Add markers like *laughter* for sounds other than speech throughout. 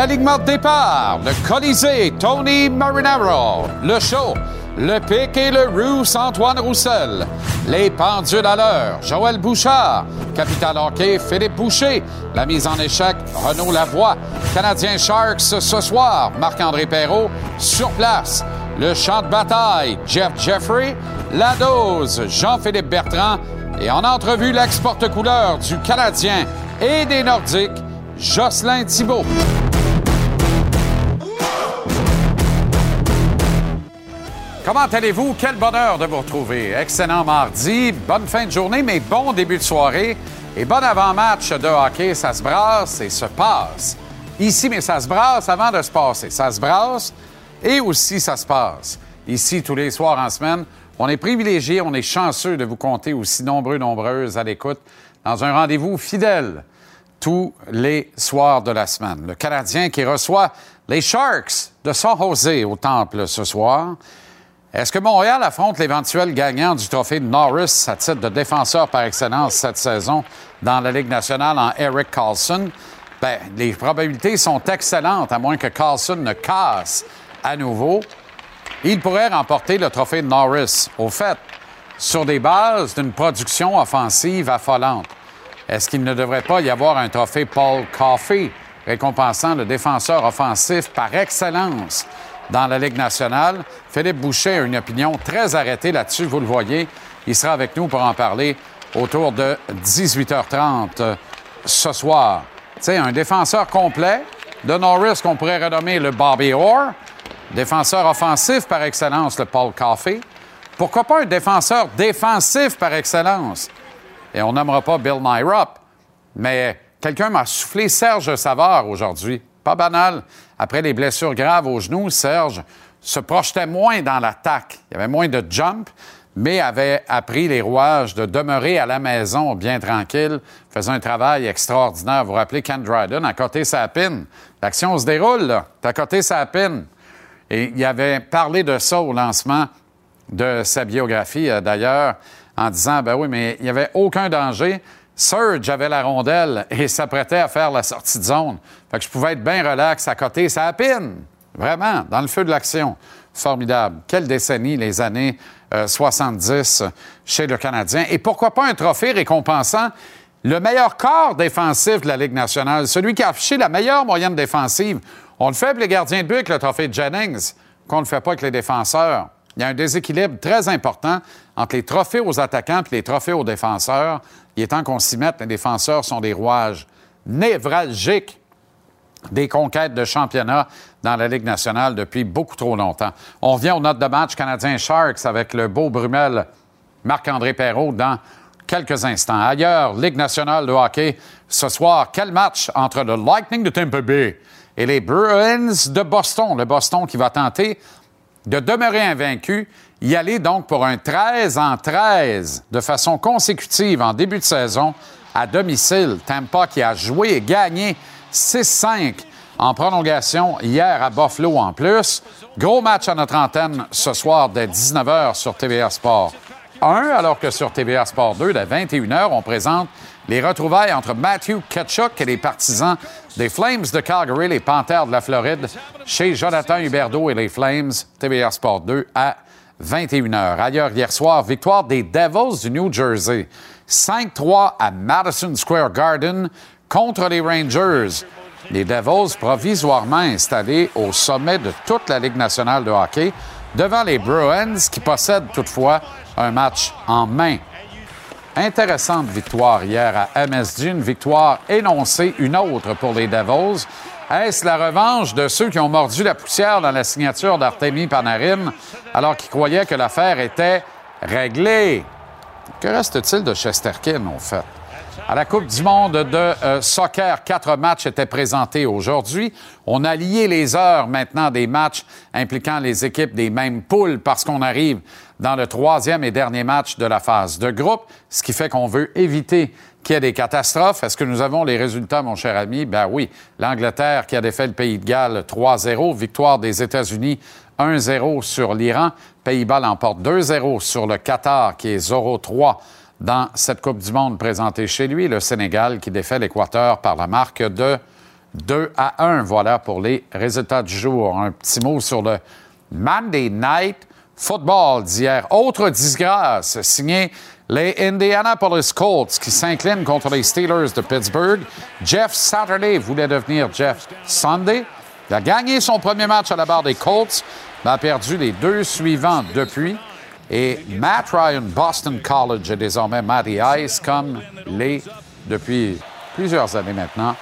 L'alignement de départ, le Colisée, Tony Marinaro, le show, le pic et le Rousse, Antoine Roussel, les pendules à l'heure, Joël Bouchard, Capital Hockey, Philippe Boucher, la mise en échec, Renaud Lavoie, Canadien Sharks ce soir, Marc-André Perrault, sur place, le champ de bataille, Jeff Jeffrey, la dose, Jean-Philippe Bertrand, et en entrevue, l'ex-porte-couleur du Canadien et des Nordiques, Jocelyn Thibault. Comment allez-vous? Quel bonheur de vous retrouver. Excellent mardi, bonne fin de journée, mais bon début de soirée et bon avant-match de hockey. Ça se brasse et se passe. Ici, mais ça se brasse avant de se passer. Ça se brasse et aussi ça se passe. Ici, tous les soirs en semaine, on est privilégié, on est chanceux de vous compter aussi nombreux, nombreuses à l'écoute dans un rendez-vous fidèle tous les soirs de la semaine. Le Canadien qui reçoit les Sharks de San Jose au Temple ce soir. Est-ce que Montréal affronte l'éventuel gagnant du trophée Norris à titre de défenseur par excellence cette saison dans la Ligue nationale en Eric Carlson? Ben, les probabilités sont excellentes, à moins que Carlson ne casse à nouveau. Il pourrait remporter le trophée Norris. Au fait, sur des bases d'une production offensive affolante. Est-ce qu'il ne devrait pas y avoir un trophée Paul Coffey récompensant le défenseur offensif par excellence dans la Ligue nationale? Philippe Boucher a une opinion très arrêtée là-dessus, vous le voyez. Il sera avec nous pour en parler autour de 18h30 euh, ce soir. Tu un défenseur complet de Norris qu'on pourrait renommer le Bobby Orr, défenseur offensif par excellence, le Paul Coffey. Pourquoi pas un défenseur défensif par excellence? Et on n'aimera pas Bill Nyrop, mais quelqu'un m'a soufflé Serge Savard aujourd'hui. Pas banal. Après les blessures graves aux genoux, Serge se projetait moins dans l'attaque. Il y avait moins de jump, mais avait appris les rouages de demeurer à la maison bien tranquille, faisait un travail extraordinaire. Vous vous rappelez Ken Dryden à côté sa pine. L'action se déroule, là. À côté sa pine. Et il avait parlé de ça au lancement de sa biographie, euh, d'ailleurs, en disant, ben oui, mais il n'y avait aucun danger. Surge avait la rondelle et s'apprêtait à faire la sortie de zone. Fait que je pouvais être bien relax à côté, ça a pine. Vraiment, dans le feu de l'action. Formidable. Quelle décennie, les années euh, 70 chez le Canadien. Et pourquoi pas un trophée récompensant le meilleur corps défensif de la Ligue nationale, celui qui a affiché la meilleure moyenne défensive. On le fait avec les gardiens de but avec le trophée de Jennings, qu'on ne le fait pas avec les défenseurs. Il y a un déséquilibre très important entre les trophées aux attaquants et les trophées aux défenseurs. Il est temps qu'on s'y mette. Les défenseurs sont des rouages névralgiques des conquêtes de championnat dans la Ligue nationale depuis beaucoup trop longtemps. On revient aux notes de match canadien Sharks avec le beau Brumel Marc-André Perrault dans quelques instants. Ailleurs, Ligue nationale de hockey, ce soir, quel match entre le Lightning de Tampa Bay et les Bruins de Boston? Le Boston qui va tenter de demeurer invaincu, y aller donc pour un 13 en 13 de façon consécutive en début de saison à domicile. Tampa qui a joué et gagné 6-5 en prolongation hier à Buffalo en plus. Gros match à notre antenne ce soir dès 19h sur TVA Sport 1, alors que sur TVA Sport 2, dès 21h, on présente les retrouvailles entre Matthew Ketchuk et les partisans des Flames de Calgary, les Panthères de la Floride, chez Jonathan Huberdeau et les Flames, TVA Sport 2 à 21h. Ailleurs, hier soir, victoire des Devils du New Jersey. 5-3 à Madison Square Garden contre les Rangers. Les Devils provisoirement installés au sommet de toute la Ligue nationale de hockey devant les Bruins qui possèdent toutefois un match en main. Intéressante victoire hier à MSG, une victoire énoncée, une autre pour les Devils. Est-ce la revanche de ceux qui ont mordu la poussière dans la signature d'Artemi Panarin alors qu'ils croyaient que l'affaire était réglée? Que reste-t-il de Chesterkin, en fait? À la Coupe du monde de euh, soccer, quatre matchs étaient présentés aujourd'hui. On a lié les heures maintenant des matchs impliquant les équipes des mêmes poules parce qu'on arrive dans le troisième et dernier match de la phase de groupe, ce qui fait qu'on veut éviter qu'il y ait des catastrophes. Est-ce que nous avons les résultats, mon cher ami? Ben oui. L'Angleterre qui a défait le Pays de Galles 3-0, victoire des États-Unis 1-0 sur l'Iran. Pays-Bas l'emporte 2-0 sur le Qatar qui est 0-3 dans cette Coupe du Monde présentée chez lui. Le Sénégal qui défait l'Équateur par la marque de 2 à 1. Voilà pour les résultats du jour. Un petit mot sur le Monday Night Football d'hier. Autre disgrâce signé les Indianapolis Colts qui s'inclinent contre les Steelers de Pittsburgh. Jeff Saturday voulait devenir Jeff Sunday. Il a gagné son premier match à la barre des Colts, mais a perdu les deux suivants depuis. Et Matt Ryan, Boston College, est désormais Matty Ice, comme les, depuis plusieurs années maintenant,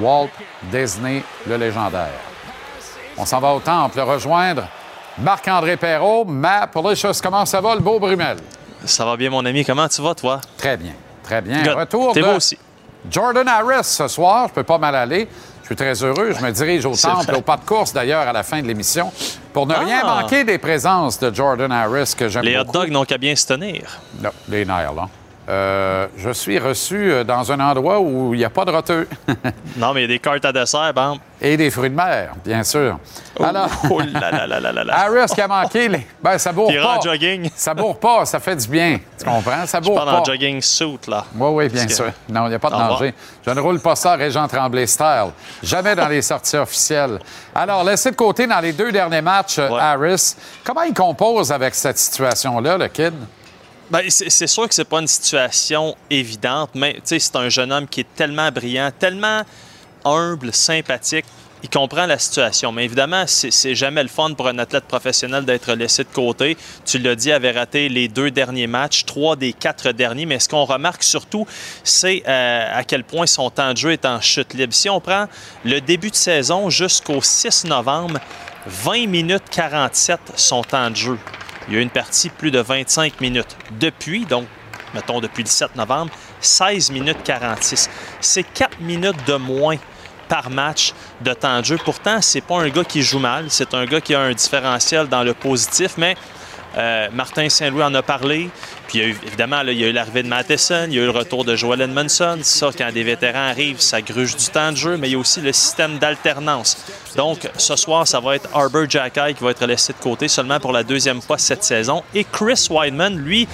Walt Disney, le légendaire. On s'en va au temple rejoindre Marc-André Perrault. Matt Policious, comment ça va, le beau Brumel? Ça va bien, mon ami. Comment tu vas, toi? Très bien, très bien. Good. Retour de beau aussi. Jordan Harris ce soir. Je peux pas mal aller. Je suis très heureux. Je me dirige au temple, au pas de course d'ailleurs, à la fin de l'émission, pour ne rien Ah. manquer des présences de Jordan Harris que j'aime Les hot dogs n'ont qu'à bien se tenir. Non, les nerfs, là. Euh, je suis reçu euh, dans un endroit où il n'y a pas de roteux. *laughs* Non, mais il y a des cartes à dessert, bon. Et des fruits de mer, bien sûr. Alors, *laughs* Oh là là là là là là. Harris qui a manqué, les... ben, ça bourre pas. en jogging. Ça bourre pas, ça fait du bien. Tu comprends? Ça Je bourre parle pas. en jogging suit, là. Oui, oui, bien Parce que- sûr. Non, il n'y a pas de danger. Je ne roule pas ça Régent Tremblay style. Jamais dans les sorties officielles. Alors, laissez de côté dans les deux derniers matchs, Ouais. Harris. Comment il compose avec cette situation-là, le kid? Ben, c'est sûr que c'est pas une situation évidente, mais c'est un jeune homme qui est tellement brillant, tellement humble, sympathique. Il comprend la situation, mais évidemment, c'est jamais le fun pour un athlète professionnel d'être laissé de côté. Tu l'as dit, avait raté les deux derniers matchs, trois des quatre derniers, mais ce qu'on remarque surtout, c'est euh, à quel point son temps de jeu est en chute libre. Si on prend le début de saison jusqu'au 6 novembre, 20 minutes 47 son temps de jeu. Il y a eu une partie plus de 25 minutes. Depuis, donc, mettons depuis le 7 novembre, 16 minutes 46. C'est 4 minutes de moins par match de temps de jeu. Pourtant, c'est pas un gars qui joue mal. C'est un gars qui a un différentiel dans le positif, mais euh, Martin Saint-Louis en a parlé. Il y a eu, évidemment, là, il y a eu l'arrivée de Matheson, il y a eu le retour de Joel Edmondson. Ça, quand des vétérans arrivent, ça gruge du temps de jeu, mais il y a aussi le système d'alternance. Donc, ce soir, ça va être Arbor Jacky qui va être laissé de côté seulement pour la deuxième fois cette saison. Et Chris Weidman, lui,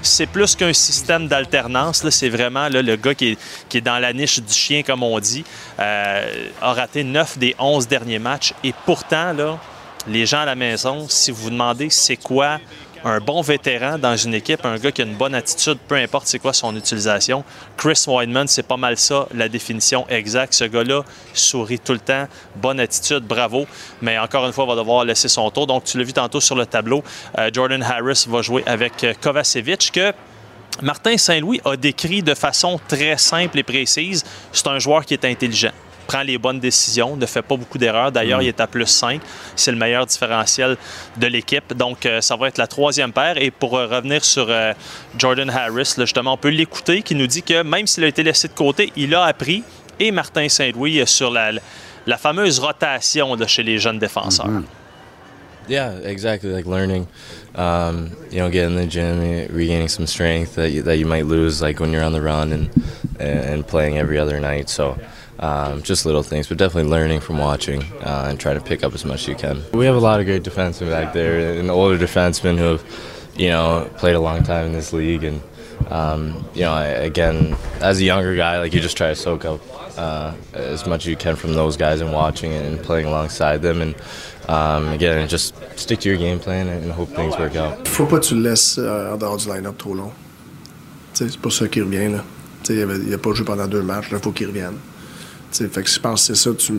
c'est plus qu'un système d'alternance. C'est vraiment le gars qui est, qui est dans la niche du chien, comme on dit. Euh, a raté 9 des 11 derniers matchs. Et pourtant, là, les gens à la maison, si vous vous demandez c'est quoi un bon vétéran dans une équipe, un gars qui a une bonne attitude, peu importe c'est quoi son utilisation, Chris Weidman, c'est pas mal ça, la définition exacte. Ce gars-là sourit tout le temps, bonne attitude, bravo. Mais encore une fois, va devoir laisser son tour. Donc, tu l'as vu tantôt sur le tableau, euh, Jordan Harris va jouer avec euh, Kovacevic, que Martin Saint-Louis a décrit de façon très simple et précise. C'est un joueur qui est intelligent prend les bonnes décisions, ne fait pas beaucoup d'erreurs. D'ailleurs, il est à plus 5. C'est le meilleur différentiel de l'équipe. Donc, euh, ça va être la troisième paire. Et pour euh, revenir sur euh, Jordan Harris, là, justement, on peut l'écouter, qui nous dit que même s'il a été laissé de côté, il a appris. Et Martin Saint-Louis sur la, la fameuse rotation là, chez les jeunes défenseurs. Yeah, exactly. Like learning, um, you know, getting in the gym, regaining some strength that you, that you might lose, like when you're on the run and and playing every other night. So, um, just little things, but definitely learning from watching uh, and trying to pick up as much as you can. We have a lot of great defensemen back there, and older defensemen who have you know, played a long time in this league, and um, you know, I, again, as a younger guy, like you just try to soak up uh, as much as you can from those guys and watching and playing alongside them, and um, again, just stick to your game plan and hope things work out. Faut pas tu le laisses euh, dehors du line-up trop long. C'est pour ça qu'il revient. Là. Il n'a pas joué pendant deux matchs, il faut qu'il revienne. T'sais, fait que je pense que c'est ça, tu,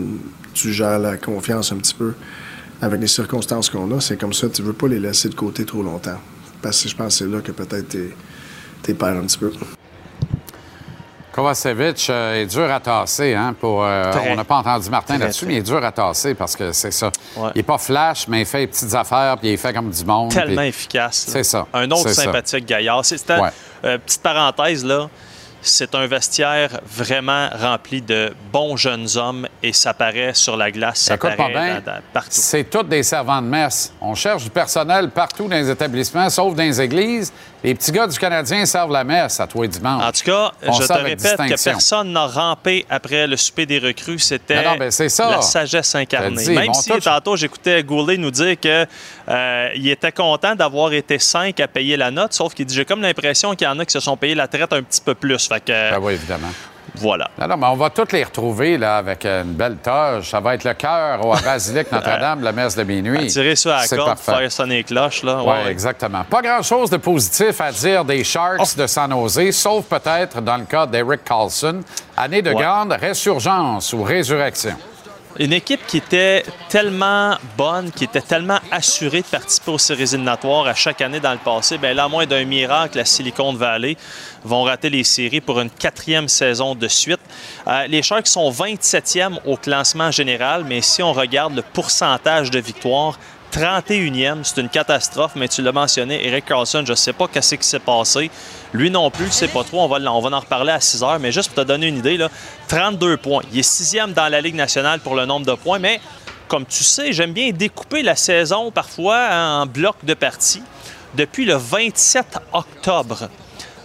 tu gères la confiance un petit peu avec les circonstances qu'on a. C'est comme ça, tu veux pas les laisser de côté trop longtemps. Parce que je pense que c'est là que peut-être t'es, t'es perds un petit peu. Kovacevic euh, est dur à tasser. Hein, pour, euh, on n'a pas entendu Martin Très, là-dessus, très. mais il est dur à tasser parce que c'est ça. Ouais. Il n'est pas flash, mais il fait les petites affaires puis il fait comme du monde. Tellement puis- efficace. là. C'est ça, Un autre c'est ça. sympathique gaillard. C'est, c'était- Ouais. euh, petite parenthèse, là. C'est un vestiaire vraiment rempli de bons jeunes hommes et ça paraît sur la glace, ça pas bien, dans- dans- partout. c'est tous des servants de messe. On cherche du personnel partout dans les établissements, sauf dans les églises. Les petits gars du Canadien servent la messe à tous les dimanches. En tout cas, On je te répète que personne n'a rampé après le souper des recrues. C'était Non, non, ben, la sagesse incarnée. Même si tantôt, j'écoutais Goulet nous dire que euh, il était content d'avoir été cinq à payer la note, sauf qu'il dit j'ai comme l'impression qu'il y en a qui se sont payés la traite un petit peu plus. Fait que Ben oui, évidemment. voilà. Non, non, mais on va toutes les retrouver là, avec une belle toge. Ça va être le cœur au à Basilique Notre-Dame, la messe de minuit. Tirer sur la corde, faire sonner les cloches. Là. Oui, Ouais, ouais. exactement. Pas grand-chose de positif à dire des Sharks Oh. de San Jose, sauf peut-être dans le cas d'Eric Carlson. Année de Ouais. grande résurgence ou résurrection. Une équipe qui était tellement bonne, qui était tellement assurée de participer aux séries éliminatoires à chaque année dans le passé, bien là, à moins d'un miracle, la Silicon Valley vont rater les séries pour une quatrième saison de suite. Euh, les Sharks sont 27e au classement général, mais si on regarde le pourcentage de victoires, 31e, c'est une catastrophe, mais tu l'as mentionné, Eric Carlson, je ne sais pas qu'est-ce qui s'est passé. Lui non plus, je ne sais pas trop, on va, en reparler à 6 heures, mais juste pour te donner une idée, là, 32 points. Il est sixième dans la Ligue nationale pour le nombre de points, mais comme tu sais, j'aime bien découper la saison parfois en blocs de parties. Depuis le 27 octobre,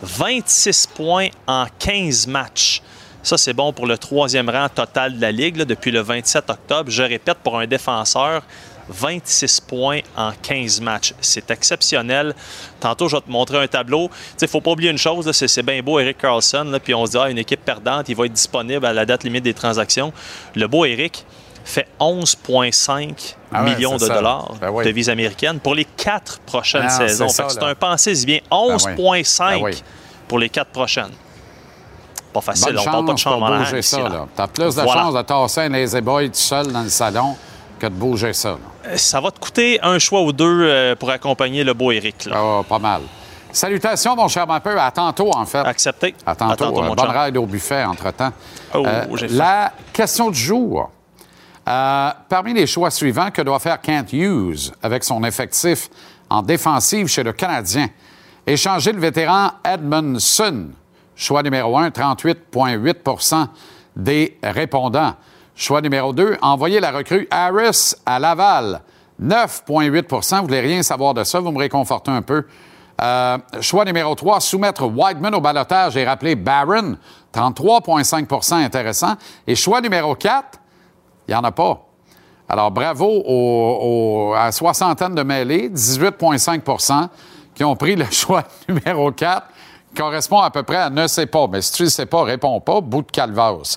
26 points en 15 matchs. Ça, c'est bon pour le troisième rang total de la Ligue depuis le 27 octobre. Je répète, pour un défenseur, 26 points en 15 matchs. C'est exceptionnel. Tantôt, je vais te montrer un tableau. Il ne faut pas oublier une chose, c'est, bien beau Eric Carlson, là, puis on se dit, ah, une équipe perdante, il va être disponible à la date limite des transactions. Le beau Eric fait 11,5 Ah ouais, millions de ça. dollars Ben oui. de devises américaines pour les quatre prochaines Ah, saisons. c'est un pensée bien. oui. 11,5 Ben oui. pour les quatre prochaines. Pas facile, Bonne on parle pas de chambre ça. là. T'as plus de Voilà. chances de tasser un lazy boy tout seul dans le salon que de bouger ça. là. Euh, Ça va te coûter un choix ou deux euh, pour accompagner le beau Eric. là. Ah, pas mal. Salutations, mon cher Mappeux. À tantôt, en fait. Accepté. À tantôt. À tantôt, Euh, mon bonne ride au buffet, entre-temps. Oh, Euh, la question du jour. Euh, parmi les choix suivants, que doit faire Kent Hughes avec son effectif en défensive chez le Canadien? Échanger le vétéran Edmondson. Choix numéro 1, 38,8% des répondants. Choix numéro 2, envoyer la recrue Harris à Laval. 9,8% Vous voulez rien savoir de ça, vous me réconfortez un peu. Euh, choix numéro 3, soumettre Whiteman au balotage et rappeler Barron. 33,5% intéressant. Et choix numéro 4, il n'y en a pas. Alors, bravo aux, aux- à soixantaine de mêlées, 18,5% qui ont pris le *laughs* choix numéro 4, correspond à peu près à ne sais pas. Mais si tu ne sais pas, réponds pas, bout de calvasse.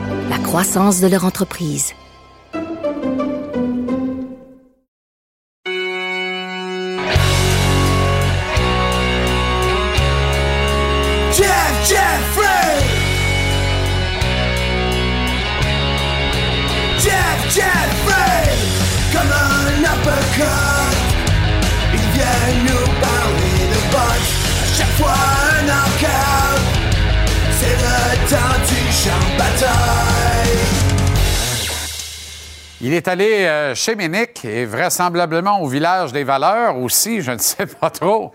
la croissance de leur entreprise. Il est allé euh, chez Ménic et vraisemblablement au village des valeurs aussi, je ne sais pas trop.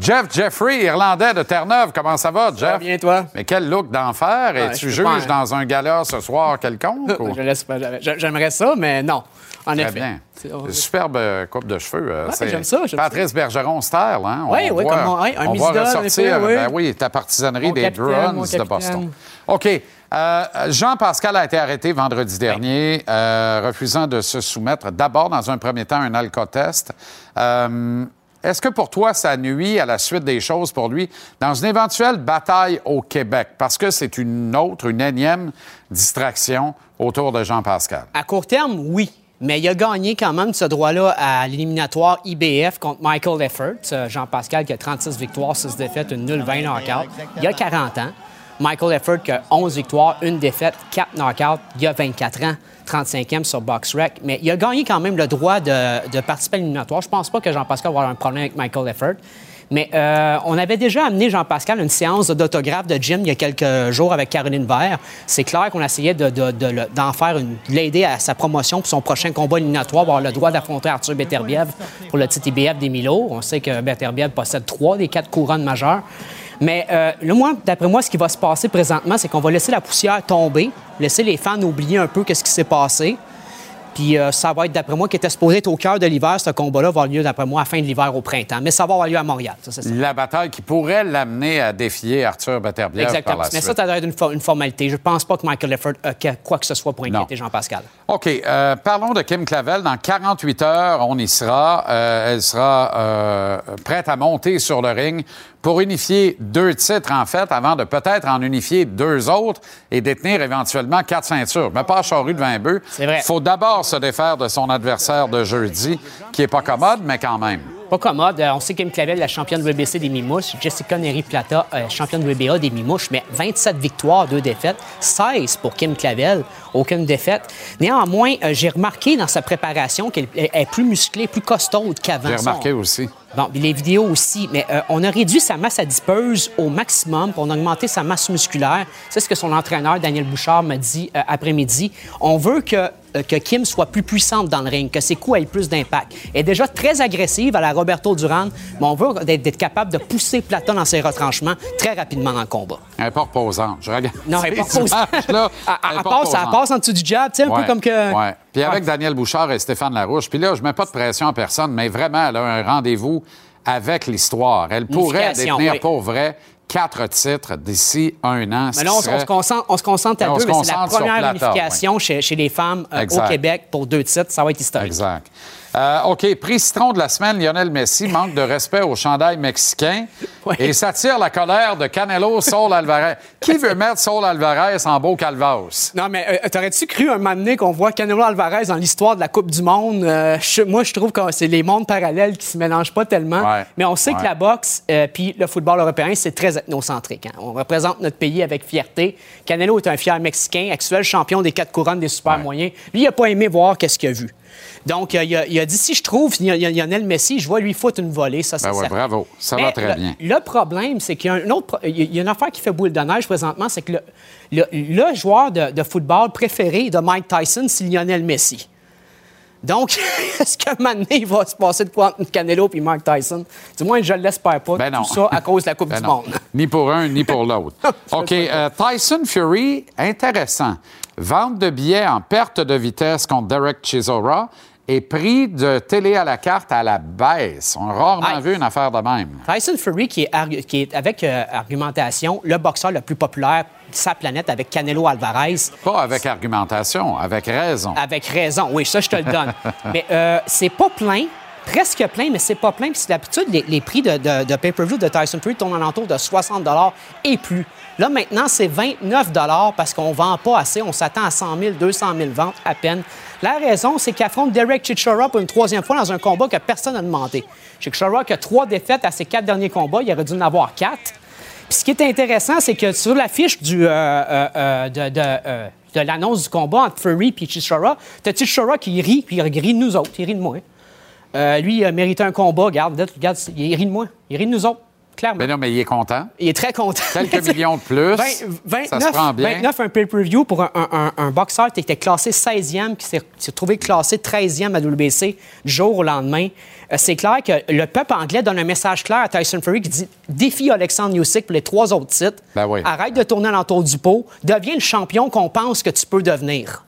Jeff Jeffrey, Irlandais de Terre-Neuve. Comment ça va, Jeff? bien, toi? Mais quel look d'enfer. Et tu juges pas- dans un gala ce soir quelconque? *laughs* ou- Je laisse pas- j'a- J'aimerais ça, mais non. En Très effet. bien. On- Superbe euh, coupe de cheveux. euh, Ouais, j'aime ça, Patrice Bergeron style, hein? On ouais, voit- comme- ouais, un on va ressortir, effet, oui. ben oui, ta partisanerie Mon des Bruins mon de. Boston. OK. Euh, Jean-Pascal a été arrêté vendredi dernier, euh, refusant de se soumettre d'abord, dans un premier temps, à un alcotest. Euh, Est-ce que pour toi, ça nuit à la suite des choses pour lui dans une éventuelle bataille au Québec? Parce que c'est une autre, une énième distraction autour de Jean-Pascal. À court terme, oui. Mais il a gagné quand même ce droit-là à l'éliminatoire IBF contre Michael Effert. Euh, Jean-Pascal qui a 36 victoires, 6 défaites, une nulle, 20 knockouts. Il a 40 ans. Michael Effert qui a 11 victoires, une défaite, 4 knockouts. Il a 24 ans, 35e sur BoxRec. Mais il a gagné quand même le droit de, participer à l'éliminatoire. Je pense pas que Jean-Pascal va avoir un problème avec Michael Effert. Mais euh, on avait déjà amené Jean-Pascal à une séance d'autographe de gym il y a quelques jours avec Caroline Vert. C'est clair qu'on essayait d'en faire une, de l'aider à sa promotion pour son prochain combat éliminatoire, avoir le droit d'affronter Arthur Beterbiev pour le titre IBF des Milo. On sait que Beterbiev possède trois des quatre couronnes majeures. Mais euh, le moins, d'après moi, ce qui va se passer présentement, c'est qu'on va laisser la poussière tomber, laisser les fans oublier un peu qu'est-ce qui s'est passé. Puis euh, ça va être, d'après moi, qui était supposé être au cœur de l'hiver. Ce combat-là va avoir lieu, d'après moi, à la fin de l'hiver au printemps. Mais ça va avoir lieu à Montréal. Ça, c'est ça. La bataille qui pourrait l'amener à défier Arthur Beterbiev par Exactement. la Mais suite. ça, ça doit être une, fo- une formalité. Je pense pas que Michael Leffert a que- quoi que ce soit pour inquiéter. Jean-Pascal. OK. euh, parlons de Kim Clavel. Dans 48 heures, on y sera. Euh, elle sera euh, prête à monter sur le ring pour unifier deux titres, en fait, avant de peut-être en unifier deux autres et détenir éventuellement quatre ceintures. Mais pas à charrue de 20 bœufs. C'est vrai. Il faut d'abord se défaire de son adversaire de jeudi, qui est pas commode, mais quand même. Pas commode. Euh, on sait Kim Clavel, la championne WBC des Mimouches. Jessica Neri-Plata, euh, championne WBA des Mimouches. Mais 27 victoires, 2 défaites. 16 pour Kim Clavel, aucune défaite. Néanmoins, euh, j'ai remarqué dans sa préparation qu'elle est plus musclée, plus costaude qu'avant. J'ai remarqué aussi. Bon, les vidéos aussi, mais euh, on a réduit sa masse adipeuse au maximum, puis on a augmenté sa masse musculaire. C'est ce que son entraîneur, Daniel Bouchard, m'a dit euh, après-midi. On veut que, que Kim soit plus puissante dans le ring, que ses coups aient plus d'impact. Elle est déjà très agressive à la Roberto Duran, mais on veut d'être d'être capable de pousser Platon dans ses retranchements très rapidement dans le combat. Elle n'est pas reposante. Je regarde. Non, elle pas reposante. Elle- passe, elle reposante. passe en dessous du jab, tu sais, un Ouais, peu comme que... ouais. Puis avec Ouais. Daniel Bouchard et Stéphane Larouche. Puis là, je mets pas de pression à personne, mais vraiment, elle a un rendez-vous avec l'histoire. Elle pourrait oui. pour vrai quatre titres d'ici un an. Mais là, qui on, se concentre, on se concentre à on deux, mais c'est la première Plata, unification chez, chez les femmes euh, au. Québec pour deux titres. Ça va être historique. Exact. Euh, OK, prix citron de la semaine, Lionel Messi manque de respect au chandail mexicain Oui. et s'attire la colère de Canelo Saul Alvarez. Qui veut *laughs* mettre Saul Alvarez en beau calvas? Non, mais euh, t'aurais-tu cru un moment donné qu'on voit Canelo Alvarez dans l'histoire de la Coupe du Monde? Euh, je- moi, je trouve que c'est les mondes parallèles qui se mélangent pas tellement. Ouais. Mais on sait Ouais. que la boxe puis le football européen, c'est très ethnocentrique. hein. On représente notre pays avec fierté. Canelo est un fier Mexicain, actuel champion des quatre couronnes des super Ouais. moyens. Lui, il n'a pas aimé voir qu'est-ce qu'il a vu. Donc, il, a, il a dit, si je trouve Lionel Messi, je vois lui foutre une volée. Ça, c'est Ben ouais, bravo. Ça Mais va très le- bien. Le problème, c'est qu'il y a un autre, il y a une affaire qui fait boule de neige présentement, c'est que le, le- le joueur de, de football préféré de Mike Tyson, c'est Lionel Messi. Donc, *laughs* est-ce qu'à un moment donné, il va se passer de quoi entre Canelo et Mike Tyson? Du moins, je ne l'espère pas. Ben non. Tout ça à cause de la Coupe Ben du non. Monde. Ni pour un, ni pour *laughs* l'autre. OK. euh, Tyson Fury, intéressant. Vente de billets en perte de vitesse contre Derek Chisora et prix de télé à la carte à la baisse. On a rarement Ah. vu une affaire de même. Tyson Fury, est, qui est avec euh, argumentation, le boxeur le plus populaire de sa planète avec Canelo Alvarez. Pas avec argumentation, avec raison. Avec raison, oui, ça, je te le donne. *laughs* mais euh, c'est pas plein, presque plein, mais c'est pas plein. Puis d'habitude, les, prix de, pay-per-view de Tyson Fury tournent en entour de 60 et plus. Là, maintenant, c'est 29 parce qu'on vend pas assez. On s'attend à 100 000, 200 000 ventes à peine. La raison, c'est qu'il affronte Derek Chichara pour une troisième fois dans un combat que personne n'a demandé. Chichara qui a trois défaites à ses quatre derniers combats, il aurait dû en avoir quatre. Puis ce qui est intéressant, c'est que sur l'affiche du, euh, euh, euh, de, l'annonce du combat entre Fury et Chisora, t'as Chisora qui rit, puis il rit de nous autres, il rit de moi. Euh, lui, il a mérité un combat, regarde, regarde, il rit de moi, il rit de nous autres. clairement. Mais non, mais il est content. Il est très content. Quelques *laughs* millions de plus. 20 ça 29, se prend bien. 29, un pay-per-view pour un, un, un- un boxeur qui était classé 16e, qui s'est s'est trouvé classé 13e à WBC du jour au lendemain. Euh, c'est clair que le peuple anglais donne un message clair à Tyson Fury qui dit défie Alexandre Usyk pour les trois autres titres. Ben oui. Arrête de tourner l'entour du pot. Deviens le champion qu'on pense que tu peux devenir.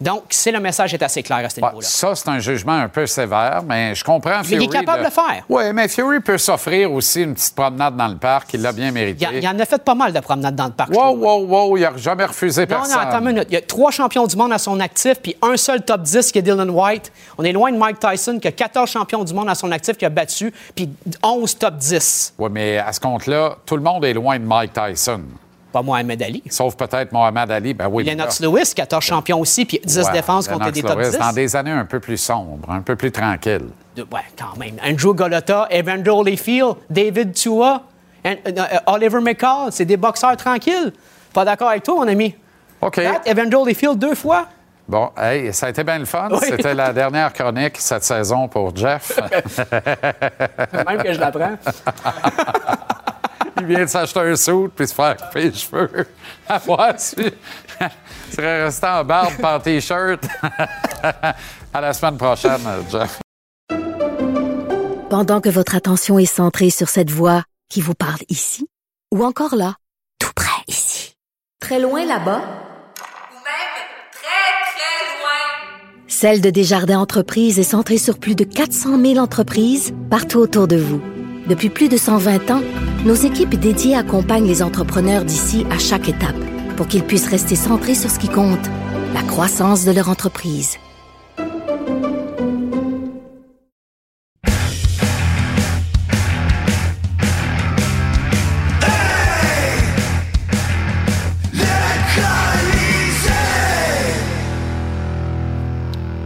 Donc, c'est le message est assez clair à ce Ouais, niveau-là. ça, c'est un jugement un peu sévère, mais je comprends il est Fury. capable de le faire. Oui, mais Fury peut s'offrir aussi une petite promenade dans le parc. Il l'a bien Il, mérité. y il en a fait pas mal de promenades dans le parc. Wow, wow, wow, il n'a jamais refusé Non, personne. non, attends une minute. Il y a trois champions du monde à son actif, puis un seul top 10 qui est Dylan White. On est loin de Mike Tyson, qui a 14 champions du monde à son actif, qui a battu, puis 11 top 10. Oui, mais à ce compte-là, tout le monde est loin de Mike Tyson. Pas Mohamed Ali. Sauf peut-être Mohamed Ali. Ben oui. Lennox. Lewis, 14 champions aussi, puis 10 Ouais, défenses contre Lennox des top Lewis, 10. Dans des années un peu plus sombres, un peu plus tranquilles. De- ouais, quand même. Andrew Golota, Evander Holyfield, David Tua, and- euh, euh, Oliver McCall, c'est des boxeurs tranquilles. Pas d'accord avec toi, mon ami? OK. Pat, Evander Holyfield deux fois. Bon, hey, ça a été bien le fun. Oui. C'était la dernière chronique cette saison pour Jeff. *laughs* Même que je l'apprends. *laughs* Il vient de s'acheter un suit puis se faire couper les cheveux. *laughs* À voir si *laughs* tu serais resté en barbe par T-shirt. *laughs* à la semaine prochaine, Jeff. Pendant que votre attention est centrée sur cette voix qui vous parle ici, ou encore là, tout près ici, très loin là-bas, Ou même très, très loin. Celle de Desjardins Entreprises est centrée sur plus de 400 000 entreprises partout autour de vous. Depuis plus de 120 ans, nos équipes dédiées accompagnent les entrepreneurs d'ici à chaque étape pour qu'ils puissent rester centrés sur ce qui compte, la croissance de leur entreprise.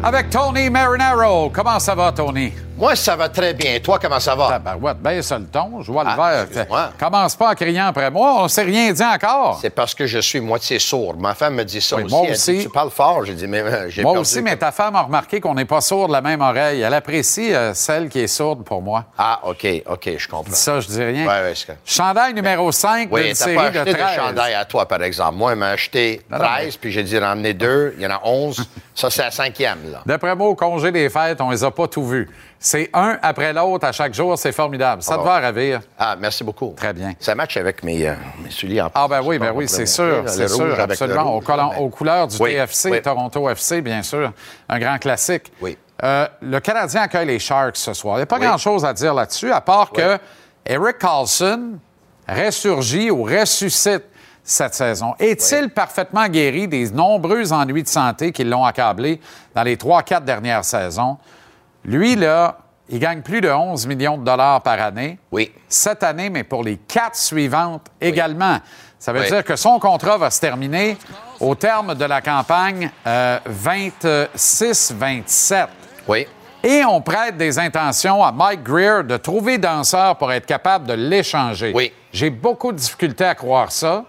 Avec Tony Marinaro. Comment ça va, Tony? Moi, ça va très bien. Toi, comment ça va? Tabarouette, ben ça le ton. Je vois le Ah, verre. Commence pas en criant après moi. On s'est rien dit encore. C'est parce que je suis moitié sourd. Ma femme me dit ça Oui, aussi. moi Elle aussi. dit, tu parles fort. J'ai dit, mais euh, j'ai Moi perdu aussi, mais ta femme a remarqué qu'on n'est pas sourd de la même oreille. Elle apprécie euh, celle qui est sourde pour moi. Ah, OK, OK, je comprends. Ça, je dis rien. Ouais, ouais, Chandail numéro 5 Oui, d'une série pas de acheté de 13. chandail à toi, par exemple. Moi, elle m'a acheté Non, non, 13, puis j'ai dit ramener deux. Il y en a 11. ça, c'est la cinquième, là. D'après moi, au congé des fêtes, on les a pas tout vus. C'est un après l'autre à chaque jour. C'est formidable. Ça Ah te va ravir. Ah, merci beaucoup. Très bien. Ça match avec mes, euh, mes souliers en Ah ben oui, ben oui, c'est sûr, c'est sûr, absolument. Aux, couleurs- aux couleurs du Oui, TFC, oui. Toronto FC, bien sûr. Un grand classique. Oui. Euh, le Canadien accueille les Sharks ce soir. Il n'y a pas Oui. grand-chose à dire là-dessus, à part que Eric Carlson ressurgit ou ressuscite cette saison. Est-il parfaitement guéri des nombreux ennuis de santé qui l'ont accablé dans les trois, quatre dernières saisons? Lui, là, il gagne plus de 11 millions de dollars par année. Oui. Cette année, mais pour les quatre suivantes également. Ça veut Oui. dire que son contrat va se terminer au terme de la campagne euh, 26-27. Oui. Et on prête des intentions à Mike Greer de trouver danseur pour être capable de l'échanger. Oui. J'ai beaucoup de difficultés à croire ça.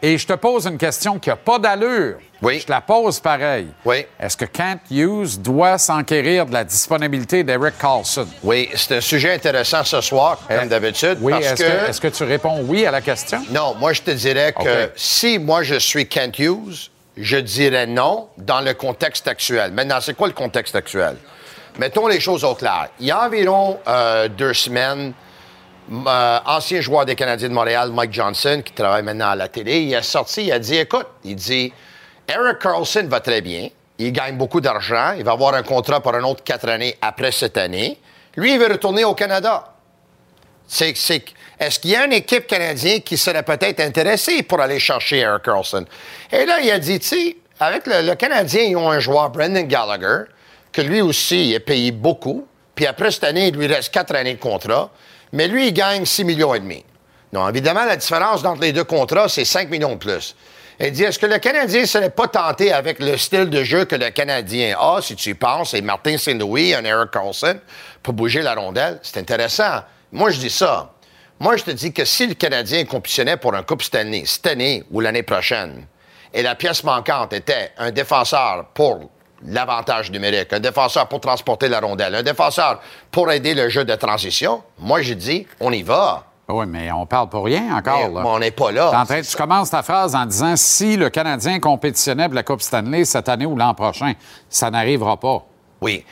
Et je te pose une question qui n'a pas d'allure. Oui. Je te la pose pareil. Oui. Est-ce que Kent Hughes doit s'enquérir de la disponibilité d'Eric Carlson? Oui, c'est un sujet intéressant ce soir, comme Euh, d'habitude. Oui, est-ce que... tu réponds oui à la question? Non, moi, je te dirais que si moi, je suis Kent Hughes, je dirais non dans le contexte actuel. Maintenant, c'est quoi le contexte actuel? Mettons les choses au clair. Il y a environ euh, deux semaines, euh, ancien joueur des Canadiens de Montréal, Mike Johnson, qui travaille maintenant à la télé, il a sorti, il a dit, écoute, il dit, Eric Carlson va très bien, il gagne beaucoup d'argent, il va avoir un contrat pour un autre quatre années après cette année. Lui, il veut retourner au Canada. C'est, c'est- est-ce qu'il y a une équipe canadienne qui serait peut-être intéressée pour aller chercher Eric Carlson? Et là, il a dit, tu sais, avec le, Canadien, ils ont un joueur, Brendan Gallagher, que lui aussi, il est payé beaucoup. Puis après cette année, il lui reste quatre années de contrat. Mais lui, il gagne 6 millions et demi. Non, évidemment, la différence entre les deux contrats, c'est 5 millions de plus. Il dit, est-ce que le Canadien serait pas tenté avec le style de jeu que le Canadien a, si tu y penses, et Martin Saint-Louis, un Eric Carlson, pour bouger la rondelle? C'est intéressant. Moi, je dis ça. Moi, je te dis que si le Canadien compétitionnait pour un Coupe Stanley, cette année ou l'année prochaine, et la pièce manquante était un défenseur pour l'avantage numérique, un défenseur pour transporter la rondelle, un défenseur pour aider le jeu de transition, moi, je dis, on y va. Oui, mais on parle pour rien encore. Mais là. on n'est pas là. En train- tu commences ta phrase en disant si le Canadien compétitionnait pour la Coupe Stanley cette année ou l'an prochain, ça n'arrivera pas. Oui.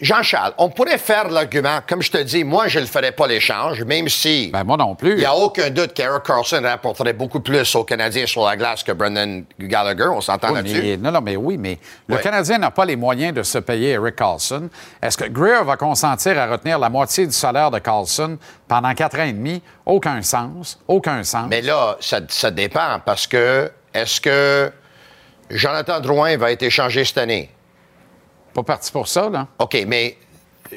Jean-Charles, on pourrait faire l'argument, comme je te dis, moi, je ne ferais pas l'échange, même si. Ben, moi non plus. Il n'y a aucun doute qu'Eric Carlson rapporterait beaucoup plus aux Canadiens sur la glace que Brendan Gallagher. On s'entend Oui, là-dessus? non, non, mais oui, mais le. Canadien n'a pas les moyens de se payer Eric Carlson. Est-ce que Greer va consentir à retenir la moitié du salaire de Carlson pendant quatre ans et demi? Aucun sens. Aucun sens. Mais là, ça, ça dépend parce que est-ce que Jonathan Drouin va être échangé cette année? Pas parti pour ça, là. OK, mais euh,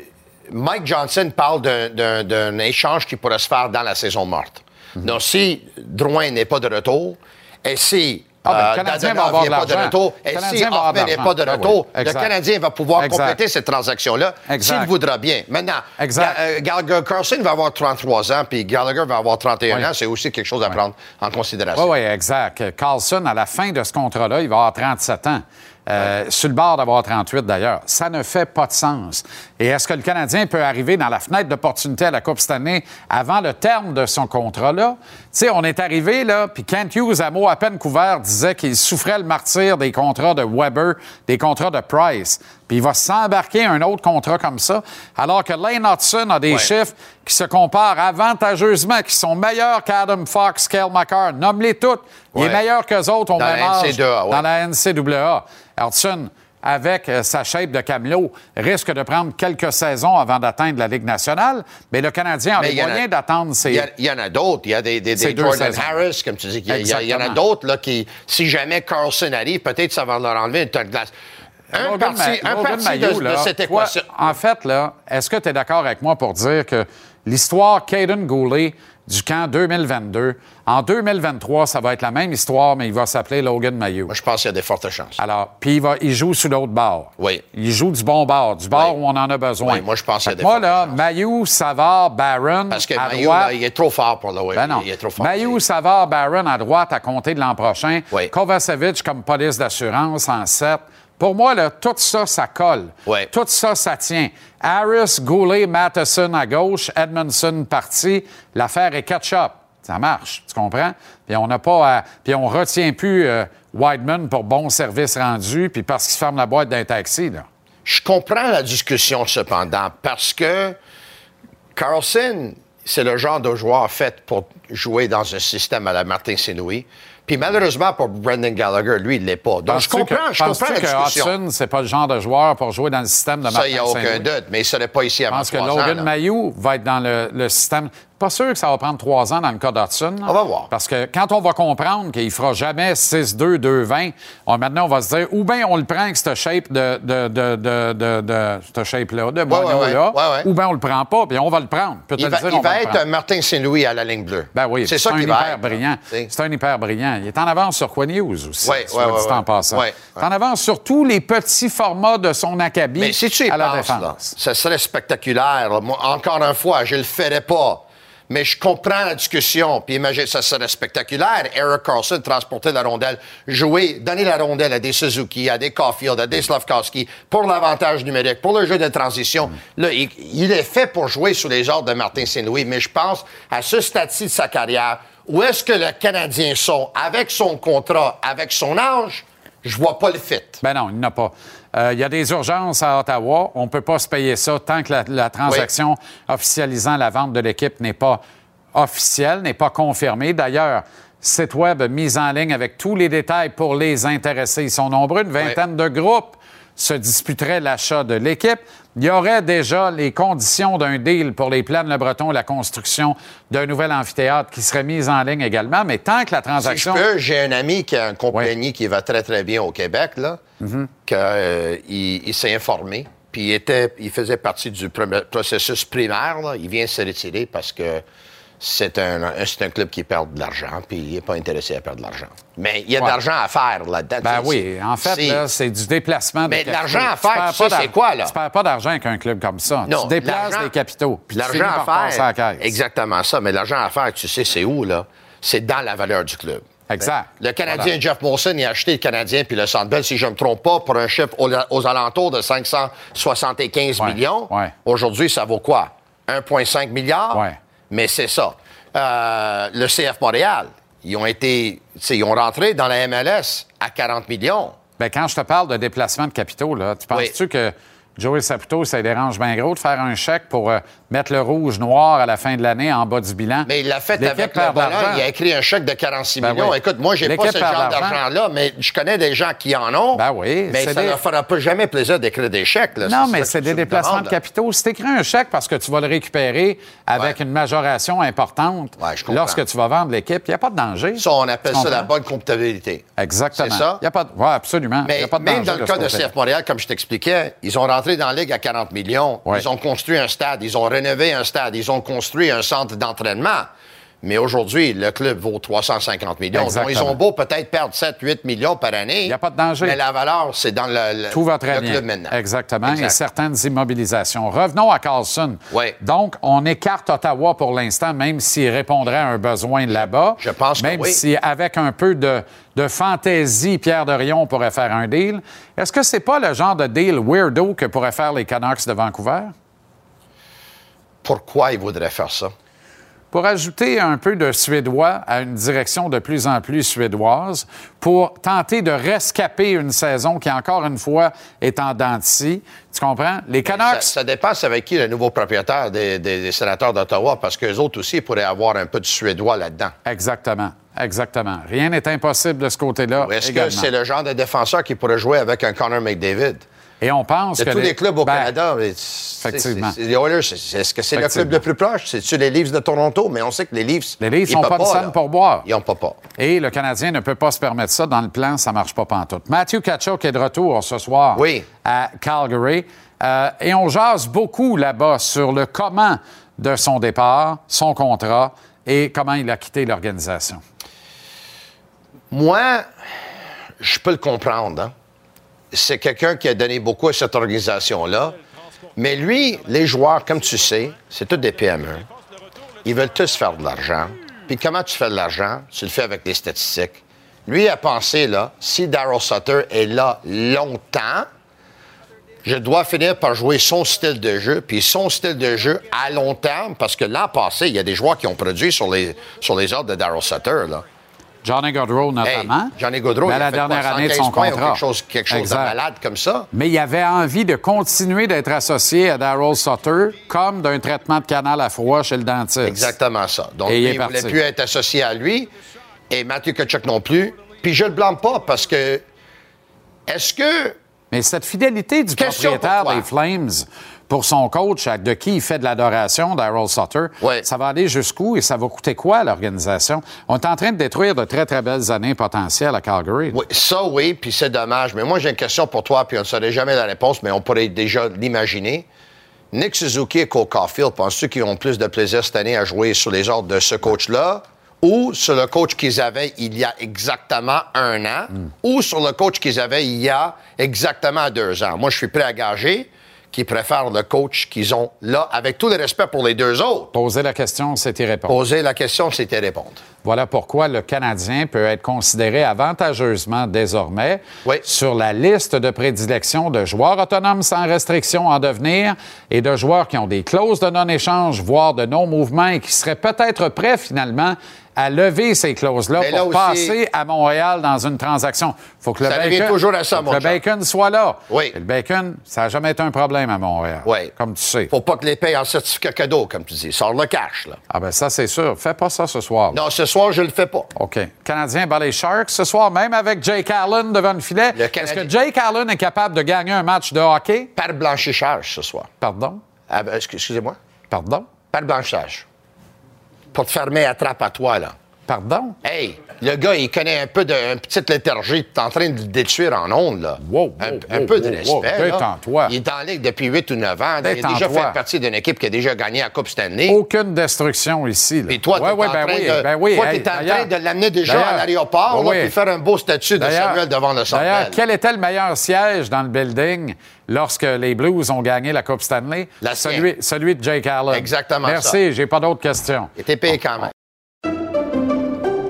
Mike Johnson parle d'un- échange qui pourrait se faire dans la saison morte. Mhm. Donc, si Drouin n'est pas de retour, et si Ah, ben, le euh, Canadien va Dadonov avoir n'est de pas de retour, Le et Canadien si Hoffman n'est pas de Ben oui, retour, le. Canadien va pouvoir Exact. compléter cette transaction-là s'il voudra bien. Maintenant, Exact. Euh, Gallagher Carlson va avoir 33 ans, puis Gallagher va avoir 31 Oui. ans. C'est aussi quelque chose à prendre en considération. Oui, oui, exact. Carlson, à la fin de ce contrat-là, il va avoir 37 ans. Euh, Sur le bord d'avoir 38 d'ailleurs. Ça ne fait pas de sens. Et est-ce que le Canadien peut arriver dans la fenêtre d'opportunité à la Coupe cette année avant le terme de son contrat-là? Tu sais, on est arrivé là, puis Kent Hughes, à mot à peine couvert, disait qu'il souffrait le martyr des contrats de Weber, des contrats de Price. Puis il va s'embarquer un autre contrat comme ça, alors que Lane Hudson a des Ouais. chiffres qui se comparent avantageusement, qui sont meilleurs qu'Adam Fox, Kyle McCarr. Nomme-les toutes. Il est meilleur qu'eux autres au Dans la même âge ouais. dans la NCAA. Hudson, avec euh, sa shape de camelot, risque de prendre quelques saisons avant d'atteindre la Ligue nationale, mais le Canadien a Mais les il y en a- d'attendre d'attendre Il ses... y, a- il y en a d'autres. Il y a des, Jordan saisons. Harris, comme tu dis. Il y, a- il a- en a d'autres là, qui, si jamais Carlson arrive, peut-être ça va leur enlever une tonne de glace. Un Logan parti, Ma- un parti de, de là, toi, en fait, là, est-ce que tu es d'accord avec moi pour dire que l'histoire Caden Goulet du camp 2022, en 2023, ça va être la même histoire, mais il va s'appeler Logan Mayou. Moi, je pense qu'il y a des fortes chances. Alors, puis il, va, il joue sur l'autre bord. Oui. Il joue du bon bord, du bord Oui. où on en a besoin. Oui, moi, je pense qu'il y a des Moi, là. Mayou, Savard, Barron, Parce que à Mailloux, droite. là, il est trop fort pour le Ben non. Il est trop fort. Mayou, Savard, Barron à droite à compter de l'an prochain. Oui. Kovacevic comme police d'assurance en 7. Pour moi, là, tout ça, ça colle. Tout ça, ça tient. Harris, Goulet, Matheson à gauche, Edmondson parti. L'affaire est catch-up. Ça marche, tu comprends? Puis on n'a pas à- Puis on retient plus euh, Wideman pour bon service rendu, puis parce qu'il ferme la boîte d'un taxi, là. Je comprends la discussion cependant parce que Carlson, c'est le genre de joueur fait pour jouer dans un système à la Martin Saint-Louis. Puis malheureusement pour Brendan Gallagher, lui, il ne l'est pas. Donc je comprends, que- je comprends la que. Hudson, c'est pas le genre de joueur pour jouer dans le système de Martin Ça, il n'y a aucun doute, mais il ne serait pas ici Je avant pense que Logan. Mayou va être dans le, le système. Pas sûr que ça va prendre trois ans dans le cas d'Hudson. là. On va voir. Parce que quand on va comprendre qu'il ne fera jamais 6-2, 2-20, on- maintenant, on va se dire, ou bien on le prend avec cette shape de, de, de, de, de, de- cette shape-là, de mono-là, ouais, ouais, ouais. ou bien on le prend pas, puis on va le prendre. Peut Il va, dire, il on va le être un Martin Saint-Louis à la ligne bleue. Ben oui, c'est ça hyper être. brillant. là. C'est un hyper brillant. Il est en avance sur Quinn Hughes aussi, Ouais, soit ouais, dit ouais, en passant. Il est en avance sur tous les petits formats de son acabit Mais si tu y à la penses, là, défense. ça serait spectaculaire. là. Moi, encore une fois, je le ferais pas. Mais je comprends la discussion. Puis imagine, ça serait spectaculaire. Eric Carlson transporter la rondelle, jouer, donner la rondelle à des Suzuki, à des Caulfield, à des Slavkowski pour l'avantage numérique, pour le jeu de transition. Là, il, il est fait pour jouer sous les ordres de Martin Saint-Louis. Mais je pense, à ce stade-ci de sa carrière, où est-ce que le Canadien sont avec son contrat, avec son âge, je vois pas le fit. Ben non, il n'y en a pas. Euh, Il y a des urgences à Ottawa. On ne peut pas se payer ça tant que la, la transaction officialisant la vente de l'équipe n'est pas officielle, n'est pas confirmée. D'ailleurs, site web mis en ligne avec tous les détails pour les intéressés. Ils sont nombreux, une vingtaine de groupes se disputeraient l'achat de l'équipe. Il y aurait déjà les conditions d'un deal pour les plaines Le Breton, la construction d'un nouvel amphithéâtre qui serait mise en ligne également. Mais tant que la Si je transaction... peux, j'ai un ami qui a une compagnie qui va très, très bien au Québec, là, Mhm. que, euh, il, s'est informé, puis il, était, il faisait partie du premier- processus primaire. là. Il vient se retirer parce que c'est un, un- club qui perd de l'argent, puis il n'est pas intéressé à perdre de l'argent. Mais il y a Ouais. de l'argent à faire là-dedans. Ben oui, en fait, c'est- du déplacement de Mais l'argent à faire, tu sais, c'est quoi, là? Tu perds pas d'argent avec un club comme ça. Non, tu déplaces l'argent- des capitaux. puis tu L'argent à passer à la faire, caisse. exactement ça. Mais l'argent à faire, tu sais, c'est où, là? C'est dans la valeur du club. Exact. Le Canadien Voilà. Jeff Molson il a acheté le Canadien puis le Centre Bell, si je ne me trompe pas, pour un chiffre aux, aux alentours de 575 Ouais, millions. ouais. Aujourd'hui, ça vaut quoi? 1,5 milliard? Ouais. Mais c'est ça. euh, le CF Montréal. Ils ont été, ils ont rentré dans la MLS à 40 millions. Ben, quand je te parle de déplacement de capitaux, là, tu penses-tu que Joey Saputo, ça dérange bien gros de faire un chèque pour euh, mettre le rouge-noir à la fin de l'année en bas du bilan? Mais il l'a fait avec le l'argent. Il a écrit un chèque de 46 Ben millions. oui. Écoute, moi, j'ai pas ce genre d'argent-là, mais je connais des gens qui en ont. Ben oui, Mais ça des- ne leur fera pas jamais plaisir d'écrire des chèques. là. Non, mais c'est des déplacements demandes, de capitaux. Si tu écris un chèque parce que tu vas le récupérer avec Ouais. une majoration importante Ouais, je comprends. lorsque tu vas vendre l'équipe, il n'y a pas de danger. Ça, on appelle ça la bonne comptabilité. Exactement. C'est ça? Il y a pas de... ouais, absolument. Y Mais a pas de même dans le cas de. CF Montréal, comme je t'expliquais, ils ont rentré dans la Ligue à 40 millions. Ils ont construit un stade, ils ont rénové un stade, ils ont construit un centre d'entraînement. Mais aujourd'hui, le club vaut 350 millions. Donc, ils ont beau peut-être perdre 7-8 millions par année. Il n'y a pas de danger. Mais la valeur, c'est dans le, le- Tout va très le bien. club maintenant. Exactement. Exact. Et certaines immobilisations. Revenons à Carlson. Oui. Donc, on écarte Ottawa pour l'instant, même s'il répondrait à un besoin là-bas. je pense que Même oui. si, avec un peu de, de fantaisie, Pierre Dorion pourrait faire un deal. Est-ce que c'est pas le genre de deal weirdo que pourraient faire les Canucks de Vancouver? Pourquoi ils voudraient faire ça? pour ajouter un peu de suédois à une direction de plus en plus suédoise, pour tenter de rescaper une saison qui, encore une fois, est en dents de scie. Tu comprends? Les Ça, Canucks, ça dépend c'est avec qui le nouveau propriétaire des, des- des sénateurs d'Ottawa, parce qu'eux autres aussi pourraient avoir un peu de suédois là-dedans. exactement, exactement. Rien n'est impossible de ce côté-là. Est-ce que c'est le genre de défenseur qui pourrait jouer avec un Connor McDavid? Et on pense De que tous les clubs au ben, Canada, Effectivement. les Oilers, est-ce que c'est le club le plus proche? C'est-tu les Leafs de Toronto? Mais on sait que les Leafs. Les Leafs n'ont pas de scène pour boire. Ils n'ont pas pas. Et le Canadien ne peut pas se permettre ça. Dans le plan, ça marche pas pantoute. Matthew Kachuk est de retour ce soir Oui. à Calgary. Euh, et on jase beaucoup là-bas sur le comment de son départ, son contrat et comment il a quitté l'organisation. Moi, je peux le comprendre. hein. C'est quelqu'un qui a donné beaucoup à cette organisation-là. Mais lui, les joueurs, comme tu sais, c'est tous des PME. Ils veulent tous faire de l'argent. Puis comment tu fais de l'argent? Tu le fais avec des statistiques. Lui a pensé, là, si Daryl Sutter est là longtemps, je dois finir par jouer son style de jeu, puis son style de jeu à long terme, parce que l'an passé, il y a des joueurs qui ont produit sur les, sur les ordres de Daryl Sutter, là. Johnny Gaudreau, notamment. Hey, Johnny Gaudreau, la fait dernière année de 115 son contrat. quelque chose, quelque chose de malade comme ça? Mais il avait envie de continuer d'être associé à Daryl Sutter comme d'un traitement de canal à froid chez le dentiste. Exactement ça. Donc, il lui, est il ne voulait plus être associé à lui, et Matthew Kachuk non plus. Puis je ne le blâme pas, parce que est-ce que Mais cette fidélité du propriétaire des Flames pour son coach, de qui il fait de l'adoration, Daryl Sutter, Ouais. ça va aller jusqu'où et ça va coûter quoi à l'organisation? On est en train de détruire de très, très belles années potentielles à Calgary. Oui, ça, oui, puis c'est dommage. Mais moi, j'ai une question pour toi, puis on ne saurait jamais la réponse, mais on pourrait déjà l'imaginer. Nick Suzuki et Cole Caulfield, penses-tu qu'ils ont plus de plaisir cette année à jouer sur les ordres de ce coach-là ou sur le coach qu'ils avaient il y a exactement un an ou sur le coach qu'ils avaient il y a exactement deux ans? Moi, je suis prêt à gager qu'ils préfèrent le coach qu'ils ont là, avec tout le respect pour les deux autres. Poser la question, y répondre. Poser la question, c'était répondre. Voilà pourquoi le Canadien peut être considéré avantageusement désormais Oui. sur la liste de prédilection de joueurs autonomes sans restriction en devenir et de joueurs qui ont des clauses de non-échange, voire de non-mouvement et qui seraient peut-être prêts finalement à lever ces clauses-là pour aussi- passer à Montréal dans une transaction. faut que le bacon, revient toujours à ça, faut que le bacon soit là. Oui. Et le bacon, ça n'a jamais été un problème à Montréal. Oui. Comme tu sais. Faut pas que les payes en certificat cadeau, comme tu dis. Sors le cash, là. Ah ben ça, c'est sûr. Fais pas ça ce soir. Non, ce soir, je le fais pas. OK. Canadien bat les Sharks ce soir, même avec Jake Allen devant le filet. Le Est-ce que Jake Allen est capable de gagner un match de hockey? Par blanchissage ce soir. Pardon? Ah, ben, excu- Excusez-moi. Pardon? Par blanchissage. Pour te fermer trappe à toi, là. Pardon? Hey, le gars, il connaît un peu de une petite léthargie. Tu es en train de le détruire en ondes, là. Wow, wow, un, un peu de respect. là. Détends-toi. Il est en ligue depuis 8 ou 9 ans. Il a déjà fait partie d'une équipe qui a déjà gagné la Coupe Stanley. Aucune destruction ici. Et toi, tu es ouais, ben de, ben oui. toi, Hey, t'es en train de l'amener déjà à l'aéroport, oui. puis faire un beau statut de Samuel devant le centre D'ailleurs, quel était le meilleur siège dans le building lorsque les Blues ont gagné la Coupe Stanley? La celui, celui de Jake Allen. Exactement Merci, j'ai pas d'autres questions. Et t'es payé quand même.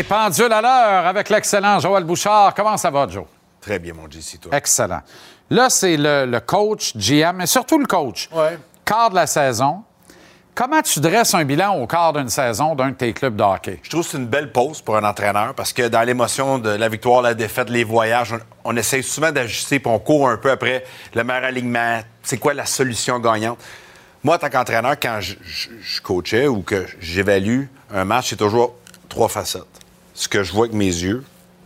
Les pendules à l'heure avec l'excellent Joël Bouchard. Comment ça va, Joe? Très bien, mon JC, toi. Excellent. Là, c'est le, le coach, GM, mais surtout le coach. Ouais. Quart de la saison. Comment tu dresses un bilan au quart d'une saison d'un de tes clubs de hockey? Je trouve que c'est une belle pause pour un entraîneur parce que dans l'émotion de la victoire, la défaite, les voyages, on, on essaie souvent d'ajuster puis on court un peu après le meilleur alignement. C'est quoi la solution gagnante? Moi, en tant qu'entraîneur, quand je, je- je coachais ou que j'évalue un match, c'est toujours trois facettes. Ce que je vois avec mes yeux,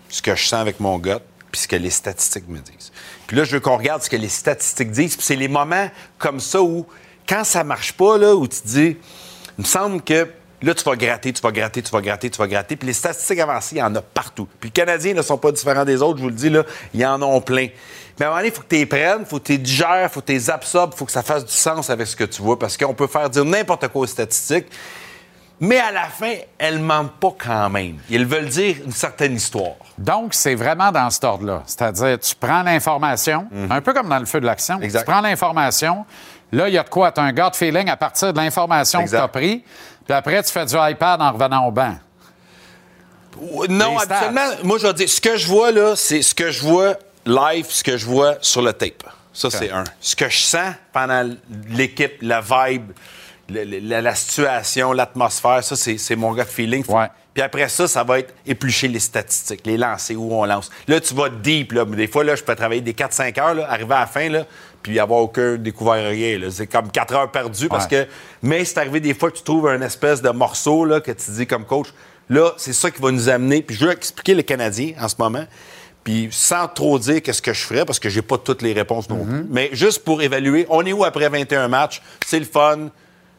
ce que je sens avec mon gut, puis ce que les statistiques me disent. Puis là, je veux qu'on regarde ce que les statistiques disent, puis c'est les moments comme ça où, quand ça marche pas, là, où tu te dis, il me semble que là, tu vas gratter, tu vas gratter, tu vas gratter, tu vas gratter. Puis les statistiques avancées, il y en a partout. Puis les Canadiens ne sont pas différents des autres, je vous le dis, là, il y en ont plein. Mais à un moment donné, il faut que tu les prennes, il faut que tu les digères, il faut que tu les absorbes, il faut que ça fasse du sens avec ce que tu vois, parce qu'on peut faire dire n'importe quoi aux statistiques. Mais à la fin, elles mentent pas quand même. Ils veulent dire une certaine histoire. Donc, c'est vraiment dans cet ordre-là. C'est-à-dire, tu prends l'information, un peu comme dans le feu de l'action. Tu prends l'information. Là, il y a de quoi? Tu as un gut feeling à partir de l'information que tu as pris. Puis après, tu fais du iPad en revenant au banc. Non, habituellement, moi, je vais dire, ce que je vois, là, c'est ce que je vois live, ce que je vois sur le tape. Ça, c'est un. Ce que je sens pendant l'équipe, la vibe, le- le- la, situation, l'atmosphère, ça, c'est mon gut feeling. Puis après ça, ça va être éplucher les statistiques, les lancer, où on lance. Là, tu vas deep. Là. Des fois, là, je peux travailler des 4-5 heures, là, arriver à la fin, là, puis avoir aucun découvert rien. C'est comme 4 heures perdues parce Ouais. que. Mais c'est arrivé des fois que tu trouves un espèce de morceau là, que tu dis comme coach. Là, c'est ça qui va nous amener. Puis je veux expliquer les Canadiens en ce moment. Puis sans trop dire qu'est-ce que je ferais, parce que j'ai pas toutes les réponses non plus. Mais juste pour évaluer, on est où après 21 matchs? C'est le fun.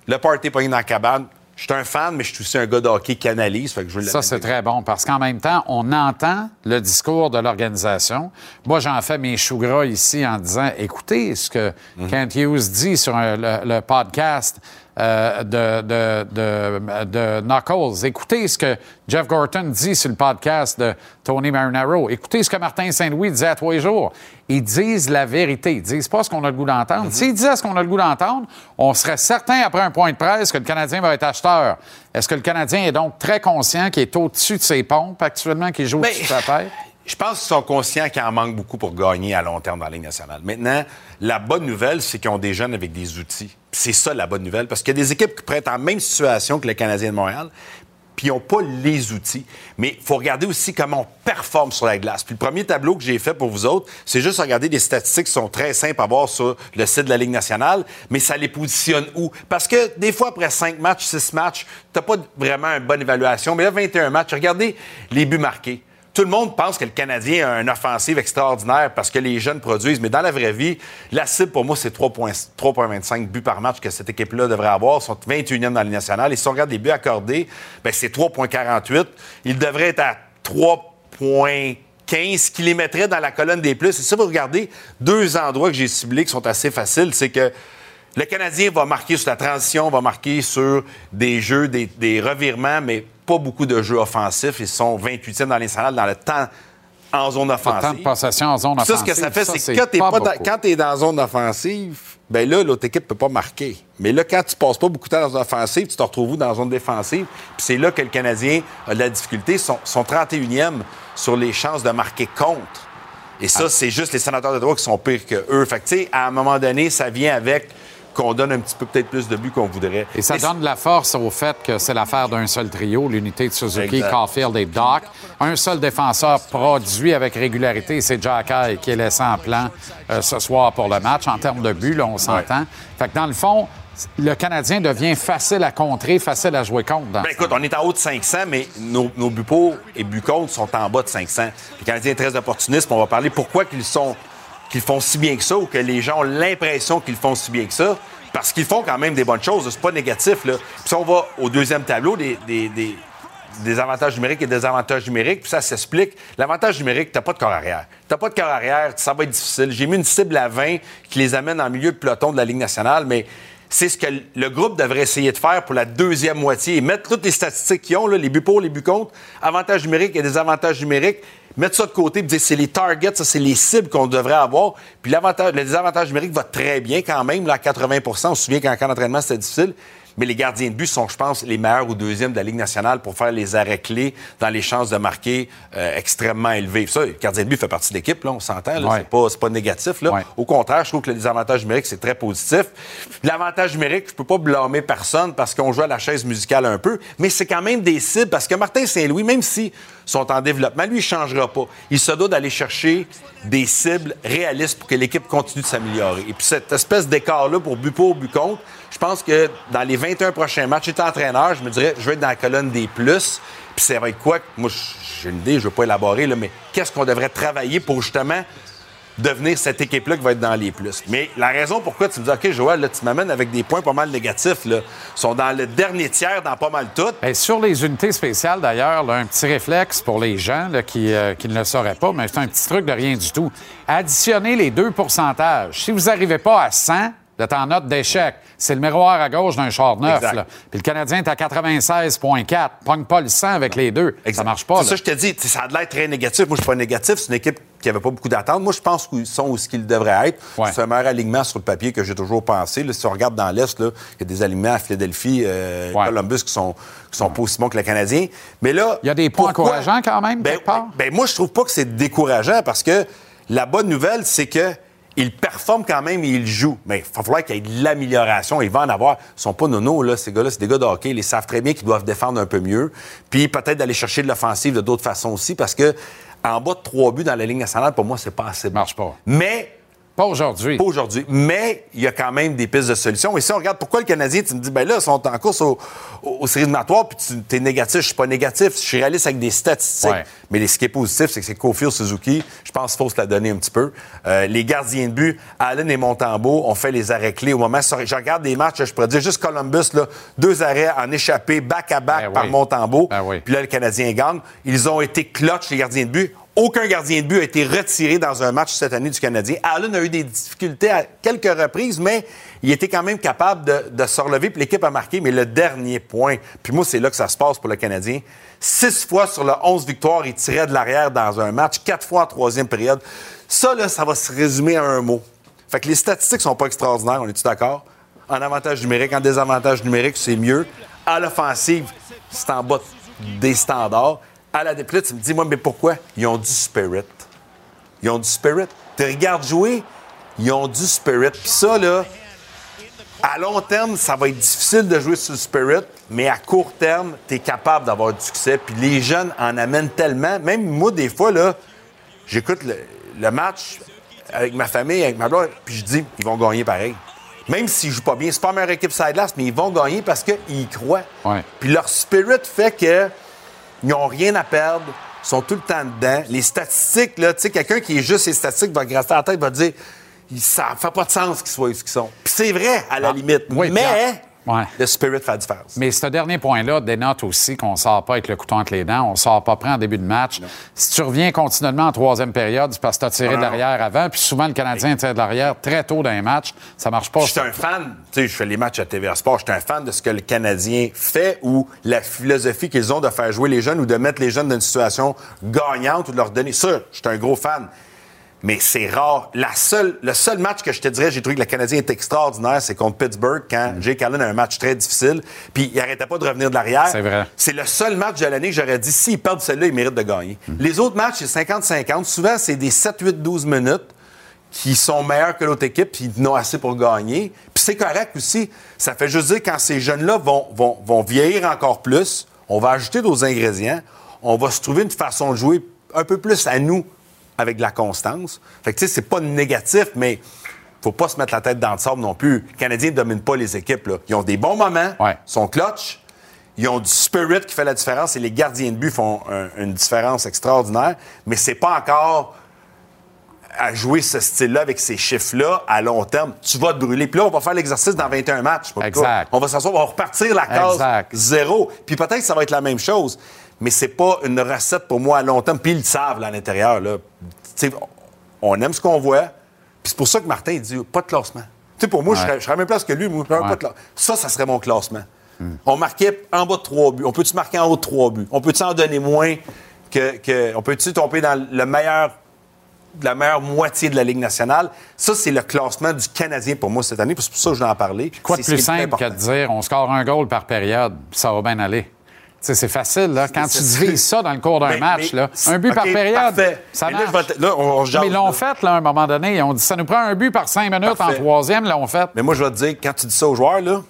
Le party pogné dans la cabane. Je suis un fan, mais je suis aussi un gars de hockey qui analyse. Fait que je veux Ça, c'est très bon parce qu'en même temps, on entend le discours de l'organisation. Moi, j'en fais mes choux gras ici en disant écoutez ce que Kent Hughes dit sur un- le, le podcast euh, de, de, de, de Knuckles. Écoutez ce que Jeff Gorton dit sur le podcast de Tony Marinaro. Écoutez ce que Martin Saint-Louis disait à tous les jours. Ils disent la vérité. Ils disent pas ce qu'on a le goût d'entendre. S'ils disaient ce qu'on a le goût d'entendre, on serait certain, après un point de presse, que le Canadien va être acheteur. Est-ce que le Canadien est donc très conscient qu'il est au-dessus de ses pompes actuellement, qu'il joue au-dessus de sa tête? *laughs* Je pense qu'ils sont conscients qu'il en manque beaucoup pour gagner à long terme dans la Ligue nationale. Maintenant, la bonne nouvelle, c'est qu'ils ont des jeunes avec des outils. C'est ça la bonne nouvelle, parce qu'il y a des équipes qui pourraient être en même situation que les Canadiens de Montréal, puis ils n'ont pas les outils. Mais il faut regarder aussi comment on performe sur la glace. Puis le premier tableau que j'ai fait pour vous autres, c'est juste regarder des statistiques qui sont très simples à voir sur le site de la Ligue nationale, mais ça les positionne où? Parce que des fois, après 5 matchs, 6 matchs, tu pas vraiment une bonne évaluation. Mais là, 21 matchs, regardez les buts marqués. Tout le monde pense que le Canadien a une offensive extraordinaire parce que les jeunes produisent, mais dans la vraie vie, la cible pour moi, c'est 3,25 3,25 buts par match que cette équipe-là devrait avoir. Ils sont 21e dans Ligue nationale. Et si on regarde les buts accordés, ben, c'est 3,48. Ils devraient être à 3,15 qui les mettrait dans la colonne des plus. Et ça, vous regardez deux endroits que j'ai ciblés qui sont assez faciles, c'est que le Canadien va marquer sur la transition, va marquer sur des jeux, des, des revirements, mais pas beaucoup de jeux offensifs. Ils sont 28e dans salades dans le temps en zone Le offensive. temps de possession en zone Ça, offensive. ce que ça fait, c'est que quand tu pas es, quand dans zone offensive, ben là, l'autre équipe peut pas marquer. Mais là, quand tu passes pas beaucoup de temps dans zone offensive, tu te retrouves où dans zone défensive? Puis c'est là que le Canadien a de la difficulté. Ils sont, sont 31e sur les chances de marquer contre. Et Ah. ça, c'est juste les sénateurs de droit qui sont pires que eux. Fait que, tu sais, à un moment donné, ça vient avec qu'on donne un petit peu peut-être plus de buts qu'on voudrait. Et ça Mais donne de la force au fait que c'est l'affaire d'un seul trio, l'unité de Suzuki, Exact. Caulfield et Doc. Un seul défenseur produit avec régularité, c'est Jack Eye qui est laissé en plan euh, ce soir pour le match. En termes de buts, là, on s'entend. Fait que dans le fond, le Canadien devient facile à contrer, facile à jouer contre. dans Ben écoute, on est en haut de 500, mais nos, nos buts pour et buts contre sont en bas de 500. Les Canadiens sont très opportunistes, on va parler pourquoi qu'ils sont qu'ils font si bien que ça ou que les gens ont l'impression qu'ils font si bien que ça. Parce qu'ils font quand même des bonnes choses. C'est pas négatif. Là. Puis si on va au deuxième tableau des, des- des- des avantages numériques et des avantages numériques, puis ça s'explique. L'avantage numérique, t'as pas de corps arrière. T'as pas de corps arrière, ça va être difficile. J'ai mis une cible à 20 qui les amène en milieu de peloton de la Ligue nationale, mais c'est ce que le groupe devrait essayer de faire pour la deuxième moitié et mettre toutes les statistiques qu'ils ont, les buts pour, les buts contre, avantages numériques et désavantages numériques, mettre ça de côté et dire c'est les targets, ça c'est les cibles qu'on devrait avoir. Puis le désavantage numérique va très bien quand même, là, à 80% On se souvient qu'en camp d'entraînement, c'était difficile. Mais les gardiens de but sont, je pense, les meilleurs ou deuxièmes de la Ligue nationale pour faire les arrêts clés dans les chances de marquer euh, extrêmement élevées. Ça, le gardien de but fait partie de l'équipe, là, on s'entend. là. Ouais. C'est pas, c'est pas négatif. Là. Ouais. Au contraire, je trouve que le désavantage numérique, c'est très positif. L'avantage numérique, je peux pas blâmer personne parce qu'on joue à la chaise musicale un peu, mais c'est quand même des cibles parce que Martin Saint-Louis, même si sont en développement, lui, il changera pas. Il se doit d'aller chercher des cibles réalistes pour que l'équipe continue de s'améliorer. Et puis cette espèce d'écart-là pour but pour, but contre, je pense que dans les 21 prochains matchs, j'étais entraîneur, je me dirais, je vais être dans la colonne des plus. Puis va être quoi? Moi, j'ai une idée, je ne veux pas élaborer, là, mais qu'est-ce qu'on devrait travailler pour justement devenir cette équipe-là qui va être dans les plus. Mais la raison pourquoi tu me dis, OK, Joël, là, tu m'amènes avec des points pas mal négatifs, là, sont dans le dernier tiers dans pas mal tout. Sur les unités spéciales, d'ailleurs, un petit réflexe pour les gens là, qui, euh, qui ne le sauraient pas, mais c'est un petit truc de rien du tout. Additionnez les deux pourcentages. Si vous n'arrivez pas à 100, vous êtes en note d'échec. C'est le miroir à gauche d'un char neuf. Là. Puis le Canadien est à 96,4. Pogne pas le 100 avec les deux. Ça marche pas. C'est ça, je te dis, ça a de l'air très négatif. Moi, je suis pas négatif. C'est une équipe qui avait pas beaucoup d'attentes. Moi, je pense qu'ils sont où ce qu'ils devraient être. Ouais. C'est un meilleur alignement sur le papier que j'ai toujours pensé. Là, si on regarde dans l'Est, il y a des alignements à Philadelphie, euh, Ouais. Columbus qui sont, qui sont pas aussi bons que le Canadien. Mais là. Il y a des points pourquoi- encourageants quand même, Ben, quelque part? ben, moi, je trouve pas que c'est décourageant parce que la bonne nouvelle, c'est que. Ils performent quand même et ils jouent. Mais il va falloir qu'il y ait de l'amélioration. Il va en avoir. Ils sont pas nonos, là, ces gars-là. C'est des gars de hockey. Ils savent très bien qu'ils doivent défendre un peu mieux. Puis peut-être d'aller chercher de l'offensive de d'autres façons aussi parce que en bas de trois buts dans la Ligue nationale, pour moi, c'est pas assez bon. marche pas. Mais Pas aujourd'hui. pas aujourd'hui. Mais il y a quand même des pistes de solutions. Et si on regarde pourquoi le Canadien, tu me dis, ben là, ils sont en course au- au- aux séries éliminatoires, puis tu es négatif. Je suis pas négatif. Je suis réaliste avec des statistiques. Ouais. Mais ce qui est positif, c'est que c'est Kofi Suzuki. Je pense qu'il faut se la donner un petit peu. Euh, les gardiens de but, Allen et Montembeau, ont fait les arrêts clés au moment. Je regarde des matchs, je pourrais dire juste Columbus, là, deux arrêts en échappé, back-à-back Ben par oui. Montembeau. Ben oui. Puis là, le Canadien gagne. Ils ont été clutch, les gardiens de but. Aucun gardien de but a été retiré dans un match cette année du Canadien. Allen a eu des difficultés à quelques reprises, mais il était quand même capable de, de se relever, puis l'équipe a marqué. Mais le dernier point, puis moi, c'est là que ça se passe pour le Canadien. Six fois sur le 11 victoires, il tirait de l'arrière dans un match, quatre fois en troisième période. Ça, là, ça va se résumer à un mot. Fait que les statistiques sont pas extraordinaires, on est-tu d'accord? En avantage numérique, en désavantage numérique, c'est mieux. À l'offensive, c'est en bas des standards. À la déplit, tu me dis, moi, mais pourquoi? Ils ont du spirit. Ils ont du spirit. Tu regardes jouer, ils ont du spirit. Puis ça, là, à long terme, ça va être difficile de jouer sur le spirit, mais à court terme, tu es capable d'avoir du succès. Puis les jeunes en amènent tellement. Même moi, des fois, là, j'écoute le, le match avec ma famille, avec ma blonde, puis je dis, ils vont gagner pareil. Même s'ils jouent pas bien, c'est pas la meilleure équipe side mais ils vont gagner parce qu'ils y croient. Ouais. Puis leur spirit fait que ils n'ont rien à perdre, ils sont tout le temps dedans. Les statistiques, là, tu sais, quelqu'un qui est juste les statistiques va gratter la tête, va dire ça fait pas de sens qu'ils soient où ils sont. Puis c'est vrai, à la Ah, limite. oui, mais ouais. le spirit fait la différence. Mais ce dernier point-là dénote aussi qu'on ne sort pas avec le couteau entre les dents, on ne sort pas prêt en début de match. Si tu reviens continuellement en troisième période, c'est parce que tu as tiré Non, de non, l'arrière avant, puis souvent le Canadien tire de l'arrière très tôt dans les matchs. Ça marche pas. Je suis un fan, tu sais, je fais les matchs à TVA Sport, je suis un fan de ce que le Canadien fait ou la philosophie qu'ils ont de faire jouer les jeunes ou de mettre les jeunes dans une situation gagnante ou de leur donner. Ça, je suis un gros fan. Mais c'est rare. La seule, le seul match que je te dirais, j'ai trouvé que le Canadien est extraordinaire, c'est contre Pittsburgh, quand Jake Allen a un match très difficile, puis il arrêtait pas de revenir de l'arrière. C'est vrai. C'est le seul match de l'année que j'aurais dit, s'ils perdent celui-là, ils méritent de gagner. Les autres matchs, c'est 50-50. Souvent, c'est des 7, 8, 12 minutes qui sont meilleurs que l'autre équipe, puis ils n'ont assez pour gagner. Puis c'est correct aussi. Ça fait juste dire quand ces jeunes-là vont, vont, vont vieillir encore plus, on va ajouter d'autres ingrédients, on va se trouver une façon de jouer un peu plus à nous avec de la constance. Fait que tu sais, c'est pas négatif, mais faut pas se mettre la tête dans le sable non plus. Les Canadiens ne dominent pas les équipes. Là. Ils ont des bons moments, Ouais. sont clutch, ils ont du spirit qui fait la différence et les gardiens de but font un- une différence extraordinaire, mais c'est pas encore à jouer ce style-là avec ces chiffres-là à long terme, tu vas te brûler. Puis là, on va faire l'exercice dans 21 matchs. Exact. On va s'asseoir, on va repartir la case Exact. zéro. Puis peut-être que ça va être la même chose, mais c'est pas une recette pour moi à long terme. Puis ils le savent là, à l'intérieur. Là. On aime ce qu'on voit. Puis c'est pour ça que Martin il dit pas de classement. Tu sais, pour moi, je, serais, je serais à la même place que lui. Moi, pas de Ça, ça serait mon classement. On marquait en bas de trois buts. On peut-tu marquer en haut de trois buts? On peut-tu en donner moins que. que- on peut-tu tomber dans le meilleur la meilleure moitié de la Ligue nationale? Ça, c'est le classement du Canadien pour moi cette année. puis C'est pour ça que je vais en parler. Quoi de plus simple que de dire on score un goal par période, ça va bien aller? C'est facile, là. Quand tu divises ça dans le cours d'un match, mais- là, un but par période, parfait. ça Mais là, marche. te- là, on- Mais ils l'ont là. fait, là, à un moment donné. Ils ont dit ça nous prend un but par cinq minutes Parfait. en troisième, l'ont fait. Mais moi, je vais te dire, quand tu dis ça aux joueurs, là,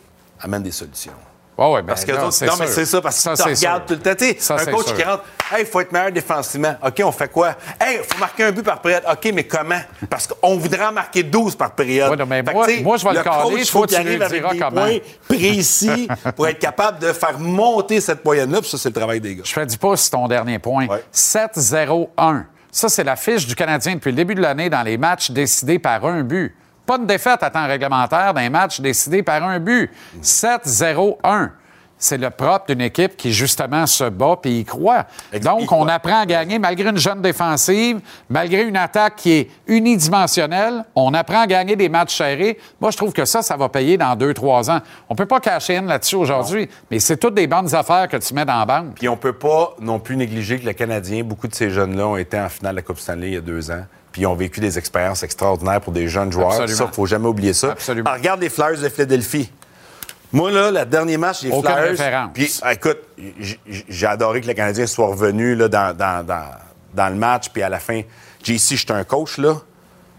amène des solutions. Ouais, ouais, ben, Parce que autres- non, mais c'est ça, parce que tu regardes tout le temps. Ça, un coach sûr. qui rentre, hey, il faut être meilleur défensivement. OK, on fait quoi? Hey, il faut marquer un but par période. OK, mais comment? Parce qu'on voudrait en marquer 12 par période. Ouais, non, mais moi- moi, je vais le caler, il faut qu'il arrive avec des comment. points précis *laughs* pour être capable de faire monter cette moyenne-là. Puis ça, c'est le travail des gars. Je fais du pouce sur ton dernier point. 7-0-1. Ça, c'est la fiche du Canadien depuis le début de l'année dans les matchs décidés par un but. Pas de défaite à temps réglementaire dans les matchs décidés par un but. 7-0-1. C'est le propre d'une équipe qui, justement, se bat et y croit. Donc, on apprend à gagner malgré une jeune défensive, malgré une attaque qui est unidimensionnelle. On apprend à gagner des matchs serrés. Moi, je trouve que ça, ça va payer dans deux, trois ans. On peut pas cacher in là-dessus aujourd'hui, mais c'est toutes des bonnes affaires que tu mets dans la banque. Puis on peut pas non plus négliger que le Canadien, beaucoup de ces jeunes-là ont été en finale de la Coupe Stanley il y a deux ans. Puis ils ont vécu des expériences extraordinaires pour des jeunes joueurs. Absolument. Ça, faut jamais oublier ça. Absolument. Alors, regarde les Flyers de Philadelphie. Moi, là, le dernier match des Aucune Flyers. référence. Puis, ah, écoute, j'ai adoré que le Canadien soit revenu là, dans, dans- dans- dans le match. Puis à la fin, JC, j'étais un coach, là.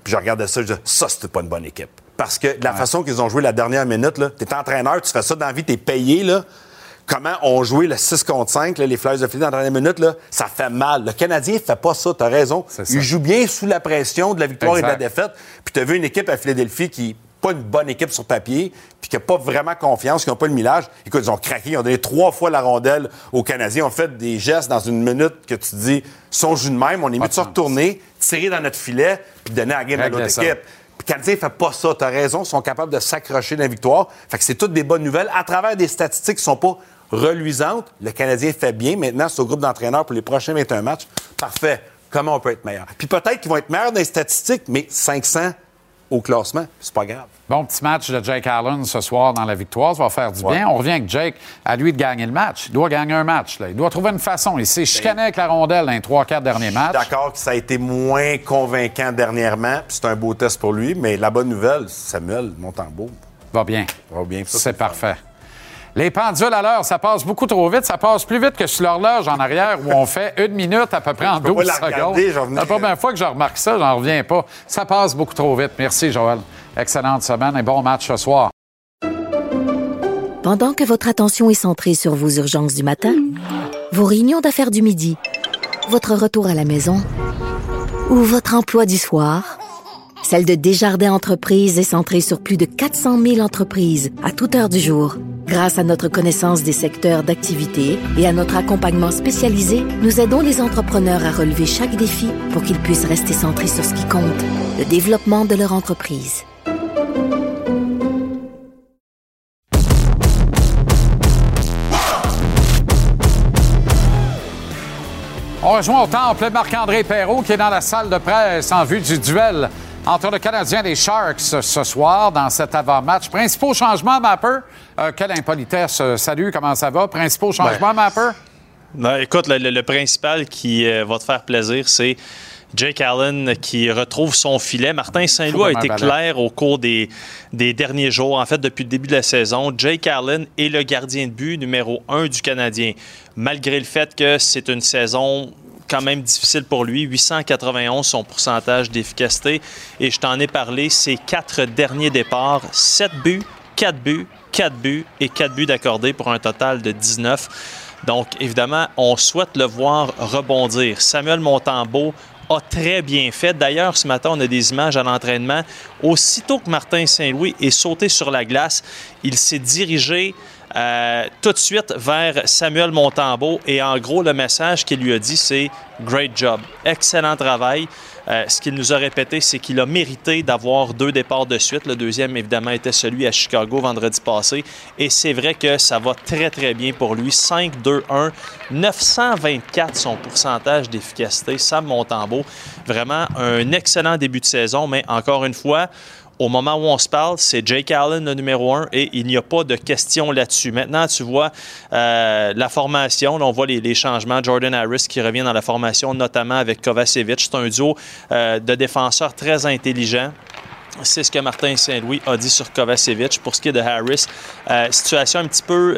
Puis je regardais ça, je disais, ça, c'était pas une bonne équipe. Parce que de la façon qu'ils ont joué la dernière minute, là, t'es entraîneur, tu fais ça dans la vie, t'es payé, là. Comment ont joué le 6 contre 5, là, les Flyers de Philadelphie dans la dernière minute, là, ça fait mal. Le Canadien fait pas ça, t'as raison. ça. Il joue bien sous la pression de la victoire et de la défaite. Puis t'as vu une équipe à Philadelphie qui pas une bonne équipe sur papier, puis qui n'a pas vraiment confiance, qui n'ont pas le millage. Écoute, ils ont craqué, ils ont donné trois fois la rondelle aux Canadiens, ils ont fait des gestes dans une minute que tu dis, son jeu de même, on est mieux de se retourner, tirer dans notre filet, puis donner la game à l'autre équipe. Puis le Canadien ne fait pas ça, t'as raison, ils sont capables de s'accrocher dans la victoire. Fait que c'est toutes des bonnes nouvelles. À travers des statistiques qui sont pas reluisantes, le Canadien fait bien. Maintenant, c'est au groupe d'entraîneurs pour les prochains 21 matchs. Parfait. Comment on peut être meilleur? Puis peut-être qu'ils vont être meilleurs dans les statistiques, mais 500 au classement, c'est pas grave. Bon petit match de Jake Allen ce soir dans la victoire. Ça va faire du Ouais. bien. On revient avec Jake. À lui de gagner le match. Il doit gagner un match. là. Il doit trouver une façon. Il s'est chicané avec la rondelle dans les trois, quatre derniers matchs. D'accord que ça a été moins convaincant dernièrement, puis c'est un beau test pour lui, mais la bonne nouvelle, Samuel Montembeau, Va bien. va bien. Ça, C'est parfait. Les pendules à l'heure, ça passe beaucoup trop vite. Ça passe plus vite que sur l'horloge en arrière où on fait une minute à peu près en Je peux pas 12 la secondes. venais- La première fois que je remarque ça, j'en reviens pas. Ça passe beaucoup trop vite. Merci, Joël. Excellente semaine et bon match ce soir. Pendant que votre attention est centrée sur vos urgences du matin, vos réunions d'affaires du midi, votre retour à la maison ou votre emploi du soir, celle de Desjardins Entreprises est centrée sur plus de 400 000 entreprises à toute heure du jour. Grâce à notre connaissance des secteurs d'activité et à notre accompagnement spécialisé, nous aidons les entrepreneurs à relever chaque défi pour qu'ils puissent rester centrés sur ce qui compte, le développement de leur entreprise. On rejoint au temple Marc-André Perrault qui est dans la salle de presse en vue du duel entre le Canadien et les Sharks ce soir dans cet avant-match. Principaux changements, Mapper. Euh, quelle impolitesse. Euh, Salut, comment ça va? Principaux changements, Mapper? Ben, écoute, le, le- le principal qui euh, va te faire plaisir, c'est Jake Allen qui retrouve son filet. Martin Saint-Louis a été clair au cours des, des derniers jours, en fait, depuis le début de la saison. Jake Allen est le gardien de but numéro un du Canadien. Malgré le fait que c'est une saison quand même difficile pour lui, 891 son pourcentage d'efficacité. Et je t'en ai parlé, ses quatre derniers départs, 7 buts, 4 buts, 4 buts et 4 buts d'accordés pour un total de 19. Donc, évidemment, on souhaite le voir rebondir. Samuel Montembeau a très bien fait. D'ailleurs, ce matin, on a des images à l'entraînement. Aussitôt que Martin Saint-Louis est sauté sur la glace, il s'est dirigé euh, tout de suite vers Samuel Montembeau. Et en gros, le message qu'il lui a dit, c'est Great job. Excellent travail. Euh, ce qu'il nous a répété, c'est qu'il a mérité d'avoir deux départs de suite. Le deuxième, évidemment, était celui à Chicago vendredi passé. Et c'est vrai que ça va très, très bien pour lui. 5-2-1, 924 son pourcentage d'efficacité. Sam Montembeau, vraiment un excellent début de saison, mais encore une fois, au moment où on se parle, c'est Jake Allen le numéro un et il n'y a pas de question là-dessus. Maintenant, tu vois euh, la formation, là, on voit les, changements. Jordan Harris qui revient dans la formation, notamment avec Kovacevic. C'est un duo euh, de défenseurs très intelligents. C'est ce que Martin Saint-Louis a dit sur Kovacevic. Pour ce qui est de Harris, euh, situation un petit peu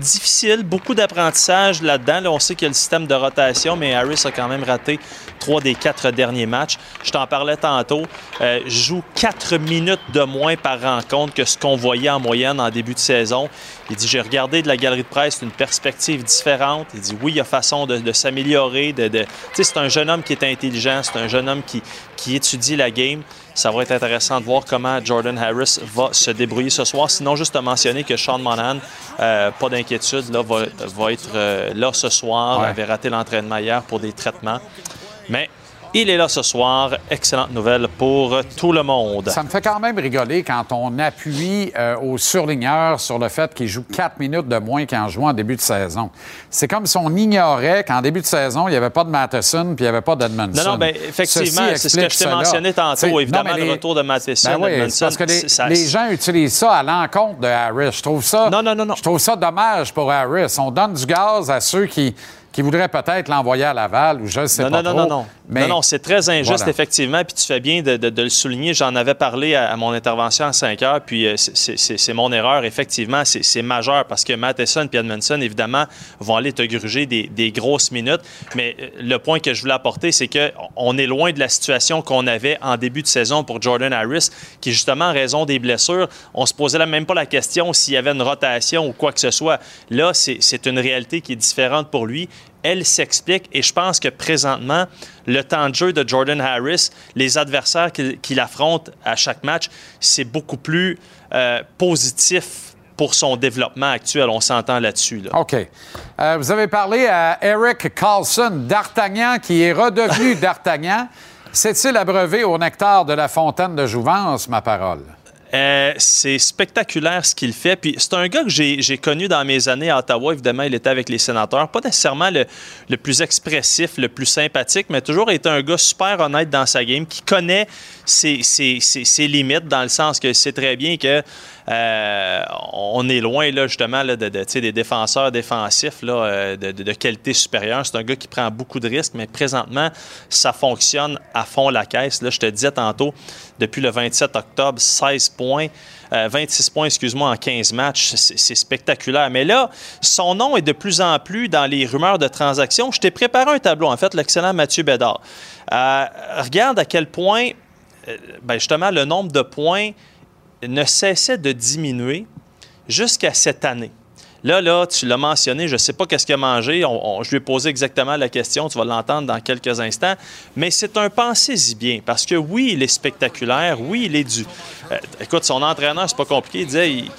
difficile, beaucoup d'apprentissage là-dedans. Là, on sait qu'il y a le système de rotation, mais Harris a quand même raté trois des quatre derniers matchs. Je t'en parlais tantôt. Euh, joue quatre minutes de moins par rencontre que ce qu'on voyait en moyenne en début de saison. Il dit J'ai regardé de la galerie de presse une perspective différente. Il dit Oui, il y a façon de, de s'améliorer. De, de... C'est un jeune homme qui est intelligent, c'est un jeune homme qui, qui étudie la game. Ça va être intéressant de voir comment Jordan Harris va se débrouiller ce soir. Sinon, juste à mentionner que Sean Monahan, euh, pas d'inquiétude, là, va, va être euh, là ce soir. Ouais. avait raté l'entraînement hier pour des traitements. Mais il est là ce soir. Excellente nouvelle pour tout le monde. Ça me fait quand même rigoler quand on appuie euh, au surligneur sur le fait qu'il joue 4 minutes de moins qu'en jouant en début de saison. C'est comme si on ignorait qu'en début de saison, il n'y avait pas de Matheson puis il n'y avait pas d'Edmondson. Non, non, bien, effectivement, c'est ce que je t'ai mentionné tantôt. Évidemment, le retour de Matheson, Ben oui, Edmondson, parce que les, ça- les gens utilisent ça à l'encontre de Harris. Je trouve ça. Non, non, non, non. Je trouve ça dommage pour Harris. On donne du gaz à ceux qui, qui voudraient peut-être l'envoyer à Laval ou je ne sais non, pas non, trop. non, non, non. Mais Non, non, c'est très injuste, Voilà. effectivement. Puis tu fais bien de, de- de le souligner. J'en avais parlé à, à mon intervention à 5 heures. Puis euh, c'est- mon erreur. Effectivement, c'est majeur parce que Matheson et Edmondson, évidemment, vont aller te gruger des, des grosses minutes. Mais euh, le point que je voulais apporter, c'est qu'on est loin de la situation qu'on avait en début de saison pour Jordan Harris, qui, justement, en raison des blessures, on se posait même pas la question s'il y avait une rotation ou quoi que ce soit. Là, c'est une réalité qui est différente pour lui elle s'explique et je pense que présentement, le temps de jeu de Jordan Harris, les adversaires qu'il affronte à chaque match, c'est beaucoup plus euh, positif pour son développement actuel. On s'entend là-dessus. là. OK. Euh, vous avez parlé à Eric Carlson, d'Artagnan, qui est redevenu *laughs* d'Artagnan. S'est-il abreuvé au nectar de la fontaine de Jouvence, ma parole? Euh, c'est spectaculaire ce qu'il fait. Puis c'est un gars que j'ai connu dans mes années à Ottawa. Évidemment, il était avec les sénateurs. Pas nécessairement le, plus expressif, le plus sympathique, mais toujours été un gars super honnête dans sa game, qui connaît ses limites, dans le sens que c'est très bien que euh, on est loin là, justement de, des défenseurs défensifs là, euh, de, qualité supérieure. C'est un gars qui prend beaucoup de risques, mais présentement, ça fonctionne à fond la caisse. Je te disais tantôt, depuis le 27 octobre, 16 points. euh, 26 points, excuse-moi, en 15 matchs. C'est spectaculaire. Mais là, son nom est de plus en plus dans les rumeurs de transactions. Je t'ai préparé un tableau, en fait, l'excellent Mathieu Bédard. Euh, regarde à quel point, euh, ben justement, le nombre de points ne cessait de diminuer jusqu'à cette année. Là, là, tu l'as mentionné, je ne sais pas qu'est-ce qu'il a mangé. Je lui ai posé exactement la question, tu vas l'entendre dans quelques instants. Mais c'est un pensez-y bien, parce que oui, il est spectaculaire, oui, il est du... Euh, écoute, son entraîneur, c'est pas compliqué, il disait... il-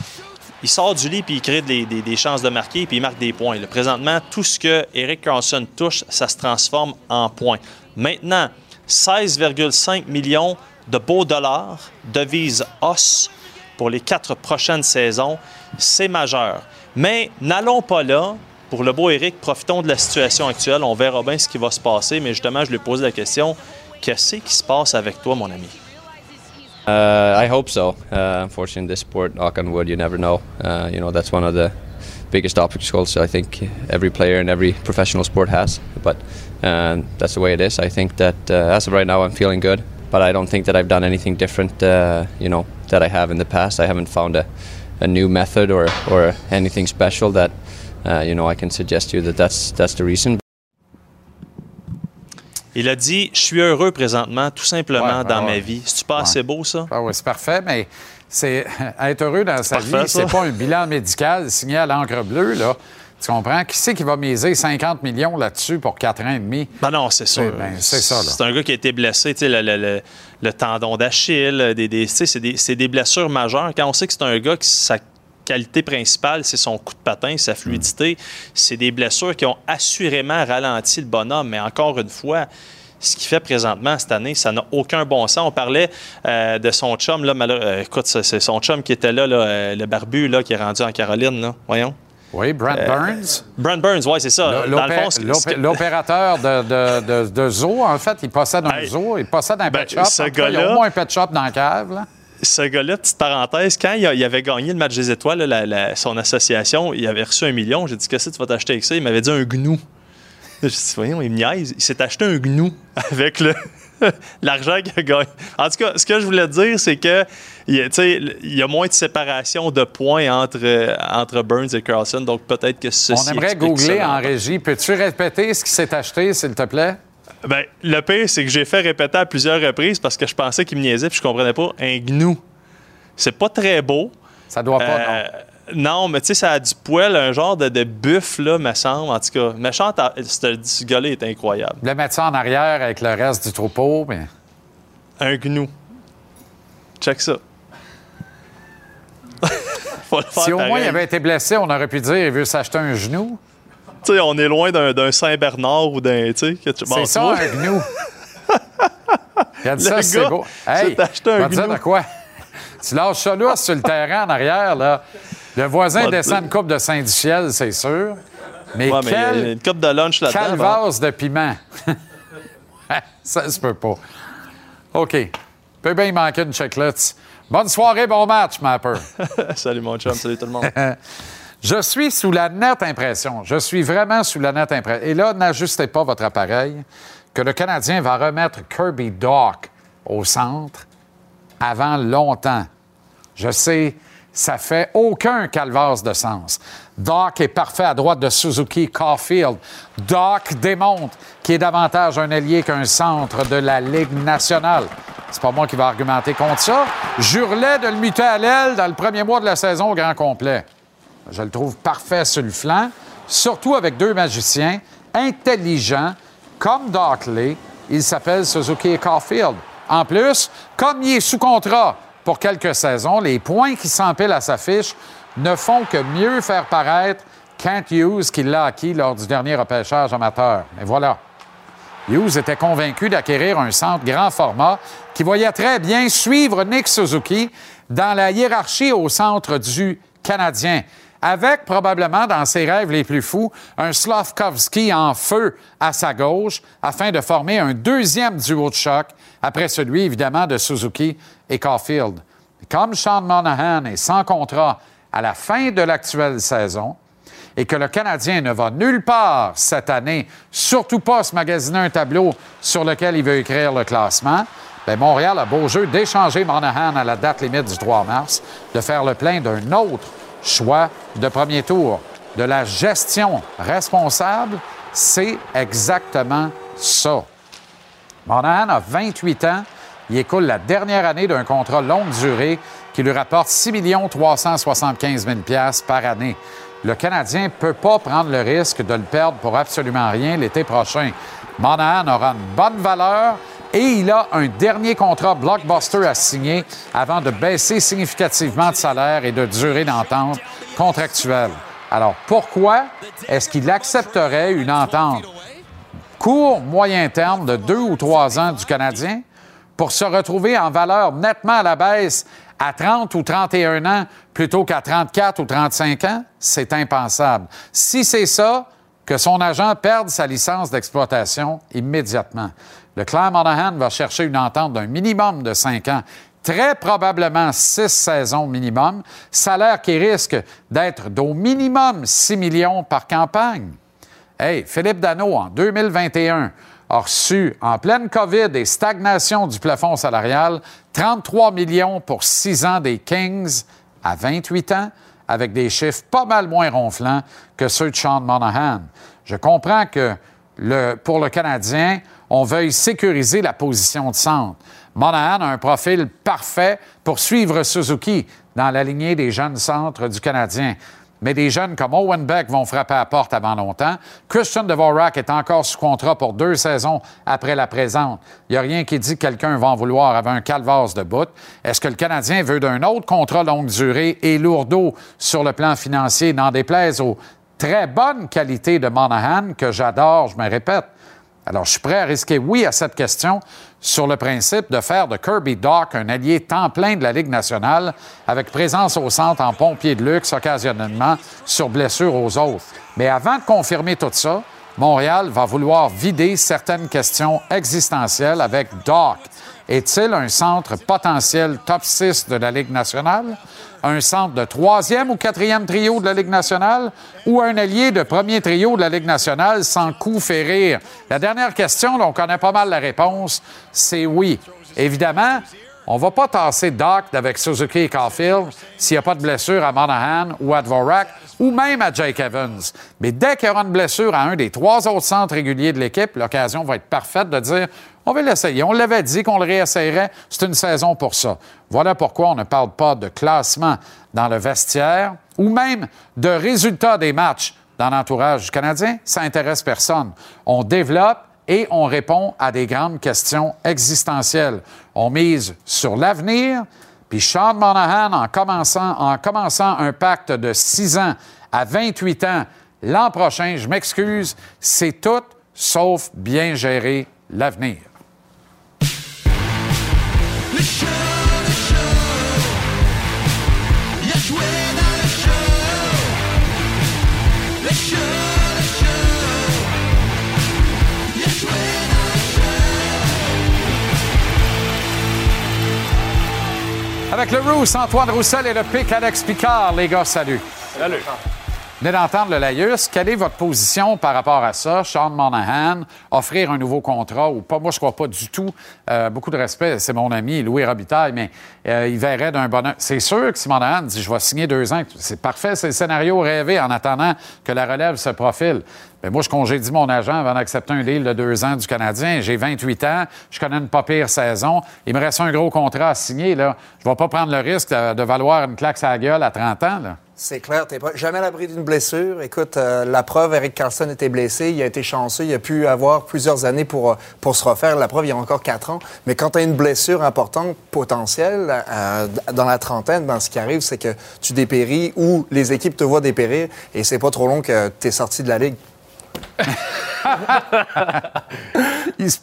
sort du lit puis il crée des, chances de marquer puis il marque des points. Présentement, tout ce que Eric Carlson touche, ça se transforme en points. Maintenant, 16,5 millions de beaux dollars, devises os pour les quatre prochaines saisons, c'est majeur. Mais n'allons pas là. Pour le beau Eric, profitons de la situation actuelle. On verra bien ce qui va se passer. Mais justement, je lui ai posé la question qu'est-ce qui se passe avec toi, mon ami? Uh, I hope so. Uh, unfortunately, this sport, knock on wood, you never know. Uh, you know, that's one of the biggest obstacles I think every player in every professional sport has. But um, that's the way it is. I think that uh, as of right now, I'm feeling good. But I don't think that I've done anything different, uh, you know, that I have in the past. I haven't found a, a new method or, or anything special that, uh, you know, I can suggest to you that that's, that's the reason. Il a dit Je suis heureux présentement, tout simplement, Ouais, dans ouais, ma ouais. vie. C'est-tu pas Ouais. assez beau, ça Ah oui, c'est parfait, mais c'est *laughs* être heureux dans sa parfait, vie, ça. c'est pas un bilan médical signé à l'encre bleue, là. Tu comprends? Qui c'est qui va miser 50 millions là-dessus pour 4 ans et demi? Ben non, c'est sûr. ben, c'est ça. C'est un gars qui a été blessé, tu sais, le, le- le- le tendon d'Achille, des, des- sais, c'est des, des blessures majeures. Quand on sait que c'est un gars qui sa qualité principale, c'est son coup de patin, sa fluidité. C'est des blessures qui ont assurément ralenti le bonhomme, mais encore une fois, ce qu'il fait présentement cette année, ça n'a aucun bon sens. On parlait euh, de son chum, là, malheureux- euh, écoute, c'est c'est son chum qui était là, là, euh, le barbu, là, qui est rendu en Caroline, là. voyons. Oui, Brent Euh, Burns. Brent Burns, oui, c'est ça. L'opérateur de, de, de- de zoo, en fait, il possède un zoo, il possède un pet shop. Ben, ce tout cas, il y a au moins un pet shop dans la cave. Là. ce gars-là, petite parenthèse, quand il, a- il avait gagné le match des étoiles, là, la- la- son association, il avait reçu un million. J'ai dit, qu'est-ce que tu vas t'acheter avec ça? Il m'avait dit un gnou. *laughs* J'ai dit, voyons, il me niaise. Il s'est acheté un gnou *laughs* avec le. *laughs* L'argent qu'il a gagné. En tout cas, ce que je voulais dire, c'est que il y, a, moins de séparation de points entre, euh, entre Burns et Carlson, donc peut-être que ceci On aimerait googler en régie. Peux-tu répéter ce qui s'est acheté, s'il te plaît? Ben, le pire, c'est que j'ai fait répéter à plusieurs reprises parce que je pensais qu'il me niaisait puis je comprenais pas. Un gnou. C'est pas très beau. Ça doit pas, non. Non, mais tu sais, ça a du poil, un genre de, de buff, là, me semble. En tout cas, méchant, ce gars-là est incroyable. Voulais mettre ça en arrière avec le reste du troupeau, mais. Un gnou. Check ça. Faut le faire Si au moins il avait été blessé, on aurait pu dire il veut s'acheter un genou. Tu sais, on est loin d'un Saint-Bernard ou d'un. Tu sais, tu- bon, c'est ça, vois. un genou. *laughs* Regarde Le ça, c'est beau. s'est acheté un te dire genou. de quoi? *laughs* Tu lâches ça là sur le terrain en arrière, là. Le voisin descend une coupe de Saint-Duciel, c'est sûr. Mais Ouais, mais quel une coupe de lunch là-dedans. Quel bon. vase de piment? *laughs* ça se peut pas. OK. Peut bien y manquer une checklette. Bonne soirée, bon match, Mapper. *laughs* salut mon chum, salut tout le monde. *laughs* Je suis sous la nette impression, je suis vraiment sous la nette impression, et là, n'ajustez pas votre appareil, que le Canadien va remettre Kirby Dock au centre avant longtemps. Je sais, ça fait aucun calvaire de sens. Doc est parfait à droite de Suzuki Caulfield. Doc démontre qu'il est davantage un allié qu'un centre de la Ligue nationale. C'est pas moi qui vais argumenter contre ça. Jurelais de le muter à l'aile dans le premier mois de la saison au grand complet. Je le trouve parfait sur le flanc, surtout avec deux magiciens intelligents comme Dockley. Il s'appelle Suzuki Caulfield. En plus, comme il est sous contrat pour quelques saisons, les points qui s'empilent à sa fiche ne font que mieux faire paraître Kent Hughes qui l'a acquis lors du dernier repêchage amateur. Et voilà. Hughes était convaincu d'acquérir un centre grand format qui voyait très bien suivre Nick Suzuki dans la hiérarchie au centre du Canadien, avec probablement dans ses rêves les plus fous un Slavkovski en feu à sa gauche afin de former un deuxième duo de choc après celui évidemment de Suzuki et Caulfield. Comme Sean Monahan est sans contrat à la fin de l'actuelle saison, et que le Canadien ne va nulle part cette année, surtout pas se magasiner un tableau sur lequel il veut écrire le classement, bien, Montréal a beau jeu d'échanger Monahan à la date limite du 3 mars, de faire le plein d'un autre choix de premier tour. De la gestion responsable, c'est exactement ça. Monahan a 28 ans. Il écoule la dernière année d'un contrat longue durée qui lui rapporte 6 375 000 par année. Le Canadien ne peut pas prendre le risque de le perdre pour absolument rien l'été prochain. Monahan aura une bonne valeur et il a un dernier contrat blockbuster à signer avant de baisser significativement de salaire et de durée d'entente contractuelle. Alors pourquoi est-ce qu'il accepterait une entente? Court, moyen terme de deux ou trois ans du Canadien pour se retrouver en valeur nettement à la baisse à 30 ou 31 ans plutôt qu'à 34 ou 35 ans, c'est impensable. Si c'est ça, que son agent perde sa licence d'exploitation immédiatement. Le clan Monahan va chercher une entente d'un minimum de 5 ans, très probablement 6 saisons minimum, salaire qui risque d'être d'au minimum 6 millions par campagne. Hey, Philippe Dano, en 2021, a reçu, en pleine COVID et stagnation du plafond salarial, 33 millions pour 6 ans des Kings à 28 ans, avec des chiffres pas mal moins ronflants que ceux de Sean Monahan. Je comprends que pour le Canadien, on veuille sécuriser la position de centre. Monahan a un profil parfait pour suivre Suzuki dans la lignée des jeunes centres du Canadien. Mais des jeunes comme Owen Beck vont frapper à porte avant longtemps. Christian Dvorak est encore sous contrat pour deux saisons après la présente. Il n'y a rien qui dit que quelqu'un va en vouloir avec un calvasse de bout. Est-ce que le Canadien veut d'un autre contrat longue durée et lourdeau sur le plan financier, n'en déplaise aux très bonnes qualités de Monahan, que j'adore, je me répète? Alors, je suis prêt à risquer oui à cette question sur le principe de faire de Kirby Dock un allié temps plein de la Ligue nationale avec présence au centre en pompier de luxe occasionnellement sur blessure aux autres. Mais avant de confirmer tout ça, Montréal va vouloir vider certaines questions existentielles avec Dock. Est-il un centre potentiel top 6 de la Ligue nationale? Un centre de troisième ou quatrième trio de la Ligue nationale? Ou un allié de premier trio de la Ligue nationale sans coup férir? La dernière question, on connaît pas mal la réponse, c'est oui. Évidemment, on va pas tasser Doc avec Suzuki et Caulfield s'il n'y a pas de blessure à Monahan ou à Dvorak ou même à Jake Evans. Mais dès qu'il y aura une blessure à un des trois autres centres réguliers de l'équipe, l'occasion va être parfaite de dire on va l'essayer. On l'avait dit qu'on le réessayerait. C'est une saison pour ça. Voilà pourquoi on ne parle pas de classement dans le vestiaire ou même de résultats des matchs dans l'entourage Canadien. Ça intéresse personne. On développe et on répond à des grandes questions existentielles. On mise sur l'avenir, puis Sean Monahan, en commençant, en commençant un pacte de 6 ans à 28 ans l'an prochain, je m'excuse, c'est tout sauf bien gérer l'avenir. Avec le Rousse, Antoine Roussel et le pic Alex Picard. Les gars, salut. Salut. Venez d'entendre le Laïus. Quelle est votre position par rapport à ça? Sean Monahan, offrir un nouveau contrat ou pas? Moi, je crois pas du tout. Euh, beaucoup de respect, c'est mon ami Louis Robitaille, mais euh, il verrait d'un bonheur. C'est sûr que si Monahan dit je vais signer deux ans, c'est parfait, c'est le scénario rêvé en attendant que la relève se profile. Mais moi, je congédie mon agent avant d'accepter un deal de deux ans du Canadien. J'ai 28 ans, je connais une pas pire saison. Il me reste un gros contrat à signer. Là. Je ne vais pas prendre le risque de, valoir une claque à la gueule à 30 ans. C'est clair, t'es jamais à l'abri d'une blessure. Écoute, euh, la preuve, Eric Carlson était blessé, il a été chanceux, il a pu avoir plusieurs années pour, euh, pour se refaire. La preuve, il y a encore quatre ans. Mais quand tu as une blessure importante, potentielle, euh, dans la trentaine, ben, ce qui arrive, c'est que tu dépéris ou les équipes te voient dépérir et c'est pas trop long que tu es sorti de la ligue. *laughs* Il se.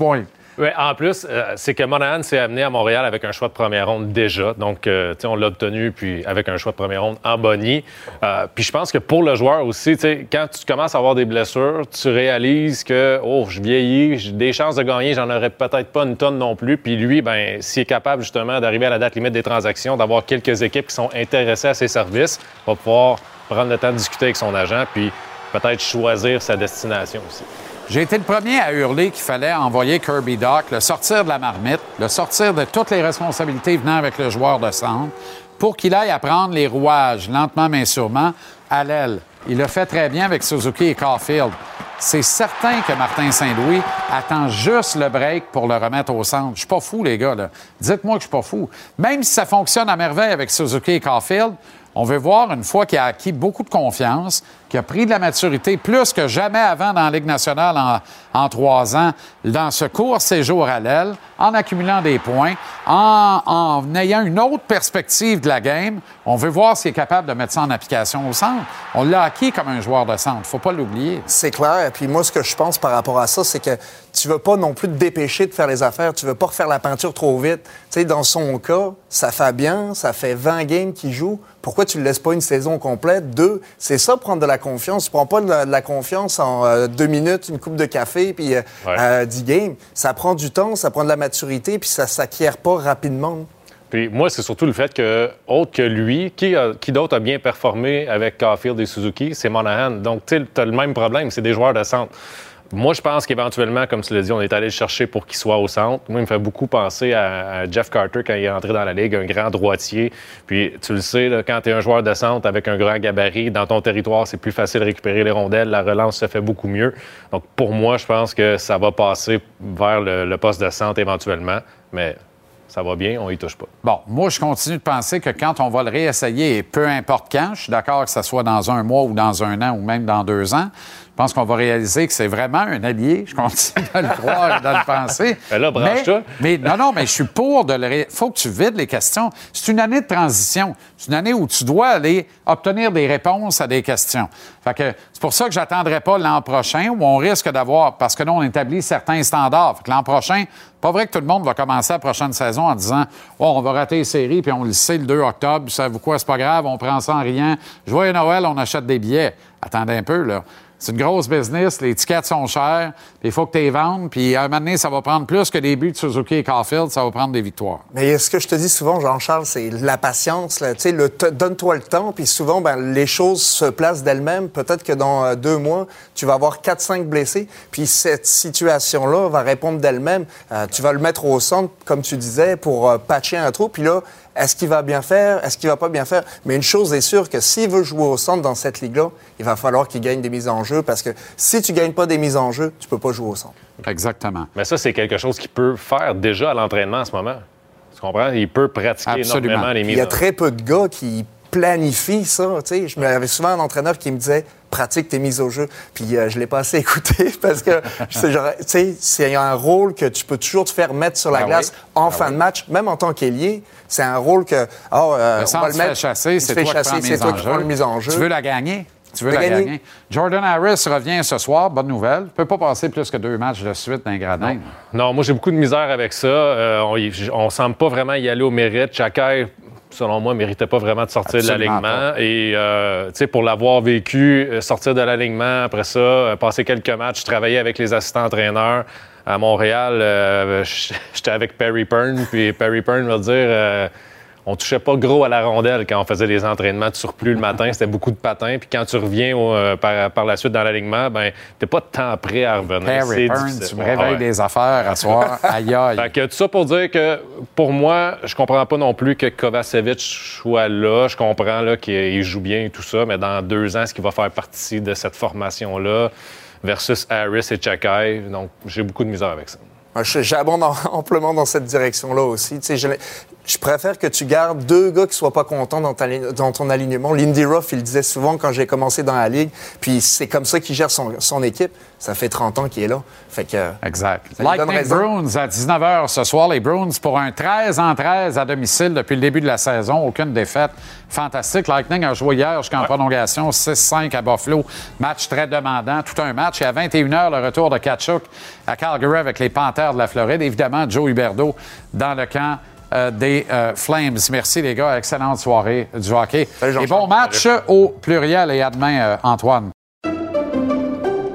Ouais, en plus, euh, c'est que Monahan s'est amené à Montréal avec un choix de première ronde déjà. Donc, euh, tu sais, on l'a obtenu puis avec un choix de première ronde en Bonnie. Euh, puis je pense que pour le joueur aussi, tu sais, quand tu commences à avoir des blessures, tu réalises que, oh, je vieillis, j'ai des chances de gagner, j'en aurais peut-être pas une tonne non plus. Puis lui, ben, s'il est capable justement d'arriver à la date limite des transactions, d'avoir quelques équipes qui sont intéressées à ses services, va pouvoir prendre le temps de discuter avec son agent puis peut-être choisir sa destination aussi. J'ai été le premier à hurler qu'il fallait envoyer Kirby Doc, le sortir de la marmite, le sortir de toutes les responsabilités venant avec le joueur de centre, pour qu'il aille apprendre les rouages, lentement mais sûrement, à l'aile. Il le fait très bien avec Suzuki et Caulfield. C'est certain que Martin Saint-Louis attend juste le break pour le remettre au centre. Je suis pas fou, les gars. là. Dites-moi que je suis pas fou. Même si ça fonctionne à merveille avec Suzuki et Caulfield, on veut voir une fois qu'il a acquis beaucoup de confiance, qu'il a pris de la maturité plus que jamais avant dans la Ligue nationale en, en trois ans, dans ce court séjour à l'aile, en accumulant des points, en, en ayant une autre perspective de la game. On veut voir s'il est capable de mettre ça en application au centre. On l'a acquis comme un joueur de centre. faut pas l'oublier. C'est clair. Et puis moi, ce que je pense par rapport à ça, c'est que tu veux pas non plus te dépêcher de faire les affaires. Tu veux pas refaire la peinture trop vite. Tu sais, dans son cas, ça fait bien, ça fait 20 games qu'il joue. Pourquoi tu le laisses pas une saison complète? Deux, c'est ça, prendre de la confiance. Tu prends pas de la, de la confiance en euh, deux minutes, une coupe de café, puis euh, Ouais. euh, 10 games. Ça prend du temps, ça prend de la maturité, puis ça s'acquiert pas rapidement. Puis moi, c'est surtout le fait que, autre que lui, qui, a- qui d'autre a bien performé avec Caulfield et Suzuki? C'est Monahan. Donc, tu as le même problème, c'est des joueurs de centre. Moi, je pense qu'éventuellement, comme tu l'as dit, on est allé le chercher pour qu'il soit au centre. Moi, il me fait beaucoup penser à, Jeff Carter quand il est entré dans la Ligue, un grand droitier. Puis, tu le sais, quand tu es un joueur de centre avec un grand gabarit, dans ton territoire, c'est plus facile de récupérer les rondelles. La relance se fait beaucoup mieux. Donc, pour moi, je pense que ça va passer vers le, le poste de centre éventuellement. Mais ça va bien, on y touche pas. Bon, moi, je continue de penser que quand on va le réessayer, peu importe quand, je suis d'accord que ce soit dans un mois ou dans un an ou même dans deux ans, je pense qu'on va réaliser que c'est vraiment un allié. Je continue *laughs* de le croire et de le penser. Ben là, branche-toi. mais, mais non, non, mais je suis pour de le. Il faut que tu vides les questions. C'est une année de transition. C'est une année où tu dois aller obtenir des réponses à des questions. Fait que c'est pour ça que j'attendrai pas l'an prochain où on risque d'avoir, parce que nous, on établit certains standards. Fait que l'an prochain, pas vrai que tout le monde va commencer la prochaine saison en disant Oh, on va rater les séries, puis on le sait le 2 octobre, savez-vous quoi, c'est pas grave, on prend ça en rien. Joyeux Noël, on achète des billets. Attendez un peu, là. C'est une grosse business, les tickets sont chers, il faut que tu les vendes, puis à un moment donné, ça va prendre plus que des buts de Suzuki et Caulfield, ça va prendre des victoires. Mais ce que je te dis souvent, Jean-Charles, c'est la patience. Tu sais, donne-toi le temps, puis souvent, ben, les choses se placent d'elles-mêmes. Peut-être que dans euh, deux mois, tu vas avoir 4-5 blessés, puis cette situation-là va répondre d'elle-même. Euh, tu vas le mettre au centre, comme tu disais, pour euh, patcher un trou, puis là, est-ce qu'il va bien faire? Est-ce qu'il va pas bien faire? Mais une chose est sûre, que s'il veut jouer au centre dans cette ligue-là, il va falloir qu'il gagne des mises en jeu, parce que si tu gagnes pas des mises en jeu, tu peux pas jouer au centre. Exactement. Mais ça, c'est quelque chose qu'il peut faire déjà à l'entraînement en ce moment. Tu comprends? Il peut pratiquer Absolument. énormément les Il mises y a en très peu de gars qui planifient ça. tu sais. Je me avais souvent un entraîneur qui me disait pratique tes mises au jeu. Puis euh, je l'ai pas assez écouté *laughs* parce que c'est un rôle que tu peux toujours te faire mettre sur la Ben glace oui. en Ben fin oui. de match, même en tant qu'ailier. C'est un rôle que oh, euh, Le on centre va le se mettre. chasser, c'est toi qui prends mise toi en qui prends le mise en jeu. Tu veux la gagner? Tu veux La gagner. gagner. Jordan Harris revient ce soir, bonne nouvelle. Il peut pas passer plus que deux matchs de suite dans les gradins. Non, moi, j'ai beaucoup de misère avec ça. Euh, on, on semble pas vraiment y aller au mérite. Chakai, selon moi, méritait pas vraiment de sortir Absolument de l'alignement. Et, euh, tu sais, pour l'avoir vécu, euh, sortir de l'alignement, après ça, euh, passer quelques matchs, travailler avec les assistants-entraîneurs. À Montréal, euh, *laughs* j'étais avec Perry Pern, puis Perry Pern va dire... on touchait pas gros à la rondelle quand on faisait les entraînements de surplus le matin. C'était beaucoup de patins. Puis quand tu reviens au- euh, par, par la suite dans l'alignement, ben t'es pas tant prêt à revenir. Burns, tu me réveilles Ouais. des affaires à soir. *laughs* Aïe, aïe. Fait que tout ça pour dire que pour moi, je comprends pas non plus que Kovacevic soit là. Je comprends là, qu'il joue bien et tout ça, mais dans deux ans, est-ce qu'il va faire partie de cette formation-là versus Harris et Chakai? Donc, j'ai beaucoup de misère avec ça. J'abonde en- *laughs* amplement dans cette direction-là aussi. Tu sais, je, préfère que tu gardes deux gars qui soient pas contents dans, ta li- dans ton alignement. Lindy Ruff, il le disait souvent quand j'ai commencé dans la ligue. Puis c'est comme ça qu'il gère son, son équipe. Ça fait 30 ans qu'il est là. Fait que, Exact. Lightning. Bruins à 19h ce soir. Les Bruins pour un 13 en 13 à domicile depuis le début de la saison. Aucune défaite. Fantastique. Lightning a joué hier jusqu'en prolongation 6-5 à Buffalo. Match très demandant. Tout un match. Et à 21h, le retour de Kachuk à Calgary avec les Panthers de la Floride. Évidemment, Joe Huberdeau dans le camp euh, des euh, Flames. Merci les gars. Excellente soirée du hockey. Et bon match au pluriel. Et à demain, euh, Antoine.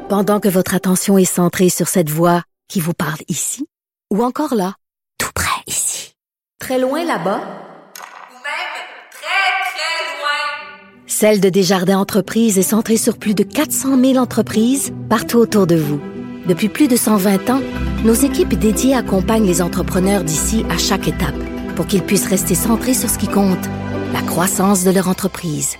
Pendant que votre attention est centrée sur cette voix qui vous parle ici, ou encore là, tout près ici, très loin là-bas, Ou même très, très loin. celle de Desjardins Entreprises est centrée sur plus de 400 000 entreprises partout autour de vous. Depuis plus de 120 ans, nos équipes dédiées accompagnent les entrepreneurs d'ici à chaque étape pour qu'ils puissent rester centrés sur ce qui compte, la croissance de leur entreprise.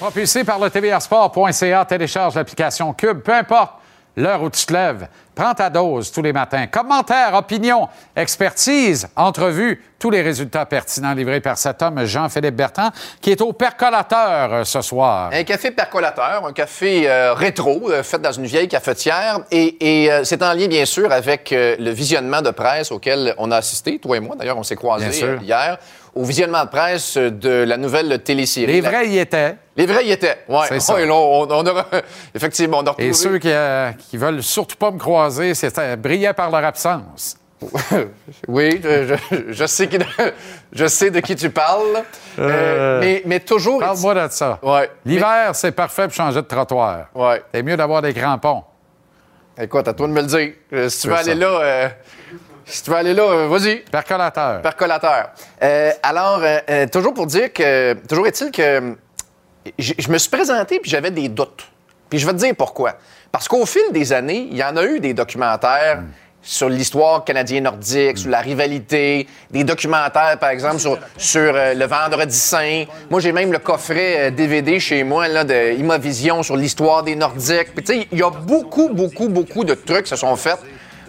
Propulsé par le tvrsport.ca, télécharge l'application Cube, peu importe l'heure où tu te lèves. Prends ta dose tous les matins. Commentaires, opinions, expertise, entrevues, tous les résultats pertinents livrés par cet homme, Jean-Philippe Bertrand, qui est au percolateur euh, ce soir. Un café percolateur, un café euh, rétro, euh, fait dans une vieille cafetière. Et, et, c'est en lien, bien sûr, avec le visionnement de presse auquel on a assisté, toi et moi. D'ailleurs, on s'est croisés hier au visionnement de presse de la nouvelle télésérie. Les vrais y étaient. Les vrais y étaient. Ouais. C'est *laughs* ça. Ouais, on, *laughs* effectivement, on a retrouvé... Et ceux qui, euh, qui veulent surtout pas me croiser, c'était brillaient par leur absence. *laughs* Oui, je, sais qui- je sais de qui tu parles. Euh, Euh, mais, mais toujours. Parle-moi de ça. Ouais. L'hiver, c'est parfait pour changer de trottoir. Ouais. C'est mieux d'avoir des crampons. Écoute, à toi de me le dire. Euh, si tu veux aller là, euh, si tu veux aller là, euh, vas-y. Percolateur. Percolateur. Euh, alors, euh, toujours pour dire que, toujours est-il que je me suis présenté puis j'avais des doutes. Puis je vais te dire pourquoi. Parce qu'au fil des années, il y en a eu des documentaires sur l'histoire canadien-nordique, sur la rivalité, des documentaires, par exemple, sur, sur euh, le Vendredi Saint. Moi, j'ai même le coffret euh, DVD chez moi, là, de Imavision sur l'histoire des Nordiques. Puis, tu sais, il y a beaucoup, beaucoup, beaucoup de trucs qui se sont faits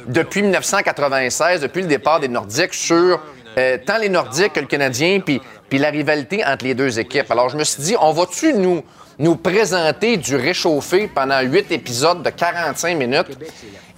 depuis 1996, depuis le départ des Nordiques, sur euh, tant les Nordiques que le Canadien, puis, puis la rivalité entre les deux équipes. Alors, je me suis dit, on va-tu nous, nous présenter du réchauffé pendant huit épisodes de 45 minutes?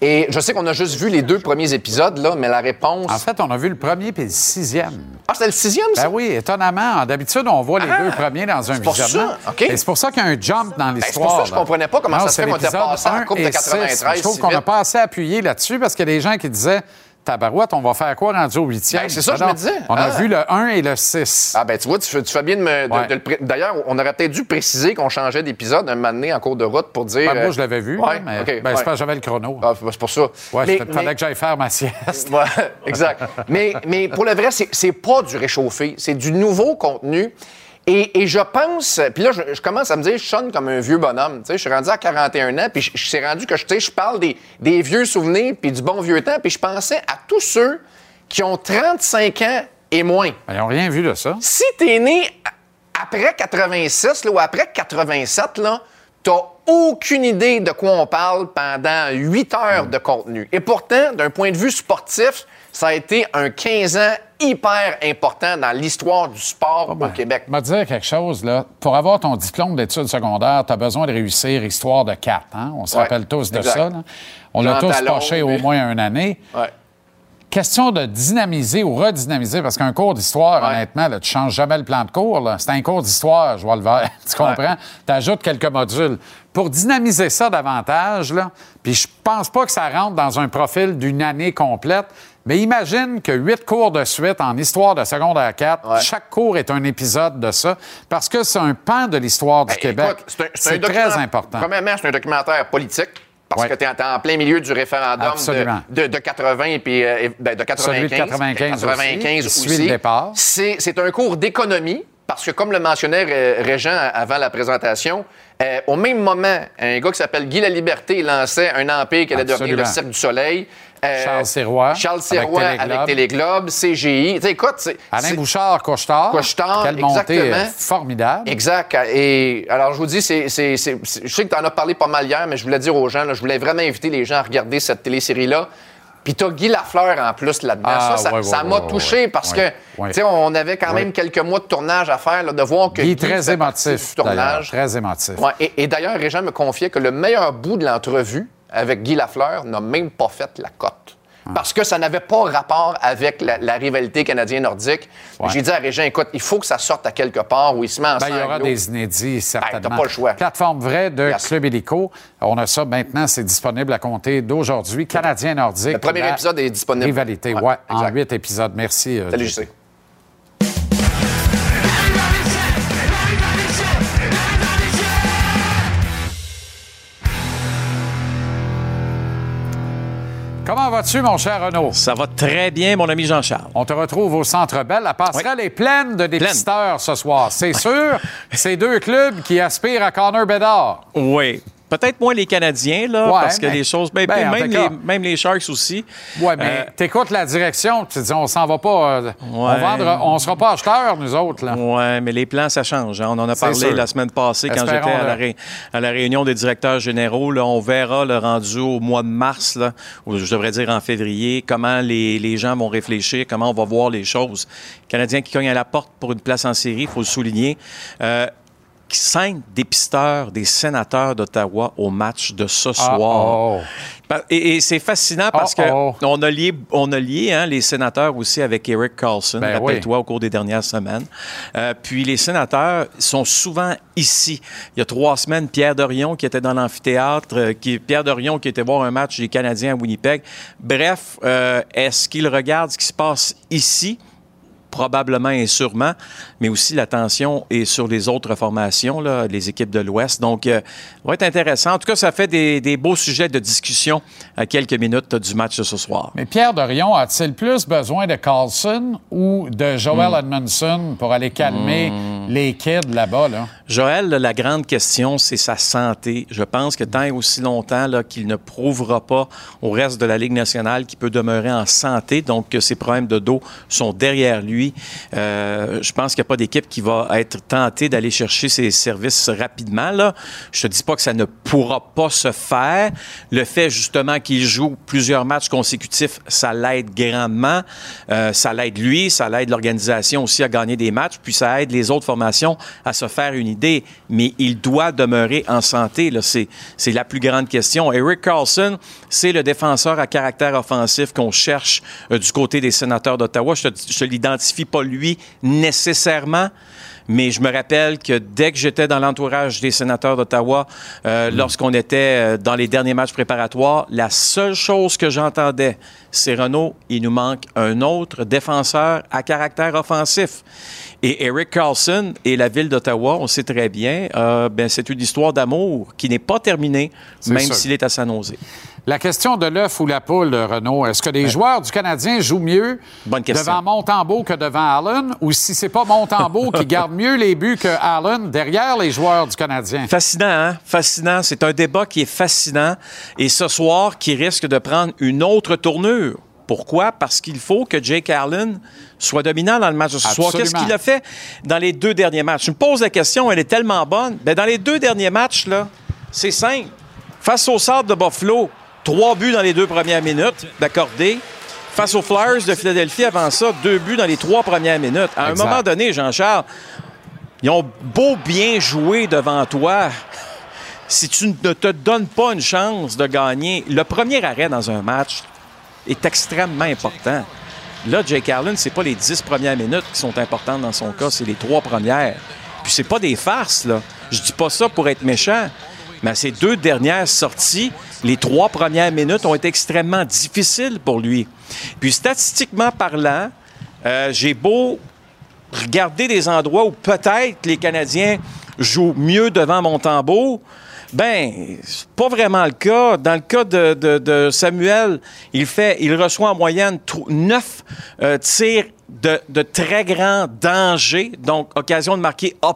Et je sais qu'on a juste vu les deux premiers épisodes, là, mais la réponse. En fait, on a vu le premier puis le sixième. Ah, c'est le sixième, ça? Ben oui, étonnamment. D'habitude, on voit les Ah! deux premiers dans un visionnement. Et c'est pour ça qu'il y a un jump dans c'est pour l'histoire. ça que je comprenais pas comment Non, ça se fait qu'on était passé à la 1 Coupe de et 93 six. Je trouve qu'on n'a pas assez appuyé là-dessus parce qu'il y a des gens qui disaient Tabarouette, on va faire quoi rendu au huitième? Ben, c'est ça que je me disais. On a Ah. vu le 1 et le 6. Ah ben tu vois, tu fais, tu fais bien de me... Ouais. D'ailleurs, on aurait peut-être dû préciser qu'on changeait d'épisode un moment donné en cours de route pour dire... Ben, moi, euh, je l'avais vu, Ouais, là, mais OK, ben, ouais. c'est parce que j'avais le chrono. Ah, c'est pour ça. Ouais, Mais- fallait mais- que j'aille faire ma sieste. Ouais, exact. mais, mais pour le vrai, c'est, c'est pas du réchauffé, c'est du nouveau contenu. Et, et je pense, puis là, je, je commence à me dire, je sonne comme un vieux bonhomme. Tu sais, je suis rendu à 41 ans, puis je, je suis rendu que je, tu sais, je parle des, des vieux souvenirs, puis du bon vieux temps, puis je pensais à tous ceux qui ont 35 ans et moins. Ben, ils n'ont rien vu de ça. Si t'es né après 86 là, ou après 87, là, t'as aucune idée de quoi on parle pendant 8 heures de contenu. Et pourtant, d'un point de vue sportif, ça a été un 15 ans hyper important dans l'histoire du sport au Québec. Je vais te dire quelque chose, là. Pour avoir ton diplôme d'études secondaires, tu as besoin de réussir histoire de 4. Hein? On se Ouais, rappelle tous de exact. ça. là. On l'a tous poché au moins une année. Ouais. Question de dynamiser ou redynamiser, parce qu'un cours d'histoire, honnêtement, là, tu changes jamais le plan de cours. C'est un cours d'histoire, je vois le vert. *laughs* Tu comprends? Tu ajoutes quelques modules. Pour dynamiser ça davantage, là, puis je pense pas que ça rentre dans un profil d'une année complète, mais imagine que huit cours de suite en histoire de secondaire 4, chaque cours est un épisode de ça, parce que c'est un pan de l'histoire du Québec. Ben, Écoute, c'est très important. Premièrement, c'est un documentaire politique. Parce Ouais. que tu es, en plein milieu du référendum de, de, de 80 et puis euh, ben, de 95. Celui de 95 aussi, 95 qui suit aussi. le départ. C'est un cours d'économie parce que, comme le mentionnait euh, Régent avant la présentation, euh, au même moment, un gars qui s'appelle Guy Laliberté lançait un empire qui allait devenir le. Cirque du Soleil. Euh, Charles Sirois, Charles Sirois avec Téléglobe. Téléglobe, CGI. Écoute, c'est- Alain Bouchard, Couchetard. Couche-Tard, Quelle exactement. euh, formidable. Exact. Et alors, je vous dis, c'est, c'est- c'est- c'est- je sais que tu en as parlé pas mal hier, mais je voulais dire aux gens, là, je voulais vraiment inviter les gens à regarder cette télésérie-là. Puis t'as Guy Lafleur en plus là-dedans. Ah, ça, ça, ouais, m'a ouais, touché parce que, tu sais, on avait quand même quelques mois de tournage à faire, là, de voir que Guy est Guy très émotif, tournage. Très émotif. Et, et d'ailleurs, Régent me confiait que le meilleur bout de l'entrevue avec Guy Lafleur n'a même pas fait la cote. Ah. Parce que ça n'avait pas rapport avec la, la rivalité canadien-nordique. Ouais. J'ai dit à Régent, écoute, il faut que ça sorte à quelque part où il se met en Ben, il y aura des inédits, certainement. Ben, t'as pas le choix. Plateforme vraie de Yes. Club Illico. On a ça maintenant, c'est disponible à compter d'aujourd'hui. Canadien nordique. Le premier épisode est disponible. Rivalité, Ouais, ouais, en huit épisodes. Merci. euh, Salut, Comment vas-tu, mon cher Renaud? Ça va très bien, mon ami Jean-Charles. On te retrouve au Centre Bell. La passerelle est pleine de dépisteurs ce soir. C'est sûr, *laughs* c'est deux clubs qui aspirent à Connor Bedard. Oui. Peut-être moins les Canadiens, là, Ouais, parce que mais- les choses. ben, ben, en même, les, même les Sharks aussi. Ouais, mais Euh, t'écoutes la direction, tu te dis, on s'en va pas. euh, On vendra, on sera pas acheteurs, nous autres, là. Oui, mais les plans, ça change. hein. On en a parlé sûr. la semaine passée quand j'étais à, la ré- à la réunion des directeurs généraux. Là, on verra le rendu au mois de mars, là, ou je devrais dire en février, comment les, les gens vont réfléchir, comment on va voir les choses. Canadiens qui cognent à la porte pour une place en série, il faut le souligner. Euh, cinq dépisteurs des sénateurs d'Ottawa au match de ce soir. oh. Et, et c'est fascinant parce Oh, que on a lié, on a lié hein, les sénateurs aussi avec Eric Carlson, Ben rappelle-toi, au cours des dernières semaines. Euh, puis les sénateurs sont souvent ici. Il y a trois semaines, Pierre Dorion qui était dans l'amphithéâtre, euh, qui, Pierre Dorion qui était voir un match des Canadiens à Winnipeg. Bref, euh, est-ce qu'il regarde ce qui se passe ici? Probablement et sûrement, mais aussi l'attention est sur les autres formations, là, les équipes de l'Ouest. Donc, euh, ça va être intéressant. En tout cas, ça fait des, des beaux sujets de discussion à quelques minutes du match de ce soir. Mais Pierre Dorion a-t-il plus besoin de Carlson ou de Joel Hmm. Edmondson pour aller calmer les kids là-bas, là? Joël, là, la grande question, c'est sa santé. Je pense que tant et aussi longtemps qu'il ne prouvera pas au reste de la Ligue nationale qu'il peut demeurer en santé, donc que ses problèmes de dos sont derrière lui, euh, je pense qu'il n'y a pas d'équipe qui va être tentée d'aller chercher ses services rapidement. Je te dis pas que ça ne pourra pas se faire. Le fait justement qu'il joue plusieurs matchs consécutifs, ça l'aide grandement. Euh, ça l'aide lui, ça l'aide l'organisation aussi à gagner des matchs, puis ça aide les autres formations à se faire une idée. Mais il doit demeurer en santé. C'est la plus grande question. Eric Carlson, c'est le défenseur à caractère offensif qu'on cherche euh, du côté des sénateurs d'Ottawa. Je ne l'identifie pas lui nécessairement. Mais je me rappelle que dès que j'étais dans l'entourage des sénateurs d'Ottawa, euh, lorsqu'on était euh, dans les derniers matchs préparatoires, la seule chose que j'entendais, c'est Renault, il nous manque un autre défenseur à caractère offensif. Et Eric Carlson et la ville d'Ottawa, on sait très bien, euh, ben, c'est une histoire d'amour qui n'est pas terminée, même s'il est à San Jose. La question de l'œuf ou la poule, Renaud, est-ce que les joueurs du Canadien jouent mieux devant Montembeau que devant Allen ou si c'est pas Montembeau qui *laughs* garde mieux les buts que Allen derrière les joueurs du Canadien? Fascinant, hein? Fascinant. C'est un débat qui est fascinant. Et ce soir, qui risque de prendre une autre tournure. Pourquoi? Parce qu'il faut que Jake Allen soit dominant dans le match de ce soir. Qu'est-ce qu'il a fait dans les deux derniers matchs? Je me pose la question, elle est tellement bonne. Ben, dans les deux derniers matchs, là, c'est simple. Face au Sable de Buffalo, trois buts dans les deux premières minutes d'accordé. Face aux Flyers de Philadelphie, avant ça, deux buts dans les trois premières minutes. À Exact. un moment donné, Jean-Charles, ils ont beau bien jouer devant toi. Si tu ne te donnes pas une chance de gagner, le premier arrêt dans un match est extrêmement important. Là, Jake Allen, c'est pas les dix premières minutes qui sont importantes dans son cas, c'est les trois premières. Puis c'est pas des farces, là. Je dis pas ça pour être méchant, mais à ces deux dernières sorties, les trois premières minutes ont été extrêmement difficiles pour lui. Puis statistiquement parlant, euh, j'ai beau regarder des endroits où peut-être les Canadiens jouent mieux devant Montembeau. Ben, c'est pas vraiment le cas. Dans le cas de, de- de Samuel, il fait, il reçoit en moyenne neuf euh, tirs de, de très grand danger, donc occasion de marquer A+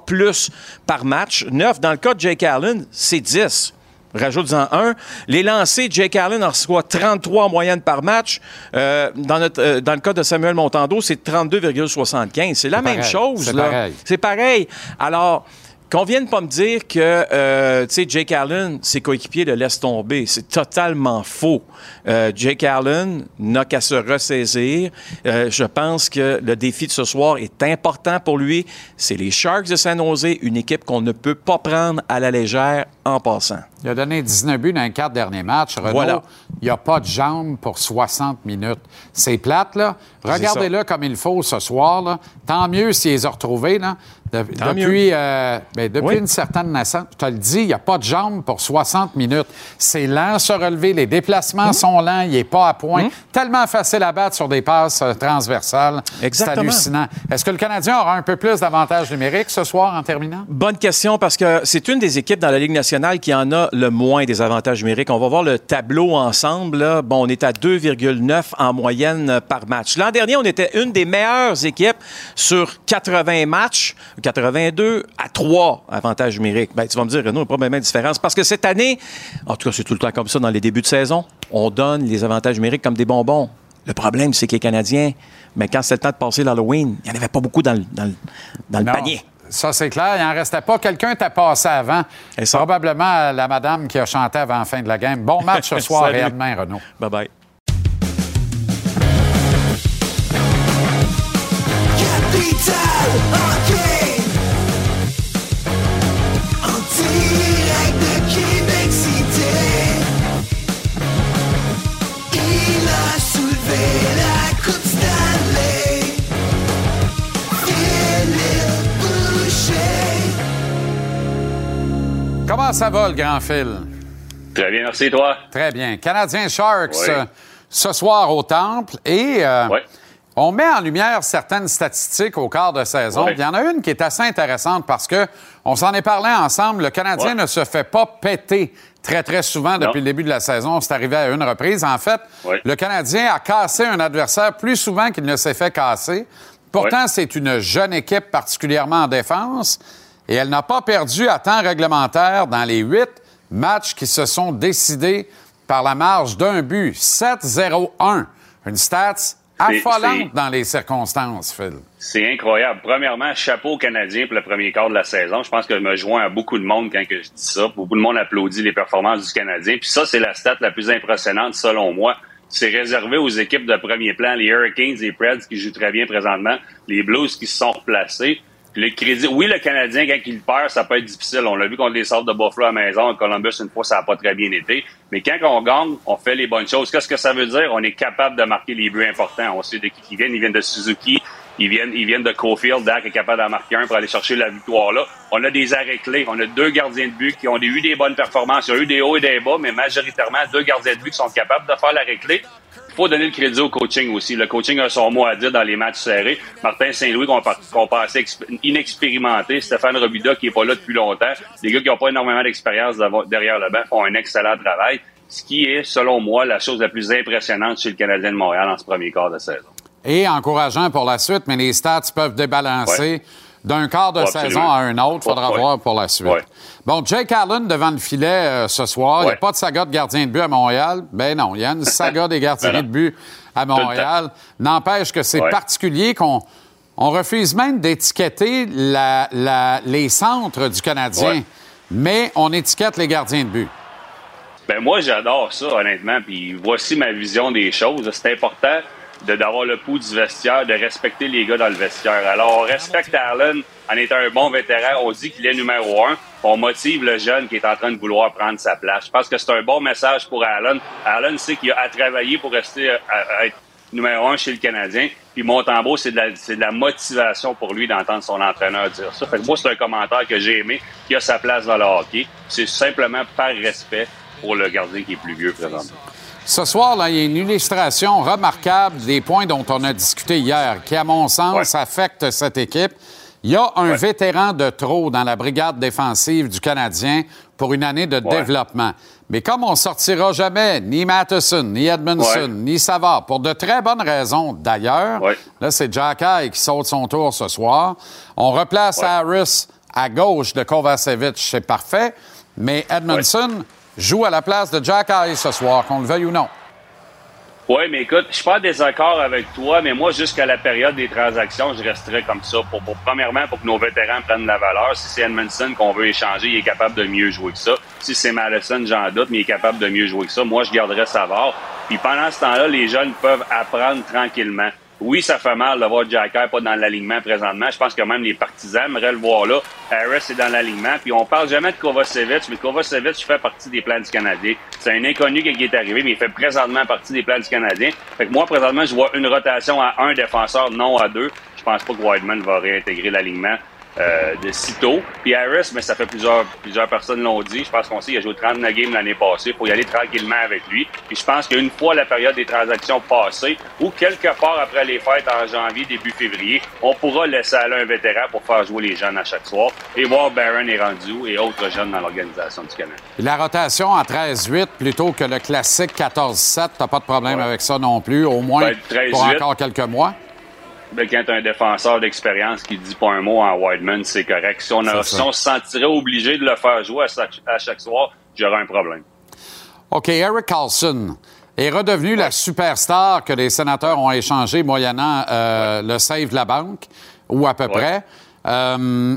par match. Neuf. Dans le cas de Jake Allen, c'est 10. Rajoute-en un. Les lancers, Jake Allen en reçoit 33 en moyenne par match. Euh, dans, notre, euh, dans le cas de Samuel Montando, c'est 32,75. C'est la même pareil. chose. C'est pareil. C'est pareil. Alors, qu'on vienne pas me dire que, euh, tu sais, Jake Allen, ses coéquipiers le laissent tomber. C'est totalement faux. Euh, Jake Allen n'a qu'à se ressaisir. Euh, je pense que le défi de ce soir est important pour lui. C'est les Sharks de San Jose, une équipe qu'on ne peut pas prendre à la légère en passant. Il a donné 19 buts dans les quatre derniers matchs. Renaud, Voilà. il n'y a pas de jambes pour 60 minutes. C'est plate, là. Regardez-le comme il faut ce soir, là. Tant mieux s'il les a retrouvés, là. De- depuis euh, ben, depuis Oui. une certaine naissance, je te le dis, il n'y a pas de jambes pour 60 minutes. C'est lent se relever, les déplacements sont lents, il n'est pas à point. Tellement facile à battre sur des passes euh, transversales. C'est hallucinant. Est-ce que le Canadien aura un peu plus d'avantages numériques ce soir en terminant? Bonne question parce que c'est une des équipes dans la Ligue nationale qui en a le moins des avantages numériques. On va voir le tableau ensemble. là. Bon, on est à 2,9 en moyenne euh, par match. L'an dernier, on était une des meilleures équipes sur 80 matchs, 82 à 3 avantages numériques. Ben, tu vas me dire, Renaud, il n'y a pas vraiment de différence parce que cette année, en tout cas, c'est tout le temps comme ça dans les débuts de saison, on donne les avantages numériques comme des bonbons. Le problème, c'est que les Canadiens, mais quand c'était le temps de passer l'Halloween, il n'y en avait pas beaucoup dans le, dans le- dans le Non, panier. Ça, c'est clair. Il n'en restait pas. Quelqu'un t'a passé avant. Probablement la madame qui a chanté avant la fin de la game. Bon match ce *laughs* soir et à demain, Renaud. Bye-bye. Comment ça va, le grand fil? Très bien, merci, toi. Très bien. Canadien Sharks, Oui. euh, ce soir au Temple. Et euh. On met en lumière certaines statistiques au quart de saison. Ouais. Il y en a une qui est assez intéressante parce que on s'en est parlé ensemble. Le Canadien Ouais. ne se fait pas péter très, très souvent depuis Non. le début de la saison. C'est arrivé à une reprise. En fait, Ouais. le Canadien a cassé un adversaire plus souvent qu'il ne s'est fait casser. Pourtant, c'est une jeune équipe, particulièrement en défense. et elle n'a pas perdu à temps réglementaire dans les huit matchs qui se sont décidés par la marge d'un but. 7-0-1. Une stats affolante dans les circonstances, Phil. C'est incroyable. Premièrement, chapeau aux Canadiens pour le premier quart de la saison. Je pense que je me joins à beaucoup de monde quand que je dis ça. Beaucoup de monde applaudit les performances du Canadien. Puis ça, c'est la stat la plus impressionnante selon moi. C'est réservé aux équipes de premier plan, les Hurricanes, les Preds qui jouent très bien présentement, les Blues qui se sont replacés. Puis le crédit, oui, le Canadien, quand il perd, ça peut être difficile. On l'a vu contre les sortes de Buffalo à la maison. À Columbus, une fois, ça n'a pas très bien été. Mais quand on gagne, on fait les bonnes choses. Qu'est-ce que ça veut dire? On est capable de marquer les buts importants. On sait de qui ils viennent. Ils viennent de Suzuki. Ils viennent, ils viennent de Cofield. Dak est capable d'en marquer un pour aller chercher la victoire là. On a des arrêts clés. On a deux gardiens de but qui ont eu des bonnes performances. Il y eu des hauts et des bas, mais majoritairement deux gardiens de but qui sont capables de faire l'arrêt clé. Faut donner le crédit au coaching aussi. Le coaching a son mot à dire dans les matchs serrés. Martin Saint-Louis, qu'on qu pensait inexpérimenté. Stéphane Robida, qui est pas là depuis longtemps. Des gars qui n'ont pas énormément d'expérience derrière le banc font un excellent travail. Ce qui est, selon moi, la chose la plus impressionnante chez le Canadien de Montréal en ce premier quart de saison et encourageant pour la suite, mais les stats peuvent débalancer d'un quart de saison à un autre. Il faudra voir pour la suite. Bon, Jake Allen devant le filet euh, ce soir. Il n'y a pas de saga de gardien de but à Montréal. Ben non, il y a une saga des gardiens de but à Montréal. N'empêche que c'est particulier qu'on on refuse même d'étiqueter les centres du Canadien, mais on étiquette les gardiens de but. Ben moi, j'adore ça, honnêtement. Puis voici ma vision des choses. C'est important d'avoir le pouls du vestiaire, de respecter les gars dans le vestiaire. Alors, on respecte Allen en étant un bon vétéran. On dit qu'il est numéro un. On motive le jeune qui est en train de vouloir prendre sa place. Je pense que c'est un bon message pour Allen. Allen sait qu'il a à travailler pour rester à, être numéro un chez le Canadien. Puis Montembeau, c'est de, la, de la motivation pour lui d'entendre son entraîneur dire ça. Fait que moi, c'est un commentaire que j'ai aimé, qui a sa place dans le hockey. C'est simplement par respect pour le gardien qui est plus vieux présentement. Ce soir, là, il y a une illustration remarquable des points dont on a discuté hier, qui, à mon sens, affectent cette équipe. Il y a un vétéran de trop dans la brigade défensive du Canadien pour une année de développement. Mais comme on sortira jamais ni Matheson, ni Edmondson, ni Savard, pour de très bonnes raisons d'ailleurs, là, c'est Jack qui saute son tour ce soir. On replace Harris à gauche de Kovacevic, c'est parfait. Mais Edmondson joue à la place de Jack Hayes ce soir, qu'on le veuille ou non. Oui, mais écoute, je suis pas en désaccord avec toi, mais moi, jusqu'à la période des transactions, je resterai comme ça. Pour, premièrement, pour que nos vétérans prennent la valeur. Si c'est Edmondson qu'on veut échanger, il est capable de mieux jouer que ça. Si c'est Madison, j'en doute, mais il est capable de mieux jouer que ça. Moi, je garderai Savard. Puis pendant ce temps-là, les jeunes peuvent apprendre tranquillement. Oui, ça fait mal de voir Jacker pas dans l'alignement présentement. Je pense que même les partisans aimeraient le voir là. Harris est dans l'alignement. Puis on parle jamais de Kovacevic, mais Kovacevic fait partie des plans du Canadien. C'est un inconnu qui est arrivé, mais il fait présentement partie des plans du Canadien. Fait que moi, présentement, je vois une rotation à un défenseur, non à deux. Je pense pas que Wideman va réintégrer l'alignement. Euh, de sitôt. Puis Harris, mais ça fait plusieurs, plusieurs personnes l'ont dit. Je pense qu'on sait qu'il a joué 39 games l'année passée. Il faut y aller tranquillement avec lui. Puis je pense qu'une fois la période des transactions passée, ou quelque part après les fêtes en janvier, début février, on pourra laisser aller un vétéran pour faire jouer les jeunes à chaque soir et voir Barron et rendu et autres jeunes dans l'organisation du Canada. La rotation en 13-8 plutôt que le classique 14-7, t'as pas de problème avec ça non plus, au moins ben, pour encore quelques mois? Ben, quand as un défenseur d'expérience qui dit pas un mot en Wideman, c'est correct. Si on, se sentirait obligé de le faire jouer à chaque, soir, j'aurais un problème. OK, Eric Carlson est redevenu la superstar que les sénateurs ont échangé moyennant euh, le save de la banque, ou à peu près. Euh,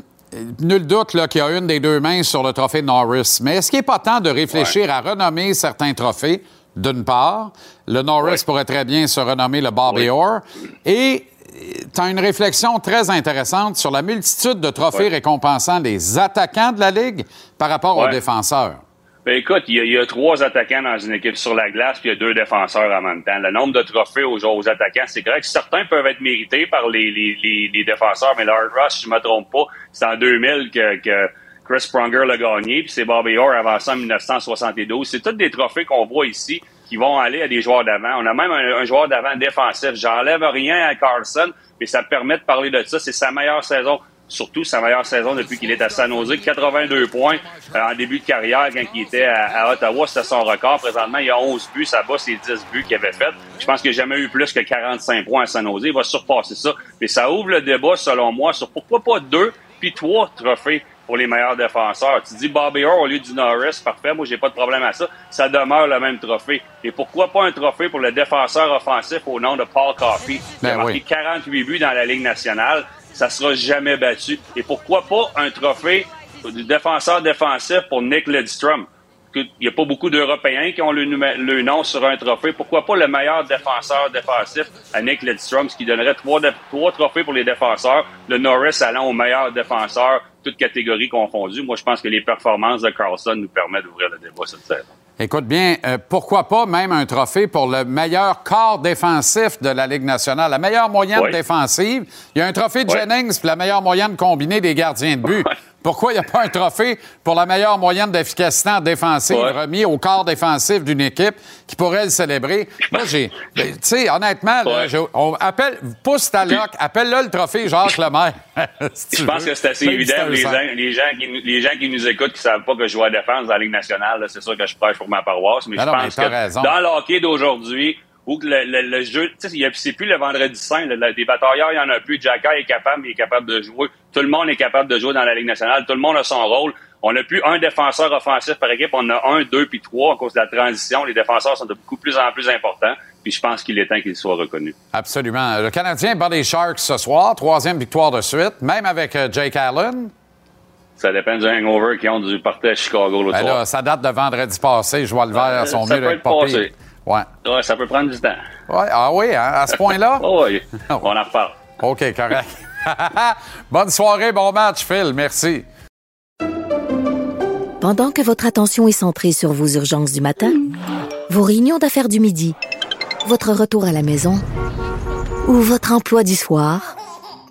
nul doute qu'il y a une des deux mains sur le trophée Norris. Mais est-ce qu'il n'est pas temps de réfléchir à renommer certains trophées, d'une part? Le Norris pourrait très bien se renommer le Bobby Orr. Et tu as une réflexion très intéressante sur la multitude de trophées récompensant les attaquants de la Ligue par rapport aux défenseurs. Ben écoute, il y, a, trois attaquants dans une équipe sur la glace, puis il y a deux défenseurs en même temps. Le nombre de trophées aux, aux attaquants, c'est correct. Certains peuvent être mérités par les, les, défenseurs, mais le Hard Rush, si je me trompe pas, c'est en 2000 que, Chris Pronger l'a gagné, puis c'est Bobby Orr avant ça en 1972. C'est tous des trophées qu'on voit ici qui vont aller à des joueurs d'avant. On a même un, joueur d'avant défensif. J'enlève rien à Carlson, mais ça permet de parler de ça. C'est sa meilleure saison surtout sa meilleure saison depuis qu'il est à San Jose. 82 points euh, en début de carrière quand il était à, Ottawa. C'était son record. Présentement, il a 11 buts. Ça bat ses 10 buts qu'il avait fait. Je pense qu'il n'a jamais eu plus que 45 points à San Jose. Il va surpasser ça. Mais ça ouvre le débat, selon moi, sur pourquoi pas deux puis trois trophées pour les meilleurs défenseurs. Tu dis Bobby Orr au lieu du Norris, parfait, moi j'ai pas de problème à ça. Ça demeure le même trophée. Et pourquoi pas un trophée pour le défenseur offensif au nom de Paul Coffey, qui Ben a marqué oui. 48 buts dans la Ligue nationale. Ça sera jamais battu. Et pourquoi pas un trophée du défenseur défensif pour Nick Lidstrom? Que- Il n'y a pas beaucoup d'Européens qui ont le, nom sur un trophée. Pourquoi pas le meilleur défenseur défensif Nick Lidstrom, ce qui donnerait trois, trophées pour les défenseurs. Le Norris allant au meilleur défenseur, toutes catégories confondues. Moi, je pense que les performances de Carlson nous permettent d'ouvrir le débat cette saison. Écoute bien, euh, pourquoi pas même un trophée pour le meilleur corps défensif de la Ligue nationale, la meilleure moyenne Ouais. défensive. Il y a un trophée de Ouais. Jennings la meilleure moyenne combinée des gardiens de but. Pourquoi il n'y a pas un trophée pour la meilleure moyenne d'efficacité en défensive Ouais. remis au corps défensif d'une équipe qui pourrait le célébrer? Moi, j'ai. ben, Tu sais, honnêtement, là, je- on appelle, pousse ta loc, appelle-le le trophée Jacques Lemaire. *laughs* si Je pense veux. que c'est assez Même évident. Les gens, les, gens qui, nous- les gens qui nous écoutent qui savent pas que je joue à la défense dans la Ligue nationale, c'est sûr que je prêche pour ma paroisse, mais Ben je non, mais pense t'as que raison. dans le hockey d'aujourd'hui, où que le, le- le jeu, c'est plus le vendredi saint, là, le- des batailleurs, il y en a plus. Jacka est capable, il est capable de jouer. Tout le monde est capable de jouer dans la Ligue nationale. Tout le monde a son rôle. On n'a plus un défenseur offensif par équipe. On a un, deux, puis trois à cause de la transition. Les défenseurs sont de beaucoup plus en plus importants. Puis je pense qu'il est temps qu'ils soient reconnus. Absolument. Le Canadien bat les Sharks ce soir, troisième victoire de suite, même avec euh, Jake Allen. Ça dépend du hangover qu'ils ont du party à Chicago l'autre Ben soir. là, ça date de vendredi passé. Je vois le vert, Euh, son mieux Ouais. Ouais, ça peut prendre du temps. Ouais, Ah oui, hein, à ce point-là? *laughs* Oh *laughs* oui, on en reparle. OK, correct. *laughs* Bonne soirée, bon match, Phil. Merci. Pendant que votre attention est centrée sur vos urgences du matin, vos réunions d'affaires du midi, votre retour à la maison ou votre emploi du soir,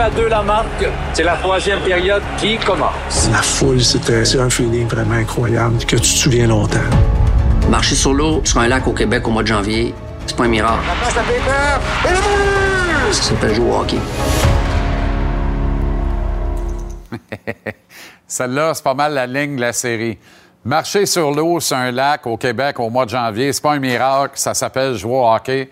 À deux la marque. C'est la troisième période qui commence. La foule, c'était c'est un feeling vraiment incroyable que tu te souviens longtemps. Marcher sur l'eau sur un lac au Québec au mois de janvier, c'est pas un miracle. Ça s'appelle jouer au hockey. *laughs* Celle-là, c'est pas mal la ligne de la série. Marcher sur l'eau sur un lac au Québec au mois de janvier, c'est pas un miracle, ça s'appelle jouer au hockey.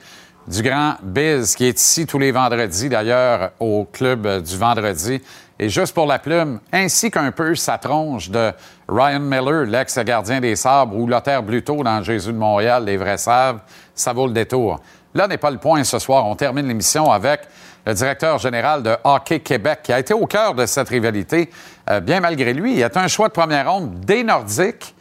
Du grand Biz, qui est ici tous les vendredis, d'ailleurs, au club du vendredi. Et juste pour la plume, ainsi qu'un peu sa tronche de Ryan Miller, l'ex-gardien des Sabres, ou Lothar Bluto dans Jésus de Montréal, les vrais savent, ça vaut le détour. Là n'est pas le point ce soir. On termine l'émission avec le directeur général de Hockey Québec, qui a été au cœur de cette rivalité, euh, bien malgré lui. Il a un choix de première ronde des Nordiques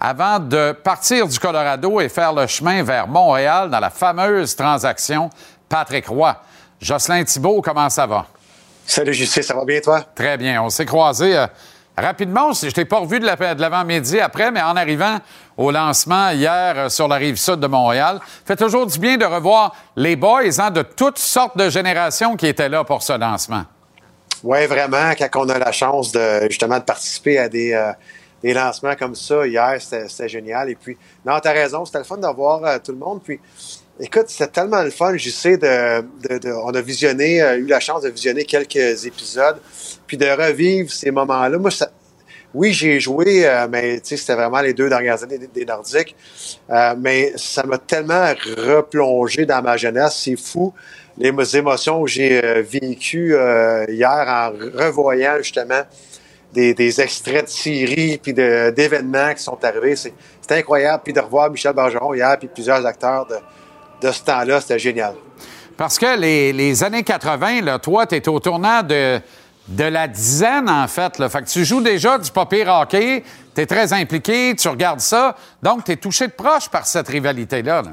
avant de partir du Colorado et faire le chemin vers Montréal dans la fameuse transaction Patrick Roy. Jocelyn Thibault, comment ça va? Salut Justin, ça va bien toi? Très bien. On s'est croisés euh, rapidement. Je t'ai pas revu de l'avant-midi après, mais en arrivant au lancement hier euh, sur la rive sud de Montréal, fait toujours du bien de revoir les boys hein, de toutes sortes de générations qui étaient là pour ce lancement. Oui, vraiment, quand on a la chance de justement de participer à des, euh, des lancements comme ça, hier, c'était génial. Et puis, non, tu as raison, c'était le fun de voir euh, tout le monde. Puis, écoute, c'était tellement le fun, je sais, de, on a visionné, euh, eu la chance de visionner quelques épisodes, puis de revivre ces moments-là. Moi, ça- oui, j'ai joué, euh, mais c'était vraiment les deux dernières années des, Nordiques. Euh, mais ça m'a tellement replongé dans ma jeunesse, c'est fou. Les mo- émotions que j'ai euh, vécues hier en revoyant justement des, des extraits de séries puis d'événements qui sont arrivés. C'est c'est incroyable. Puis de revoir Michel Bergeron hier puis plusieurs acteurs de, de ce temps-là, c'était génial. Parce que les, les années 80, là, toi, tu es au tournant de, de la dizaine, en fait. Là. Fait que tu joues déjà du papier hockey, tu es très impliqué, tu regardes ça. Donc, tu es touché de proche par cette rivalité-là. là.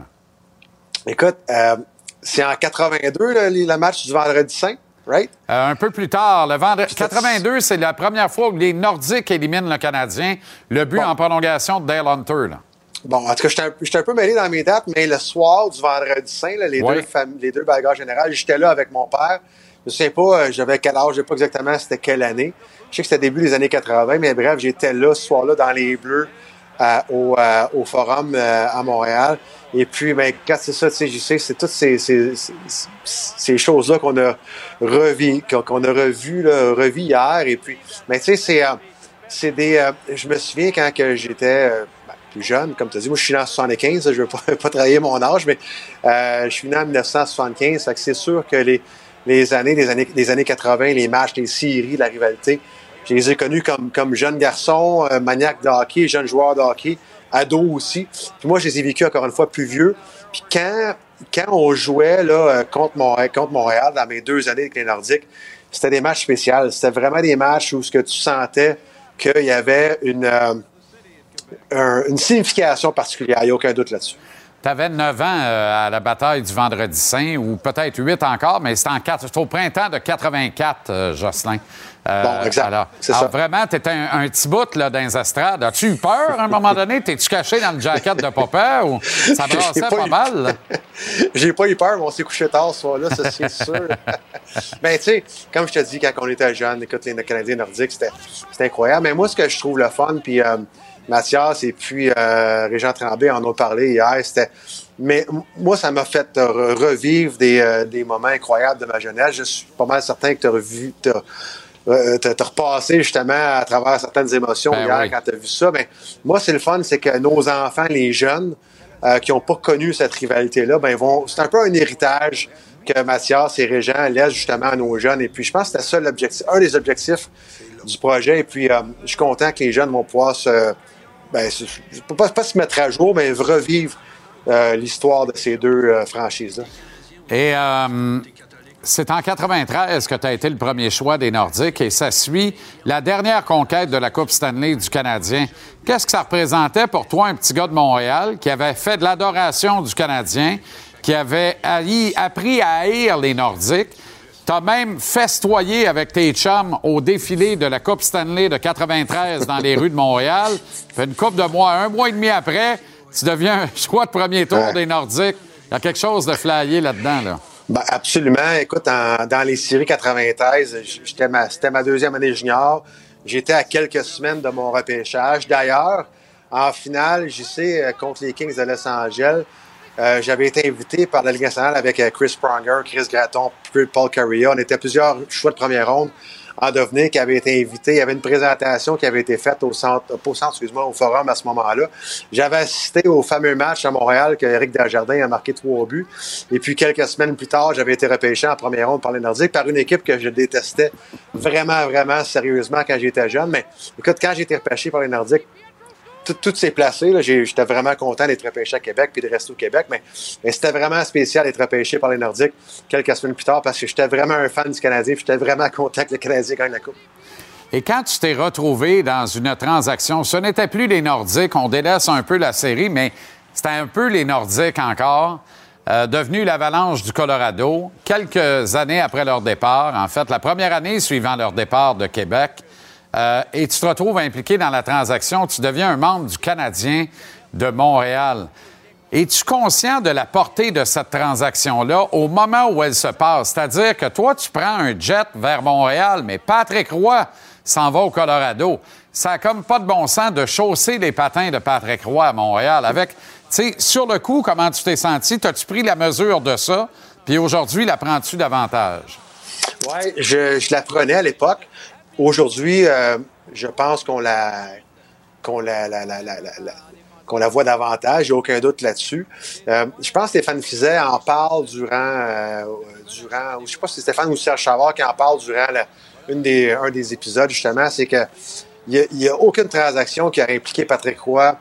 Écoute, euh, c'est en 82 le, le match du vendredi saint, right? Euh, un peu plus tard, le vendredi 82, c'est la première fois où les Nordiques éliminent le Canadien. Le but en prolongation de Dale Hunter. là. Bon, en tout cas, j'étais un, un peu mêlé dans mes dates, mais le soir du vendredi saint, là, les, Ouais. deux fam- les deux bagarres générales, j'étais là avec mon père. Je sais pas, euh, j'avais quel âge, je sais pas exactement c'était quelle année. Je sais que c'était début des années 80, mais bref, j'étais là ce soir-là dans les Bleus, au, à- au forum euh, à Montréal. Et puis, ben, quand c'est ça, tu sais, c'est toutes ces, ces, ces- choses-là qu'on a revues, qu'on a revues, là, revues hier. Et puis, ben, tu sais, c'est, euh, c'est des. euh, je me souviens quand que j'étais euh, ben, plus jeune, comme tu as dit, moi je suis né en 75, je veux pas, *laughs* pas travailler mon âge, mais euh, je suis né en 1975. Fait que c'est sûr que les, les années, les années, les années 80, les matchs, les séries, la rivalité, je les ai connus comme, comme jeune garçon, euh, maniaque de hockey, jeune joueur de hockey, ado aussi. Puis moi, je les ai vécus encore une fois plus vieux. Puis quand, on jouait là, euh, contre, Montréal, dans mes deux années avec les Nordiques, c'était des matchs spéciaux. C'était vraiment des matchs où ce que tu sentais qu'il y avait une, euh, signification particulière. Il n'y a aucun doute là-dessus. Tu avais 9 ans euh, à la bataille du Vendredi Saint, ou peut-être 8 encore, mais c'était en au printemps de 84, euh, Jocelyn. Euh, Bon, exact. Alors, vraiment, tu étais un, un petit bout là, dans les estrades. As-tu eu peur à un moment donné? T'es-tu caché dans le jacket de papa ou ça brassait pas pas, eu- mal? *laughs* J'ai pas eu peur, mais on s'est couché tard ce soir-là, ça c'est sûr. *laughs* ben, tu sais, comme je te dis, quand on était jeune, écoute, les Canadiens nordiques, c'était c'était incroyable. Mais moi, ce que je trouve le fun, puis euh, Mathias et puis euh, Régent Tremblay en ont parlé hier, c'était. Mais moi, ça m'a fait re- revivre des, euh, des moments incroyables de ma jeunesse. Je suis pas mal certain que tu as revu. Euh, t'as t'as repassé justement à travers certaines émotions Ben hier oui. quand tu as vu ça. Ben, moi, c'est le fun, c'est que nos enfants, les jeunes, euh, qui n'ont pas connu cette rivalité-là, ben, vont. C'est un peu un héritage que Mathias et Régent laissent justement à nos jeunes. Et puis, je pense que c'était ça l'objectif, un des objectifs du projet. Et puis, euh, je suis content que les jeunes vont pouvoir se. Ben, se- pas, pas se mettre à jour, mais revivre l'histoire de ces deux franchises-là. Et c'est en 93 que tu as été le premier choix des Nordiques et ça suit la dernière conquête de la Coupe Stanley du Canadien. Qu'est-ce que ça représentait pour toi, un petit gars de Montréal qui avait fait de l'adoration du Canadien, qui avait appris à haïr les Nordiques? T'as même festoyé avec tes chums au défilé de la Coupe Stanley de 93 dans les rues de Montréal. Fait une coupe de mois, un mois et demi après, tu deviens un *laughs* choix de premier tour des Nordiques. Il y a quelque chose de flyé là-dedans, là. Ben, absolument. Écoute, dans les séries 93, j'étais ma- c'était ma deuxième année junior. J'étais à quelques semaines de mon repêchage. D'ailleurs, en finale, j'y sais, euh, contre les Kings de Los Angeles, euh, j'avais été invité par la Ligue nationale avec euh, Chris Pronger, Chris Gratton, Paul Carrillo. On était plusieurs choix de première ronde en devenir qui avaient été invités. Il y avait une présentation qui avait été faite au centre, au centre, excuse-moi, au forum à ce moment-là. J'avais assisté au fameux match à Montréal que Eric Desjardins a marqué trois buts. Et puis quelques semaines plus tard, j'avais été repêché en première ronde par les Nordiques par une équipe que je détestais vraiment, vraiment sérieusement quand j'étais jeune. Mais écoute, quand j'ai été repêché par les Nordiques, tout, tout s'est placé. là. J'ai- J'étais vraiment content d'être repêché à Québec puis de rester au Québec. Mais, c'était vraiment spécial d'être repêché par les Nordiques quelques semaines plus tard parce que j'étais vraiment un fan du Canadien j'étais vraiment content que le Canadien gagne la Coupe. Et quand tu t'es retrouvé dans une transaction, ce n'était plus les Nordiques, on délaisse un peu la série, mais c'était un peu les Nordiques encore, euh, devenu l'Avalanche du Colorado, quelques années après leur départ, en fait, la première année suivant leur départ de Québec, euh, et tu te retrouves impliqué dans la transaction, tu deviens un membre du Canadien de Montréal. Es-tu conscient de la portée de cette transaction-là au moment où elle se passe? C'est-à-dire que toi, tu prends un jet vers Montréal, mais Patrick Roy s'en va au Colorado. Ça a comme pas de bon sens de chausser les patins de Patrick Roy à Montréal. Avec, tu sur le coup, comment tu t'es senti? T'as-tu pris la mesure de ça? Puis aujourd'hui, la prends-tu davantage? Oui, je la prenais à l'époque. Aujourd'hui, euh, je pense qu'on la, qu'on la, la- la- qu'on la voit davantage. Il n'y a aucun doute là-dessus. Euh, je pense que Stéphane Fizet en parle durant, euh, durant ou je sais pas si c'est Stéphane ou Serge Chavard qui en parle durant la- une des, un des épisodes, justement. C'est que il n'y a, aucune transaction qui aurait impliqué Patrick Roy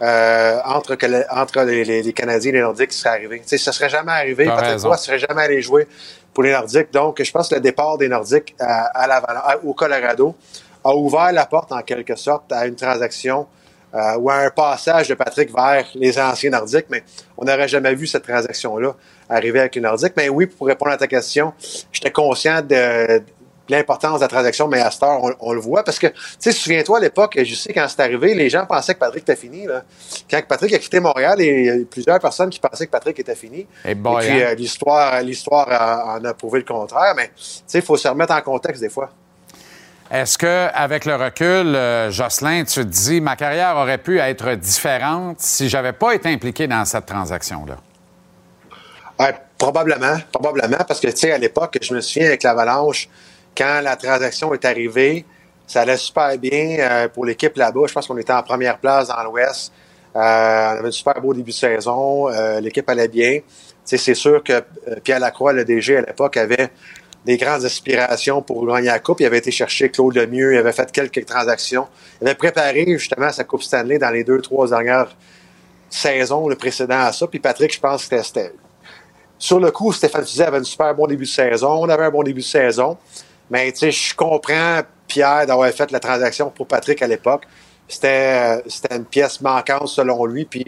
euh, entre, entre les, Canadiens et les Nordiques qui serait arrivé. Tu sais, ça serait jamais arrivé. Patrick raison. Roy serait jamais allé jouer pour les Nordiques. Donc, je pense que le départ des Nordiques à, Laval- à- au Colorado a ouvert la porte, en quelque sorte, à une transaction euh, ou à un passage de Patrick vers les anciens Nordiques. Mais on n'aurait jamais vu cette transaction-là arriver avec les Nordiques. Mais oui, pour répondre à ta question, j'étais conscient de l'importance de la transaction, mais à cette heure, on, on le voit. Parce que, tu sais, souviens-toi, à l'époque, je sais, quand c'est arrivé, les gens pensaient que Patrick était fini. Là. Quand Patrick a quitté Montréal, il y a plusieurs personnes qui pensaient que Patrick était fini. Et boy, Et puis, hein? euh, l'histoire, l'histoire en a prouvé le contraire. Mais, tu sais, il faut se remettre en contexte des fois. Est-ce que, avec le recul, euh, Jocelyn, tu te dis, ma carrière aurait pu être différente si j'avais pas été impliqué dans cette transaction-là? Ouais, probablement, probablement, parce que, tu sais, à l'époque, je me souviens avec l'Avalanche, quand la transaction est arrivée, ça allait super bien euh, pour l'équipe là-bas. Je pense qu'on était en première place dans l'Ouest. Euh, on avait un super beau début de saison. Euh, l'équipe allait bien. C'est sûr que Pierre Lacroix, le DG à l'époque, avait des grandes aspirations pour gagner la Coupe. Il avait été chercher Claude Lemieux, il avait fait quelques transactions. Il avait préparé justement sa Coupe Stanley dans les deux, trois dernières saisons, le précédent à ça. Puis Patrick, je pense que c'était sur le coup, Stéphane Fusé avait un super bon début de saison. On avait un bon début de saison. Mais tu sais, je comprends Pierre d'avoir fait la transaction pour Patrick à l'époque. C'était, euh, c'était une pièce manquante selon lui, puis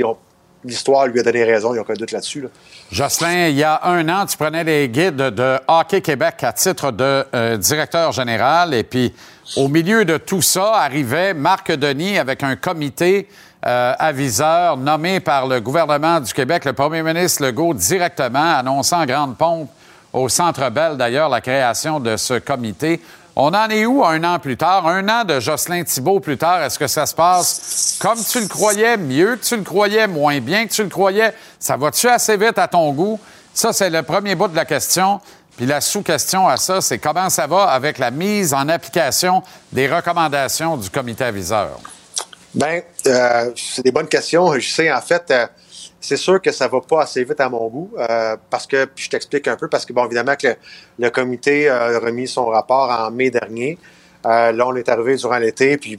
l'histoire lui a donné raison, il n'y a aucun doute là-dessus. là. Jocelyn, il y a un an, tu prenais les guides de Hockey Québec à titre de euh, directeur général. Et puis, au milieu de tout ça, arrivait Marc Denis avec un comité euh, aviseur nommé par le gouvernement du Québec, le premier ministre Legault directement, annonçant en grande pompe au Centre Bell, d'ailleurs, la création de ce comité. On en est où un an plus tard? Un an de Jocelyn Thibault plus tard, est-ce que ça se passe comme tu le croyais, mieux que tu le croyais, moins bien que tu le croyais? Ça va-tu assez vite à ton goût? Ça, c'est le premier bout de la question. Puis la sous-question à ça, c'est comment ça va avec la mise en application des recommandations du comité aviseur? Ben, euh, c'est des bonnes questions. Je sais, en fait, euh, c'est sûr que ça va pas assez vite à mon goût, euh, parce que, puis je t'explique un peu, parce que, bon, évidemment que le, comité a remis son rapport en mai dernier. Euh, là, on est arrivé durant l'été, puis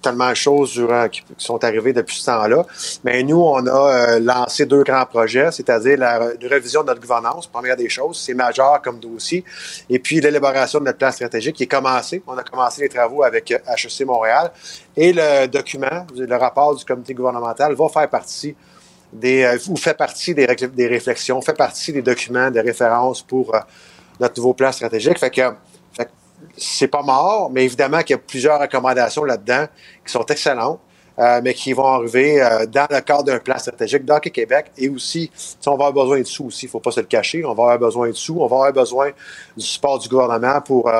tellement de choses qui, sont arrivées depuis ce temps-là. Mais nous, on a euh, lancé deux grands projets, c'est-à-dire la révision de notre gouvernance, première des choses, c'est majeur comme dossier, et puis l'élaboration de notre plan stratégique qui est commencé. On a commencé les travaux avec HEC Montréal, et le document, le rapport du comité gouvernemental va faire partie des, euh, ou fait partie des, réflexions, fait partie des documents de référence pour euh, notre nouveau plan stratégique. Fait que, c'est pas mort, mais évidemment qu'il y a plusieurs recommandations là-dedans qui sont excellentes, euh, mais qui vont arriver dans le cadre d'un plan stratégique d'Hockey Québec. Et aussi, on va avoir besoin de sous aussi, il faut pas se le cacher. On va avoir besoin de sous, on va avoir besoin du support du gouvernement pour,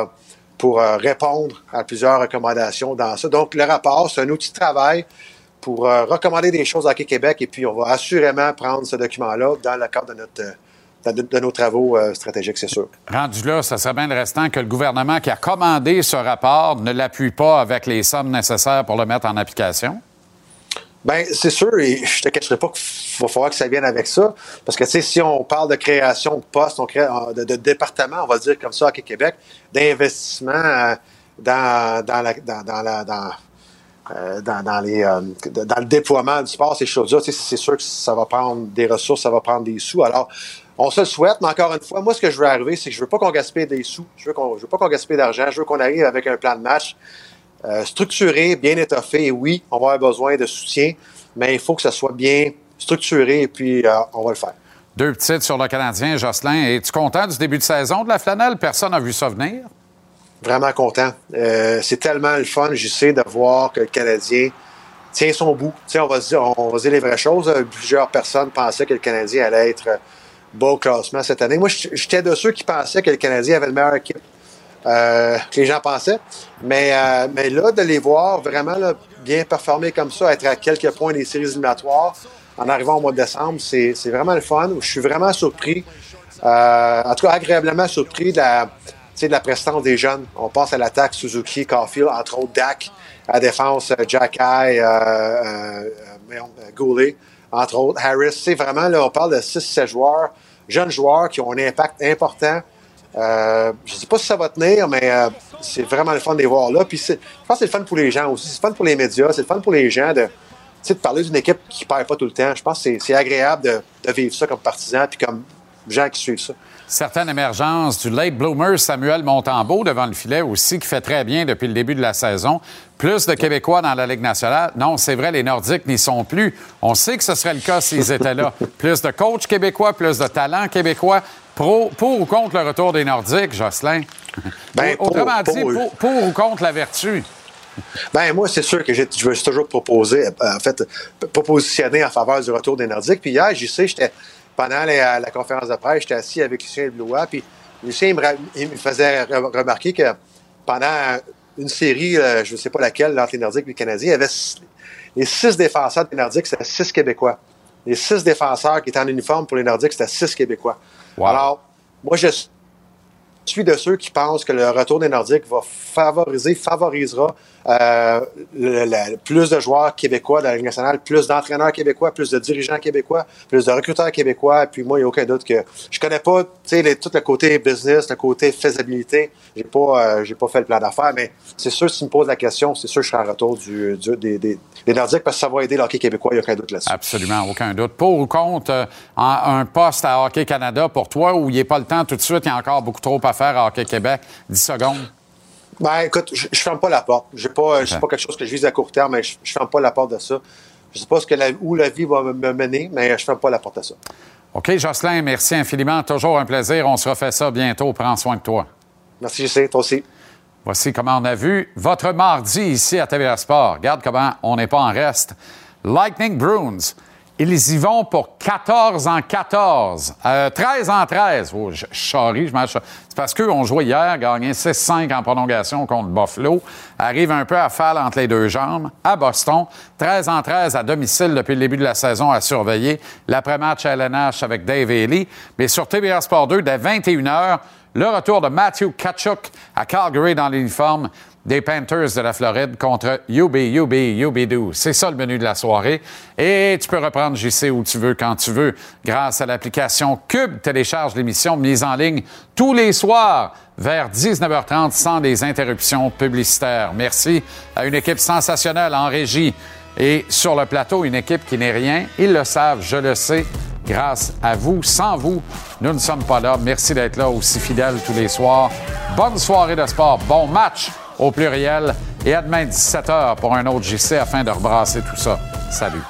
répondre à plusieurs recommandations dans ça. Donc, le rapport, c'est un outil de travail pour euh, recommander des choses à Hockey Québec et puis on va assurément prendre ce document-là dans le cadre de, notre, euh, de, nos travaux euh, stratégiques, c'est sûr. Rendu là, ça serait bien le restant que le gouvernement qui a commandé ce rapport ne l'appuie pas avec les sommes nécessaires pour le mettre en application? Ben, c'est sûr, et je te cacherai pas qu'il va falloir que ça vienne avec ça. Parce que, tu sais, si on parle de création de postes, on crée, de, de départements, on va dire comme ça, à Québec, d'investissement dans, dans, la, dans, dans, la, dans, les, euh, dans le déploiement du sport, ces choses-là, c'est sûr que ça va prendre des ressources, ça va prendre des sous. Alors, on se le souhaite, mais encore une fois, moi, ce que je veux arriver, c'est que je veux pas qu'on gaspille des sous. Je veux, veux pas qu'on gaspille d'argent. Je veux qu'on arrive avec un plan de match euh, structuré, bien étoffé. Et oui, on va avoir besoin de soutien, mais il faut que ça soit bien structuré et puis euh, on va le faire. Deux petites sur le Canadien, Jocelyn. Es-tu content du début de saison de la flanelle? Personne n'a vu ça venir? Vraiment content. Euh, c'est tellement le fun, je sais, de voir que le Canadien tient son bout. Tu sais, on va dire, on va dire les vraies choses. Euh, Plusieurs personnes pensaient que le Canadien allait être euh, bas au classement cette année. Moi, j'étais de ceux qui pensaient que le Canadien avait le meilleur équipe. Euh, que les gens pensaient. Mais, euh, mais là, de les voir vraiment là, bien performer comme ça, être à quelques points des séries éliminatoires en arrivant au mois de décembre, c'est vraiment le fun. Je suis vraiment surpris, euh, en tout cas agréablement surpris de la, de la prestance des jeunes. On passe à l'attaque Suzuki, Caulfield, entre autres Dak, à défense euh, Jack Eye, euh, euh, euh, Goulet, entre autres Harris. C'est vraiment, là, on parle de 6-7 joueurs, jeunes joueurs qui ont un impact important. Je ne sais pas si ça va tenir, mais c'est vraiment le fun de les voir là. Puis je pense que c'est le fun pour les gens aussi. C'est le fun pour les médias. C'est le fun pour les gens de, de parler d'une équipe qui ne perd pas tout le temps. Je pense que c'est- c'est agréable de, de vivre ça comme partisan puis comme gens qui suivent ça. Certaines émergences du late bloomer Samuel Montembeau devant le filet aussi, qui fait très bien depuis le début de la saison. Plus de Québécois dans la Ligue nationale. Non, c'est vrai, les Nordiques n'y sont plus. On sait que ce serait le cas s'ils étaient là. *laughs* Plus de coachs québécois, plus de talents québécois. Pro, pour ou contre le retour des Nordiques, Jocelyn? Ben, pour- Autrement dit, pour- pour, pour ou contre la vertu? Ben moi, c'est sûr que je veux toujours proposer, euh, en fait, p- propositionner en faveur du retour des Nordiques. Puis hier, j'y sais, j'étais pendant la, la conférence de presse, j'étais assis avec Lucien Blois, puis Lucien il me, ra- il me faisait re- remarquer que pendant une série, euh, je ne sais pas laquelle, entre les Nordiques et les Canadiens. Il y avait les six défenseurs des Nordiques, c'était six Québécois. Les six défenseurs qui étaient en uniforme pour les Nordiques, c'était six Québécois. Alors, moi, je suis de ceux qui pensent que le retour des Nordiques va favoriser, favorisera euh, plus de joueurs québécois dans la Ligue nationale, plus d'entraîneurs québécois, plus de dirigeants québécois, plus de recruteurs québécois. Puis moi, il n'y a aucun doute que je connais pas, tout le côté business, le côté faisabilité. J'ai pas, euh, pas fait le plan d'affaires, mais c'est sûr, si tu me poses la question, c'est sûr que je serai en retour du, du- des, des- des Nordiques parce que ça va aider le hockey québécois. Il n'y a aucun doute là-dessus. Absolument, aucun doute. Pour ou contre euh, un poste à Hockey Canada pour toi où il n'est pas le temps tout de suite, il y a encore beaucoup trop à faire à Hockey Québec? 10 secondes. Ben, écoute, je, je ferme pas la porte. J'ai pas, c'est pas quelque chose que je vise à court terme, mais je, je ferme pas la porte de ça. Je sais pas ce que la, où la vie va me me mener, mais je ferme pas la porte à ça. OK, Jocelyn, merci infiniment. Toujours un plaisir. On se refait ça bientôt. Prends soin de toi. Merci, JC. Toi aussi. Voici comment on a vu votre mardi ici à TVA Sport. Regarde comment on n'est pas en reste. Lightning Bruins. Ils y vont pour 14 en 14. Euh, 13 en 13. Oh, je charrie, je C'est parce qu'eux ont joué hier, gagné 6-5 en prolongation contre Buffalo. Arrive un peu à fall entre les deux jambes à Boston. 13 en 13 à domicile depuis le début de la saison à surveiller. L'après-match à LNH avec Dave Haley. Mais sur TVA Sport 2, dès 21h, le retour de Matthew Kachuk à Calgary dans l'uniforme des Panthers de la Floride contre UB, UB, UB-Do. C'est ça le menu de la soirée. Et tu peux reprendre JC où tu veux, quand tu veux, grâce à l'application Cube. Télécharge l'émission mise en ligne tous les soirs vers 19h30 sans des interruptions publicitaires. Merci à une équipe sensationnelle en régie et sur le plateau, une équipe qui n'est rien. Ils le savent, je le sais. Grâce à vous, sans vous, nous ne sommes pas là. Merci d'être là aussi fidèles tous les soirs. Bonne soirée de sport, bon match au pluriel. Et à demain, 17h, pour un autre JC afin de rebrasser tout ça. Salut.